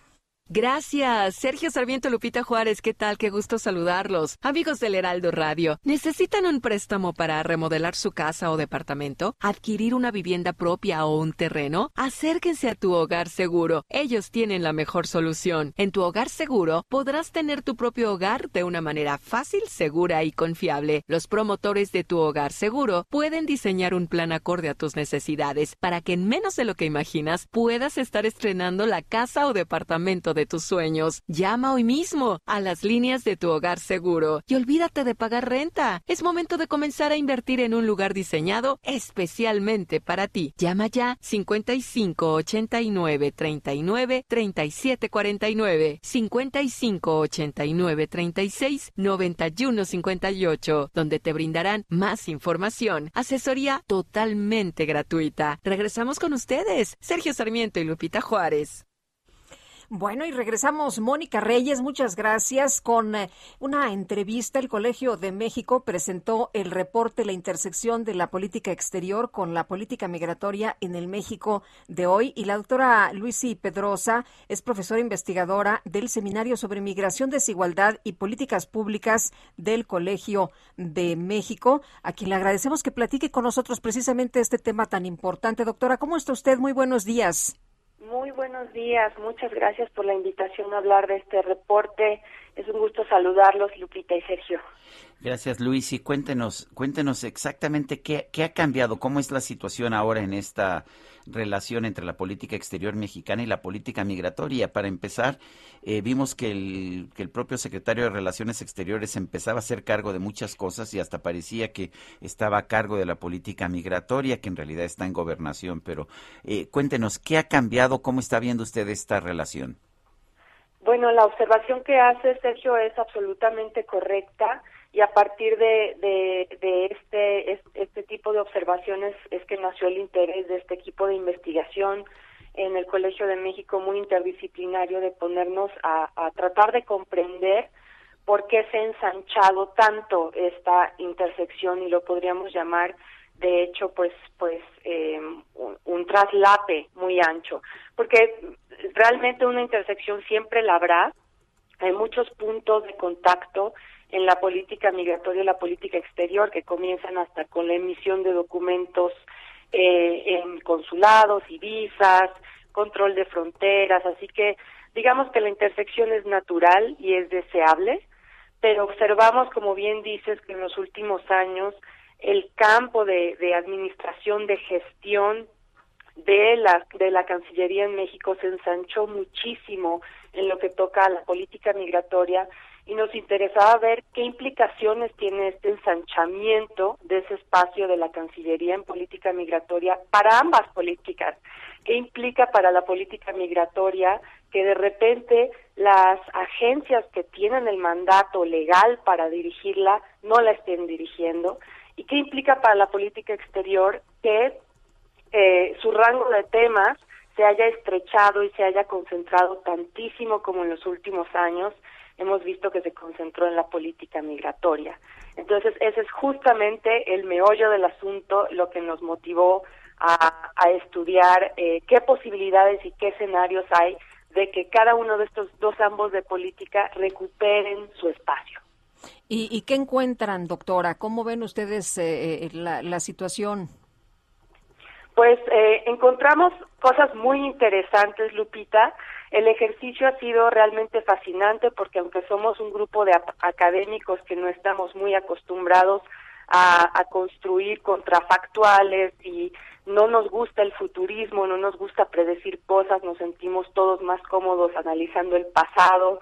Gracias, Sergio Sarmiento Lupita Juárez, ¿qué tal? Qué gusto saludarlos. Amigos del Heraldo Radio, ¿necesitan un préstamo para remodelar su casa o departamento? ¿Adquirir una vivienda propia o un terreno? Acérquense a tu hogar seguro. Ellos tienen la mejor solución. En tu hogar seguro podrás tener tu propio hogar de una manera fácil, segura y confiable. Los promotores de tu hogar seguro pueden diseñar un plan acorde a tus necesidades para que en menos de lo que imaginas puedas estar estrenando la casa o departamento de tus sueños. Llama hoy mismo a las líneas de tu hogar seguro y olvídate de pagar renta. Es momento de comenzar a invertir en un lugar diseñado especialmente para ti. Llama ya 55 89 39 37 49 55 89 36 91 58 donde te brindarán más información, asesoría totalmente gratuita. Regresamos con ustedes, Sergio Sarmiento y Lupita Juárez. Bueno, y regresamos, Mónica Reyes, muchas gracias. Con eh, una entrevista, el Colegio de México presentó el reporte La intersección de la política exterior con la política migratoria en el México de hoy. Y la doctora Luisi Pedrosa es profesora investigadora del Seminario sobre Migración, Desigualdad y Políticas Públicas del Colegio de México, a quien le agradecemos que platique con nosotros precisamente este tema tan importante. Doctora, ¿cómo está usted? Muy buenos días. Muy buenos días, muchas gracias por la invitación a hablar de este reporte. Es un gusto saludarlos, Lupita y Sergio. Gracias, Luis. Y cuéntenos, cuéntenos exactamente qué, qué ha cambiado, cómo es la situación ahora en esta relación entre la política exterior mexicana y la política migratoria. Para empezar, eh, vimos que el, que el propio secretario de Relaciones Exteriores empezaba a hacer cargo de muchas cosas y hasta parecía que estaba a cargo de la política migratoria, que en realidad está en gobernación. Pero eh, cuéntenos, ¿qué ha cambiado? ¿Cómo está viendo usted esta relación? Bueno, la observación que hace Sergio es absolutamente correcta y a partir de, de, este, es- este tipo de observaciones es que nació el interés de este equipo de investigación en el Colegio de México muy interdisciplinario de ponernos a, a tratar de comprender por qué se ha ensanchado tanto esta intersección y lo podríamos llamar de hecho pues pues eh, un, un traslape muy ancho. Porque realmente una intersección siempre la habrá. Hay muchos puntos de contacto en la política migratoria y la política exterior que comienzan hasta con la emisión de documentos eh, en consulados y visas, control de fronteras, así que digamos que la intersección es natural y es deseable, pero observamos, como bien dices, que en los últimos años el campo de, de administración, de gestión de la, de la Cancillería en México se ensanchó muchísimo en lo que toca a la política migratoria y nos interesaba ver qué implicaciones tiene este ensanchamiento de ese espacio de la Cancillería en política migratoria para ambas políticas. ¿Qué implica para la política migratoria que de repente las agencias que tienen el mandato legal para dirigirla no la estén dirigiendo? ¿Y qué implica para la política exterior que eh, su rango de temas se haya estrechado y se haya concentrado tantísimo como en los últimos años hemos visto que se concentró en la política migratoria. Entonces, ese es justamente el meollo del asunto, lo que nos motivó a, a estudiar eh, qué posibilidades y qué escenarios hay de que cada uno de estos dos ambos de política recuperen su espacio. ¿Y, y qué encuentran, doctora? ¿Cómo ven ustedes eh, la, la situación? Pues eh, encontramos cosas muy interesantes, Lupita. El ejercicio ha sido realmente fascinante porque aunque somos un grupo de académicos que no estamos muy acostumbrados a, a, construir contrafactuales y no nos gusta el futurismo, no nos gusta predecir cosas, nos sentimos todos más cómodos analizando el pasado,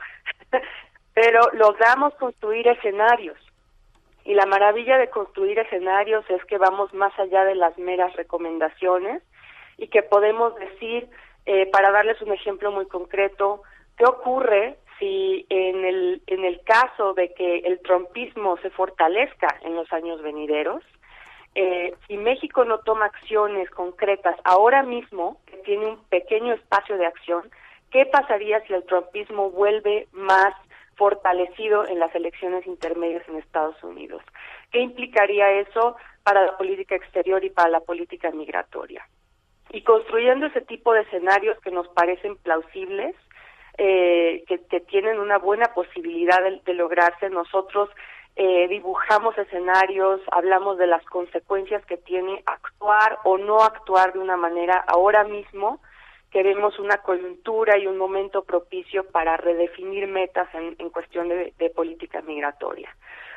pero logramos construir escenarios. Y la maravilla de construir escenarios es que vamos más allá de las meras recomendaciones y que podemos decir, eh, para darles un ejemplo muy concreto, ¿qué ocurre si en el, en el caso de que el trompismo se fortalezca en los años venideros? Eh, si México no toma acciones concretas ahora mismo, que tiene un pequeño espacio de acción, ¿qué pasaría si el trumpismo vuelve más fortalecido en las elecciones intermedias en Estados Unidos. ¿Qué implicaría eso para la política exterior y para la política migratoria? Y construyendo ese tipo de escenarios que nos parecen plausibles, eh, que, que, tienen una buena posibilidad de, lograrse, nosotros eh, dibujamos escenarios, hablamos de las consecuencias que tiene actuar o no actuar de una manera ahora mismo queremos una coyuntura y un momento propicio para redefinir metas en, cuestión de, política migratoria.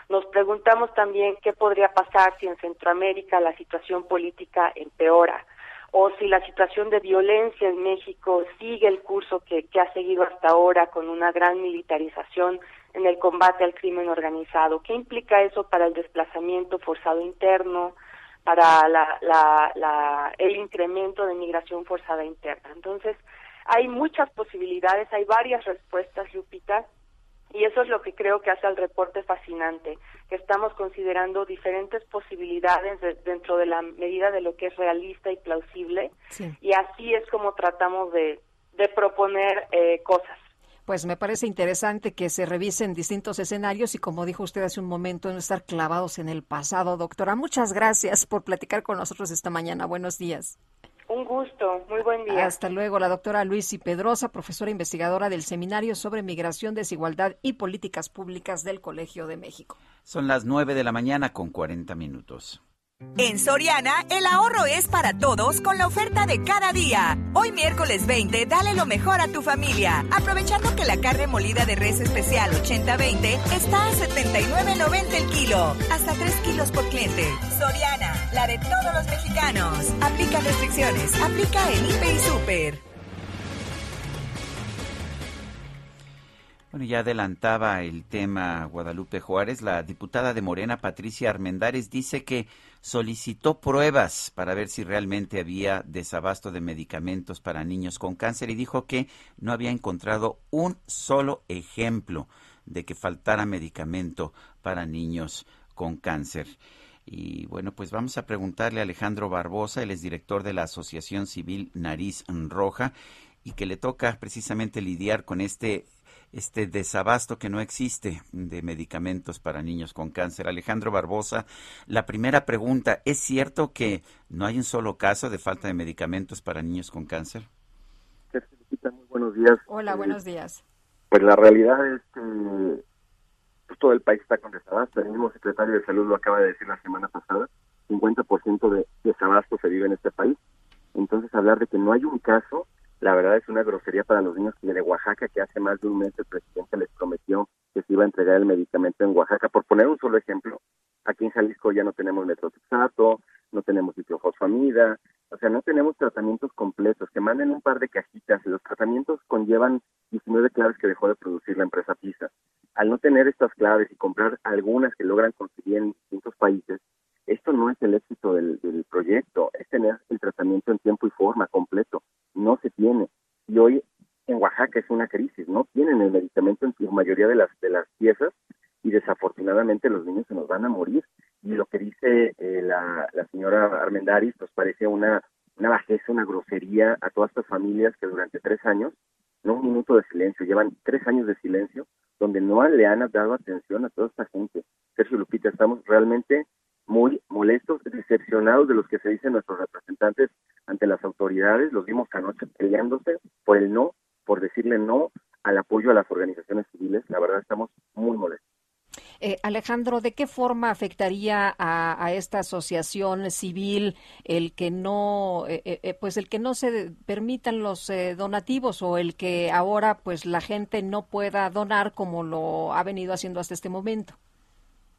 Nos preguntamos también qué podría pasar si en Centroamérica la situación política empeora o si la situación de violencia en México sigue el curso que, que ha seguido hasta ahora con una gran militarización en el combate al crimen organizado. ¿Qué implica eso para el desplazamiento forzado interno? para la, la, la, el incremento de migración forzada interna. Entonces, hay muchas posibilidades, hay varias respuestas, Lupita, y eso es lo que creo que hace al reporte fascinante, que estamos considerando diferentes posibilidades de, dentro de la medida de lo que es realista y plausible, sí. y así es como tratamos de, de proponer eh, cosas pues me parece interesante que se revisen distintos escenarios y como dijo usted hace un momento, no estar clavados en el pasado. Doctora, muchas gracias por platicar con nosotros esta mañana. Buenos días. Un gusto, muy buen día. Hasta luego, la doctora Luisi Pedrosa, profesora investigadora del Seminario sobre Migración, Desigualdad y Políticas Públicas del Colegio de México. Son las nueve de la mañana con 40 minutos. En Soriana, el ahorro es para todos con la oferta de cada día. Hoy miércoles 20, dale lo mejor a tu familia, aprovechando que la carne molida de res especial 80-20 está a 79.90 el kilo, hasta 3 kilos por cliente. Soriana, la de todos los mexicanos. Aplica restricciones, aplica en Hiper y Super. Bueno, ya adelantaba el tema Guadalupe Juárez. La diputada de Morena, Patricia Armendares, dice que solicitó pruebas para ver si realmente había desabasto de medicamentos para niños con cáncer y dijo que no había encontrado un solo ejemplo de que faltara medicamento para niños con cáncer. Y bueno, pues vamos a preguntarle a Alejandro Barbosa, él es director de la Asociación Civil Nariz Roja y que le toca precisamente lidiar con este este desabasto que no existe de medicamentos para niños con cáncer. Alejandro Barbosa, la primera pregunta, ¿es cierto que no hay un solo caso de falta de medicamentos para niños con cáncer? Muy buenos días. Hola, buenos días. Pues la realidad es que pues, todo el país está con desabasto. El mismo secretario de Salud lo acaba de decir la semana pasada. 50% de desabasto se vive en este país. Entonces, hablar de que no hay un caso la verdad es una grosería para los niños de Oaxaca que hace más de un mes el presidente les prometió que se iba a entregar el medicamento en Oaxaca. Por poner un solo ejemplo, aquí en Jalisco ya no tenemos metrotexato, no tenemos ciclofosfamida, o sea, no tenemos tratamientos completos, que manden un par de cajitas los tratamientos conllevan 19 claves que dejó de producir la empresa PISA. Al no tener estas claves y comprar algunas que logran conseguir en distintos países, esto no es el éxito del, del proyecto, es tener el tratamiento en tiempo y forma completo. No se tiene. Y hoy en Oaxaca es una crisis, no tienen el medicamento en su mayoría de las, de las piezas y desafortunadamente los niños se nos van a morir. Y lo que dice eh, la, la señora Armendaris, pues parece una, una bajeza, una grosería a todas estas familias que durante tres años, no un minuto de silencio, llevan tres años de silencio, donde no le han dado atención a toda esta gente. Sergio Lupita, estamos realmente muy molestos, decepcionados de los que se dicen nuestros representantes ante las autoridades. Los vimos anoche peleándose por el no, por decirle no al apoyo a las organizaciones civiles. La verdad estamos muy molestos. Eh, Alejandro, ¿de qué forma afectaría a, a esta asociación civil el que no, eh, eh, pues el que no se permitan los eh, donativos o el que ahora, pues la gente no pueda donar como lo ha venido haciendo hasta este momento?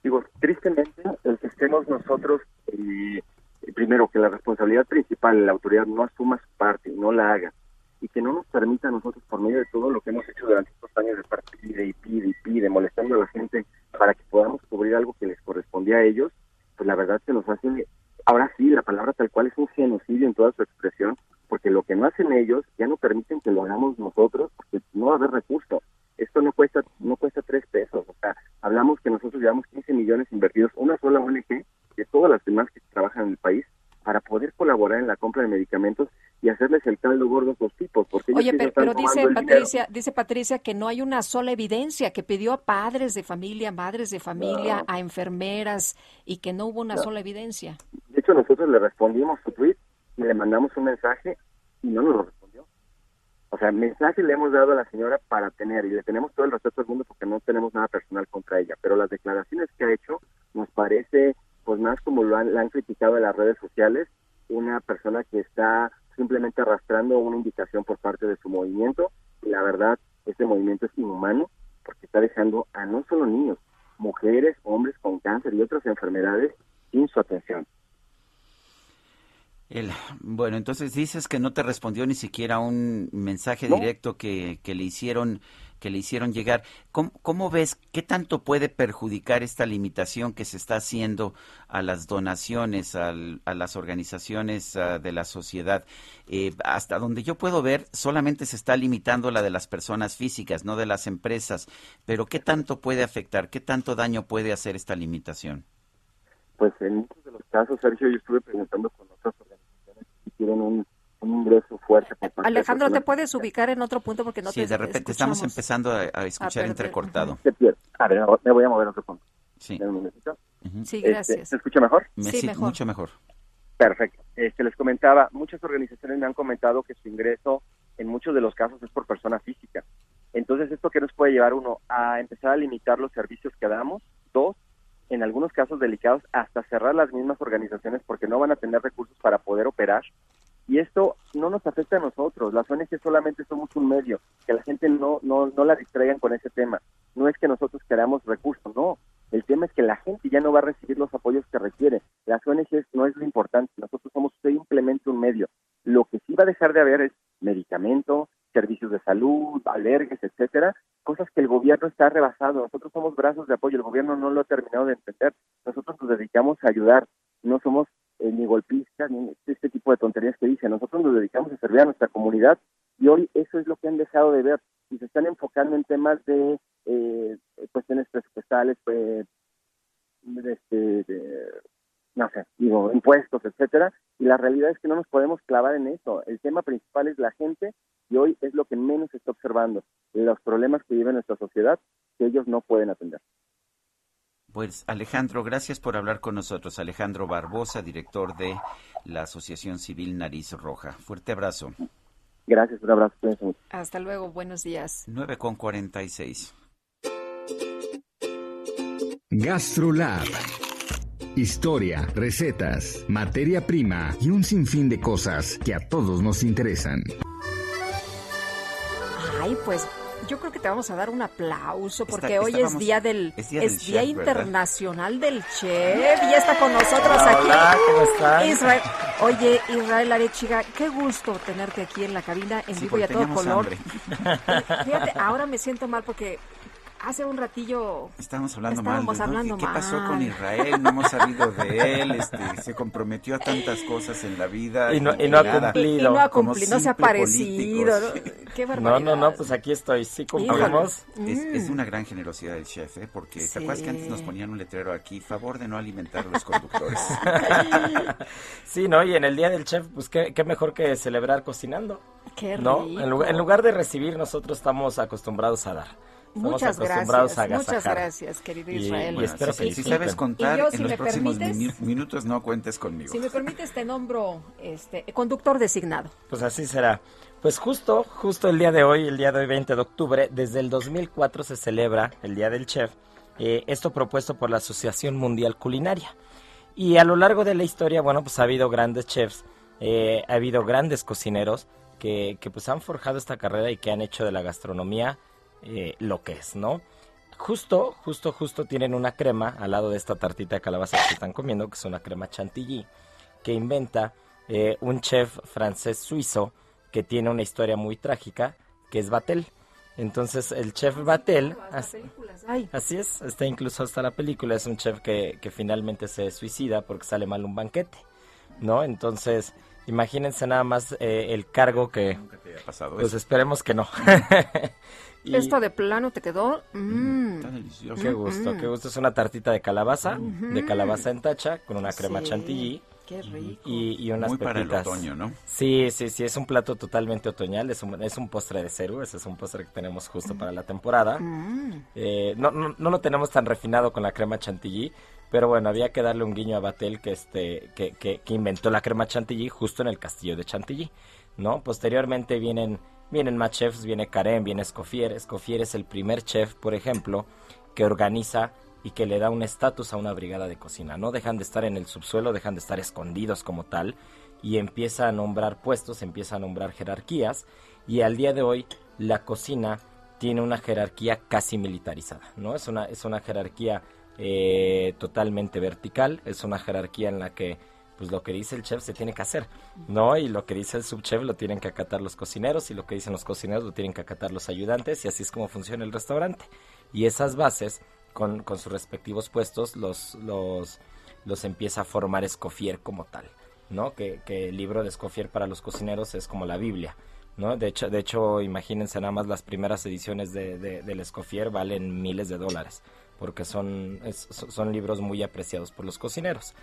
Digo, tristemente, el que estemos nosotros, eh, primero, que la responsabilidad principal, la autoridad no asuma su parte no la haga, y que no nos permita a nosotros, por medio de todo lo que hemos hecho durante estos años de pide y pide y pide, molestando a la gente para que podamos cubrir algo que les correspondía a ellos, pues la verdad se nos hace, ahora sí, la palabra tal cual es un genocidio en toda su expresión, porque lo que no hacen ellos ya no permiten que lo hagamos nosotros, porque no va a haber recurso. Esto no cuesta, no cuesta tres pesos, o sea, hablamos que nosotros llevamos 15 millones invertidos, una sola ONG de todas las demás que trabajan en el país, para poder colaborar en la compra de medicamentos y hacerles el caldo gordo a estos tipos. Porque Oye, pero, dice. Patricia, dice Patricia que no hay una sola evidencia, que pidió a padres de familia, madres de familia, No. a enfermeras y que no hubo una No. sola evidencia. De hecho, nosotros le respondimos su tweet y le mandamos un mensaje y no nos lo respondió. O sea, mensaje le hemos dado a la señora para tener y le tenemos todo el respeto del mundo porque no tenemos nada personal contra ella. Pero las declaraciones que ha hecho nos parece, pues más como lo han, la han criticado en las redes sociales, una persona que está simplemente arrastrando una indicación por parte de su movimiento. Y la verdad, este movimiento es inhumano porque está dejando a no solo niños, mujeres, hombres con cáncer y otras enfermedades sin su atención. El- bueno, entonces dices que no te respondió ni siquiera un mensaje No. directo que, que le hicieron que le hicieron llegar. ¿Cómo, ves qué tanto puede perjudicar esta limitación que se está haciendo a las donaciones, a las organizaciones ah, de la sociedad? Eh, hasta donde yo puedo ver, solamente se está limitando la de las personas físicas, no de las empresas. Pero ¿qué tanto puede afectar? ¿Qué tanto daño puede hacer esta limitación? Pues en muchos de los casos, Sergio, yo estuve preguntando con otras organizaciones si tienen un, un ingreso fuerte. por parte de Alejandro, ¿te puedes ubicar en otro punto porque no sí, te de repente estamos escuchamos. empezando a, a escuchar perder. entrecortado. A ver, me voy a mover a otro punto. Sí. Sí, Este, gracias. ¿Se escucha mejor? Me- Sí, sí, mejor. mucho mejor. Perfecto. Este, les comentaba, muchas organizaciones me han comentado que su ingreso en muchos de los casos es por persona física. Entonces, ¿esto qué nos puede llevar uno? A empezar a limitar los servicios que damos. Dos, en algunos casos delicados, hasta cerrar las mismas organizaciones porque no van a tener recursos para poder operar. Y esto no nos afecta a nosotros. Las ONG solamente somos un medio. Que la gente no, no, no la distraigan con ese tema. No es que nosotros queramos recursos, no. El tema es que la gente ya no va a recibir los apoyos que requiere. Las ONGs no es lo importante. Nosotros somos simplemente un medio. Lo que sí va a dejar de haber es medicamento, servicios de salud, albergues, etcétera, cosas que el gobierno está rebasado. Nosotros somos brazos de apoyo. El gobierno no lo ha terminado de entender. Nosotros nos dedicamos a ayudar. No somos eh, ni golpistas ni este tipo de tonterías que dicen. Nosotros nos dedicamos a servir a nuestra comunidad y hoy eso es lo que han dejado de ver y se están enfocando en temas de eh, cuestiones presupuestales, pues, de, este, de, no sé, digo, impuestos, etcétera, y la realidad es que no nos podemos clavar en eso. El tema principal es la gente y hoy es lo que menos se está observando, los problemas que vive nuestra sociedad que ellos no pueden atender. Pues Alejandro, gracias por hablar con nosotros. Alejandro Barbosa, director de la Asociación Civil Nariz Roja. Fuerte abrazo. Gracias, un abrazo. Hasta luego, buenos días. 9 con 46. GastroLab. Historia, recetas, materia prima y un sinfín de cosas que a todos nos interesan. Ay, pues yo creo que te vamos a dar un aplauso porque Está- hoy es día del es día del Día chef, ¿verdad? Internacional del Chef y ya está con nosotros Hola, aquí. hola, ¿cómo están? Israel, oye, Israel Arechiga, qué gusto tenerte aquí en la cabina en Sí, vivo y a todo color. hambre. Fíjate, ahora me siento mal porque hace un ratillo Estábamos hablando Estábamos mal. de- ¿no? hablando ¿Qué, qué pasó con Israel? No hemos sabido de él. Este, se comprometió a tantas cosas en la vida. Y no- y no ha cumplido. y no ha Como cumplido, no se ha parecido. ¿no? Qué No, barbaridad. no, no, pues aquí estoy, sí cumplimos. es, es Mm. una gran generosidad del chef, ¿eh? Porque ¿te acuerdas que antes Sí. nos ponían un letrero aquí? Favor de no alimentar a los conductores. Sí, ¿no? Y en el Día del Chef, pues qué, qué mejor que celebrar cocinando. Qué ¿No? rico. En lugar, en lugar de recibir, nosotros estamos acostumbrados a dar. Estamos Muchas acostumbrados gracias, a muchas gracias, querido Israel. y Bueno, espero si, que si disfruten. sabes contar, Y yo, en si los próximos permites- minutos no cuentes conmigo. Si me permites, te nombro este, conductor designado. Pues así será. Pues justo, justo el día de hoy, el día de hoy 20 de octubre, desde el 2004 se celebra el Día del Chef, eh, esto propuesto por la Asociación Mundial Culinaria. Y a lo largo de la historia, bueno, pues ha habido grandes chefs, eh, ha habido grandes cocineros que, que pues han forjado esta carrera y que han hecho de la gastronomía eh, lo que es, ¿no? Justo, justo, justo tienen una crema al lado de esta tartita de calabaza que están comiendo, que es una crema chantilly, que inventa eh, un chef francés suizo que tiene una historia muy trágica, que es Batel. Entonces el chef Batel, así es, está incluso hasta la película, es un chef que, que finalmente se suicida porque sale mal un banquete, ¿no? Entonces, imagínense nada más eh, el cargo que... te haya pasado Pues eso. esperemos que no. Y- esto de plano te quedó. mm. Está delicioso. Qué gusto, qué gusto. Es una tartita de calabaza, de calabaza en tacha, con una crema Sí, chantilly. Qué rico. Y, y unas Muy para el pepitas. otoño, ¿no? Sí, sí, sí, es un plato totalmente otoñal, es un, es un postre de cero, ese es un postre que tenemos justo para la temporada. Mm. Eh, no, no, no lo tenemos tan refinado con la crema chantilly, pero bueno, había que darle un guiño a Batel que, este, que, que, que inventó la crema chantilly justo en el castillo de Chantilly, ¿no? Posteriormente vienen, vienen más chefs, viene Karen, viene Escoffier. Escoffier es el primer chef, por ejemplo, que organiza y que le da un estatus a una brigada de cocina. No dejan de estar en el subsuelo, dejan de estar escondidos como tal y empieza a nombrar puestos, empieza a nombrar jerarquías y al día de hoy la cocina tiene una jerarquía casi militarizada, ¿no? Es una, es una jerarquía eh, totalmente vertical, es una jerarquía en la que pues lo que dice el chef se tiene que hacer, ¿no? Y lo que dice el subchef lo tienen que acatar los cocineros y lo que dicen los cocineros lo tienen que acatar los ayudantes y así es como funciona el restaurante. Y esas bases con, con sus respectivos puestos los, los, los empieza a formar Escoffier como tal, ¿no? Que, que el libro de Escoffier para los cocineros es como la Biblia, ¿no? De hecho, de hecho imagínense nada más las primeras ediciones de, de, del Escoffier valen miles de dólares, porque son, son libros muy apreciados por los cocineros.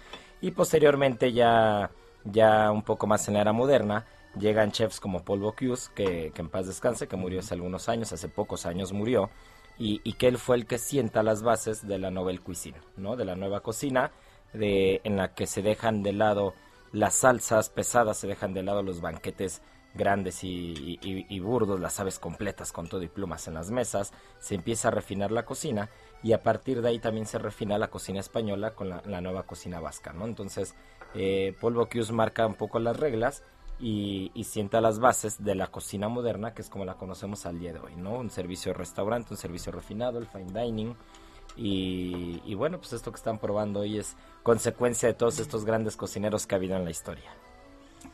Y posteriormente ya, ya un poco más en la era moderna, llegan chefs como Paul Bocuse, que, que en paz descanse, que murió hace algunos años, hace pocos años murió, y, y que él fue el que sienta las bases de la Nouvelle Cuisine, ¿no? De la nueva cocina, de, en la que se dejan de lado las salsas pesadas, se dejan de lado los banquetes grandes y- y burdos, las aves completas con todo y plumas en las mesas, se empieza a refinar la cocina y a partir de ahí también se refina la cocina española con la, nueva cocina vasca, ¿no? Entonces, eh, Paul Bocuse marca un poco las reglas y, y sienta las bases de la cocina moderna, que es como la conocemos al día de hoy, ¿no? Un servicio de restaurante, un servicio refinado, el fine dining. Y, y bueno, pues esto que están probando hoy es consecuencia de todos estos grandes cocineros que ha habido en la historia.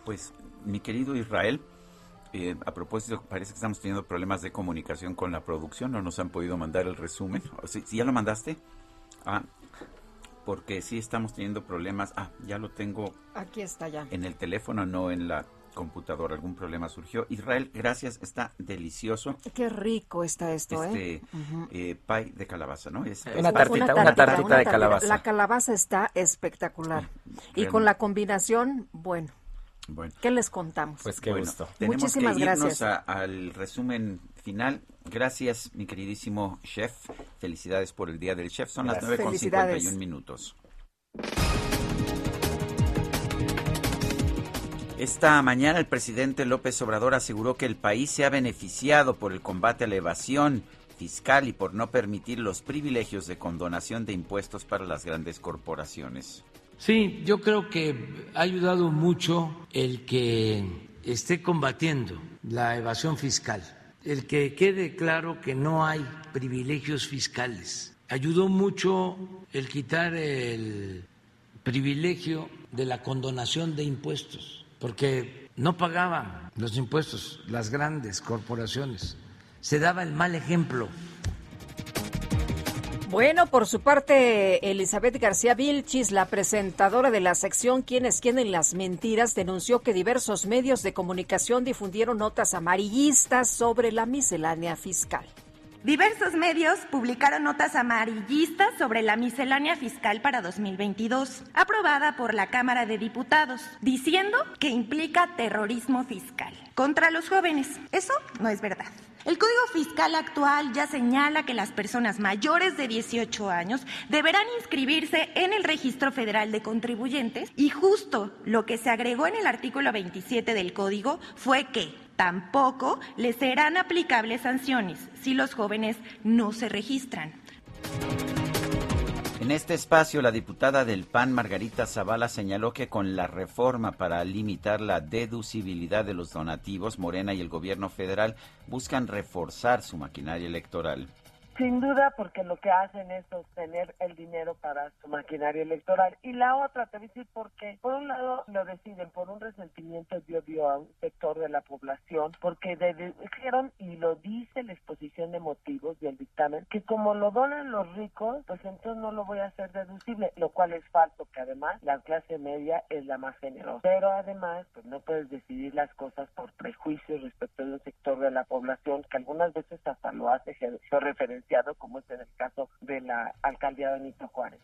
Pues, mi querido Israel, eh, a propósito, parece que estamos teniendo problemas de comunicación con la producción, no nos han podido mandar el resumen. ¿O ¿Sí, sí ya lo mandaste? Ah, porque sí estamos teniendo problemas. Ah, ya lo tengo Aquí está ya. en el teléfono, no en la computadora. Algún problema surgió. Israel, gracias, está delicioso. Qué rico está esto, Este ¿eh? Ujú. eh, pie de calabaza, ¿no? Es- Una es- tartita, una tartita de calabaza. La calabaza está espectacular. Y con la combinación, bueno, Bueno. ¿qué les contamos? Pues qué Bueno, gusto. Tenemos Muchísimas que irnos gracias. a- al resumen final. Gracias, mi queridísimo chef. Felicidades por el Día del Chef. Son Gracias. las 9 con Felicidades. 51 minutos. Esta mañana el presidente López Obrador aseguró que el país se ha beneficiado por el combate a la evasión fiscal y por no permitir los privilegios de condonación de impuestos para las grandes corporaciones. Sí, yo creo que ha ayudado mucho el que esté combatiendo la evasión fiscal el que quede claro que no hay privilegios fiscales. Ayudó mucho el quitar el privilegio de la condonación de impuestos, porque no pagaban los impuestos las grandes corporaciones. Se daba el mal ejemplo. Bueno, por su parte, Elizabeth García Vilchis, la presentadora de la sección ¿Quién es quién en las mentiras?, denunció que diversos medios de comunicación difundieron notas amarillistas sobre la miscelánea fiscal. Diversos medios publicaron notas amarillistas sobre la miscelánea fiscal para 2022, aprobada por la Cámara de Diputados, diciendo que implica terrorismo fiscal contra los jóvenes. Eso no es verdad. El Código Fiscal actual ya señala que las personas mayores de 18 años deberán inscribirse en el Registro Federal de Contribuyentes y justo lo que se agregó en el artículo 27 del Código fue que tampoco les serán aplicables sanciones si los jóvenes no se registran. En este espacio, la diputada del PAN, Margarita Zavala, señaló que con la reforma para limitar la deducibilidad de los donativos, Morena y el gobierno federal buscan reforzar su maquinaria electoral. Sin duda, porque lo que hacen es sostener el dinero para su maquinaria electoral. Y la otra, te voy a decir por qué. Por un lado, lo deciden por un resentimiento dio a un sector de la población, porque dijeron, y lo dice la exposición de motivos del dictamen, que como lo donan los ricos, pues entonces no lo voy a hacer deducible, lo cual es falso, que además la clase media es la más generosa. Pero además, pues no puedes decidir las cosas por prejuicios respecto de un sector de la población que algunas veces hasta lo hace como es en el caso de la alcaldía de Benito Juárez.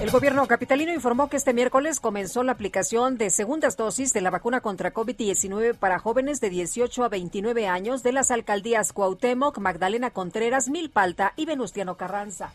El gobierno capitalino informó que este miércoles comenzó la aplicación de segundas dosis de la vacuna contra COVID-19 para jóvenes de 18 a 29 años de las alcaldías Cuauhtémoc, Magdalena Contreras, Milpalta y Venustiano Carranza.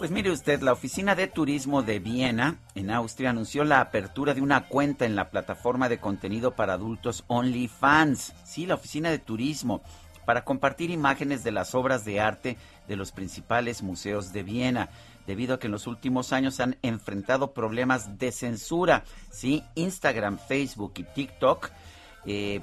Pues mire usted, la Oficina de Turismo de Viena, en Austria, anunció la apertura de una cuenta en la plataforma de contenido para adultos OnlyFans. Sí, la Oficina de Turismo, para compartir imágenes de las obras de arte de los principales museos de Viena, debido a que en los últimos años han enfrentado problemas de censura. Sí, Instagram, Facebook y TikTok eh,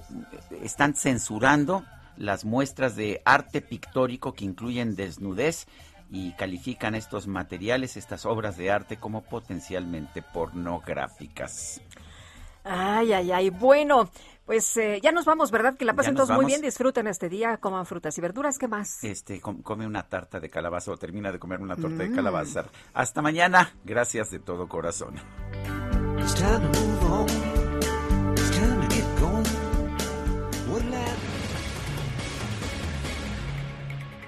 están censurando las muestras de arte pictórico que incluyen desnudez y califican estos materiales, estas obras de arte como potencialmente pornográficas. Ay, ay, ay. Bueno, pues eh, ya nos vamos, ¿verdad? Que la pasen todos muy bien, disfruten este día, coman frutas y verduras. ¿Qué más? Este com- come una tarta de calabaza o termina de comer una torta de Mm. calabaza. Hasta mañana. Gracias de todo corazón.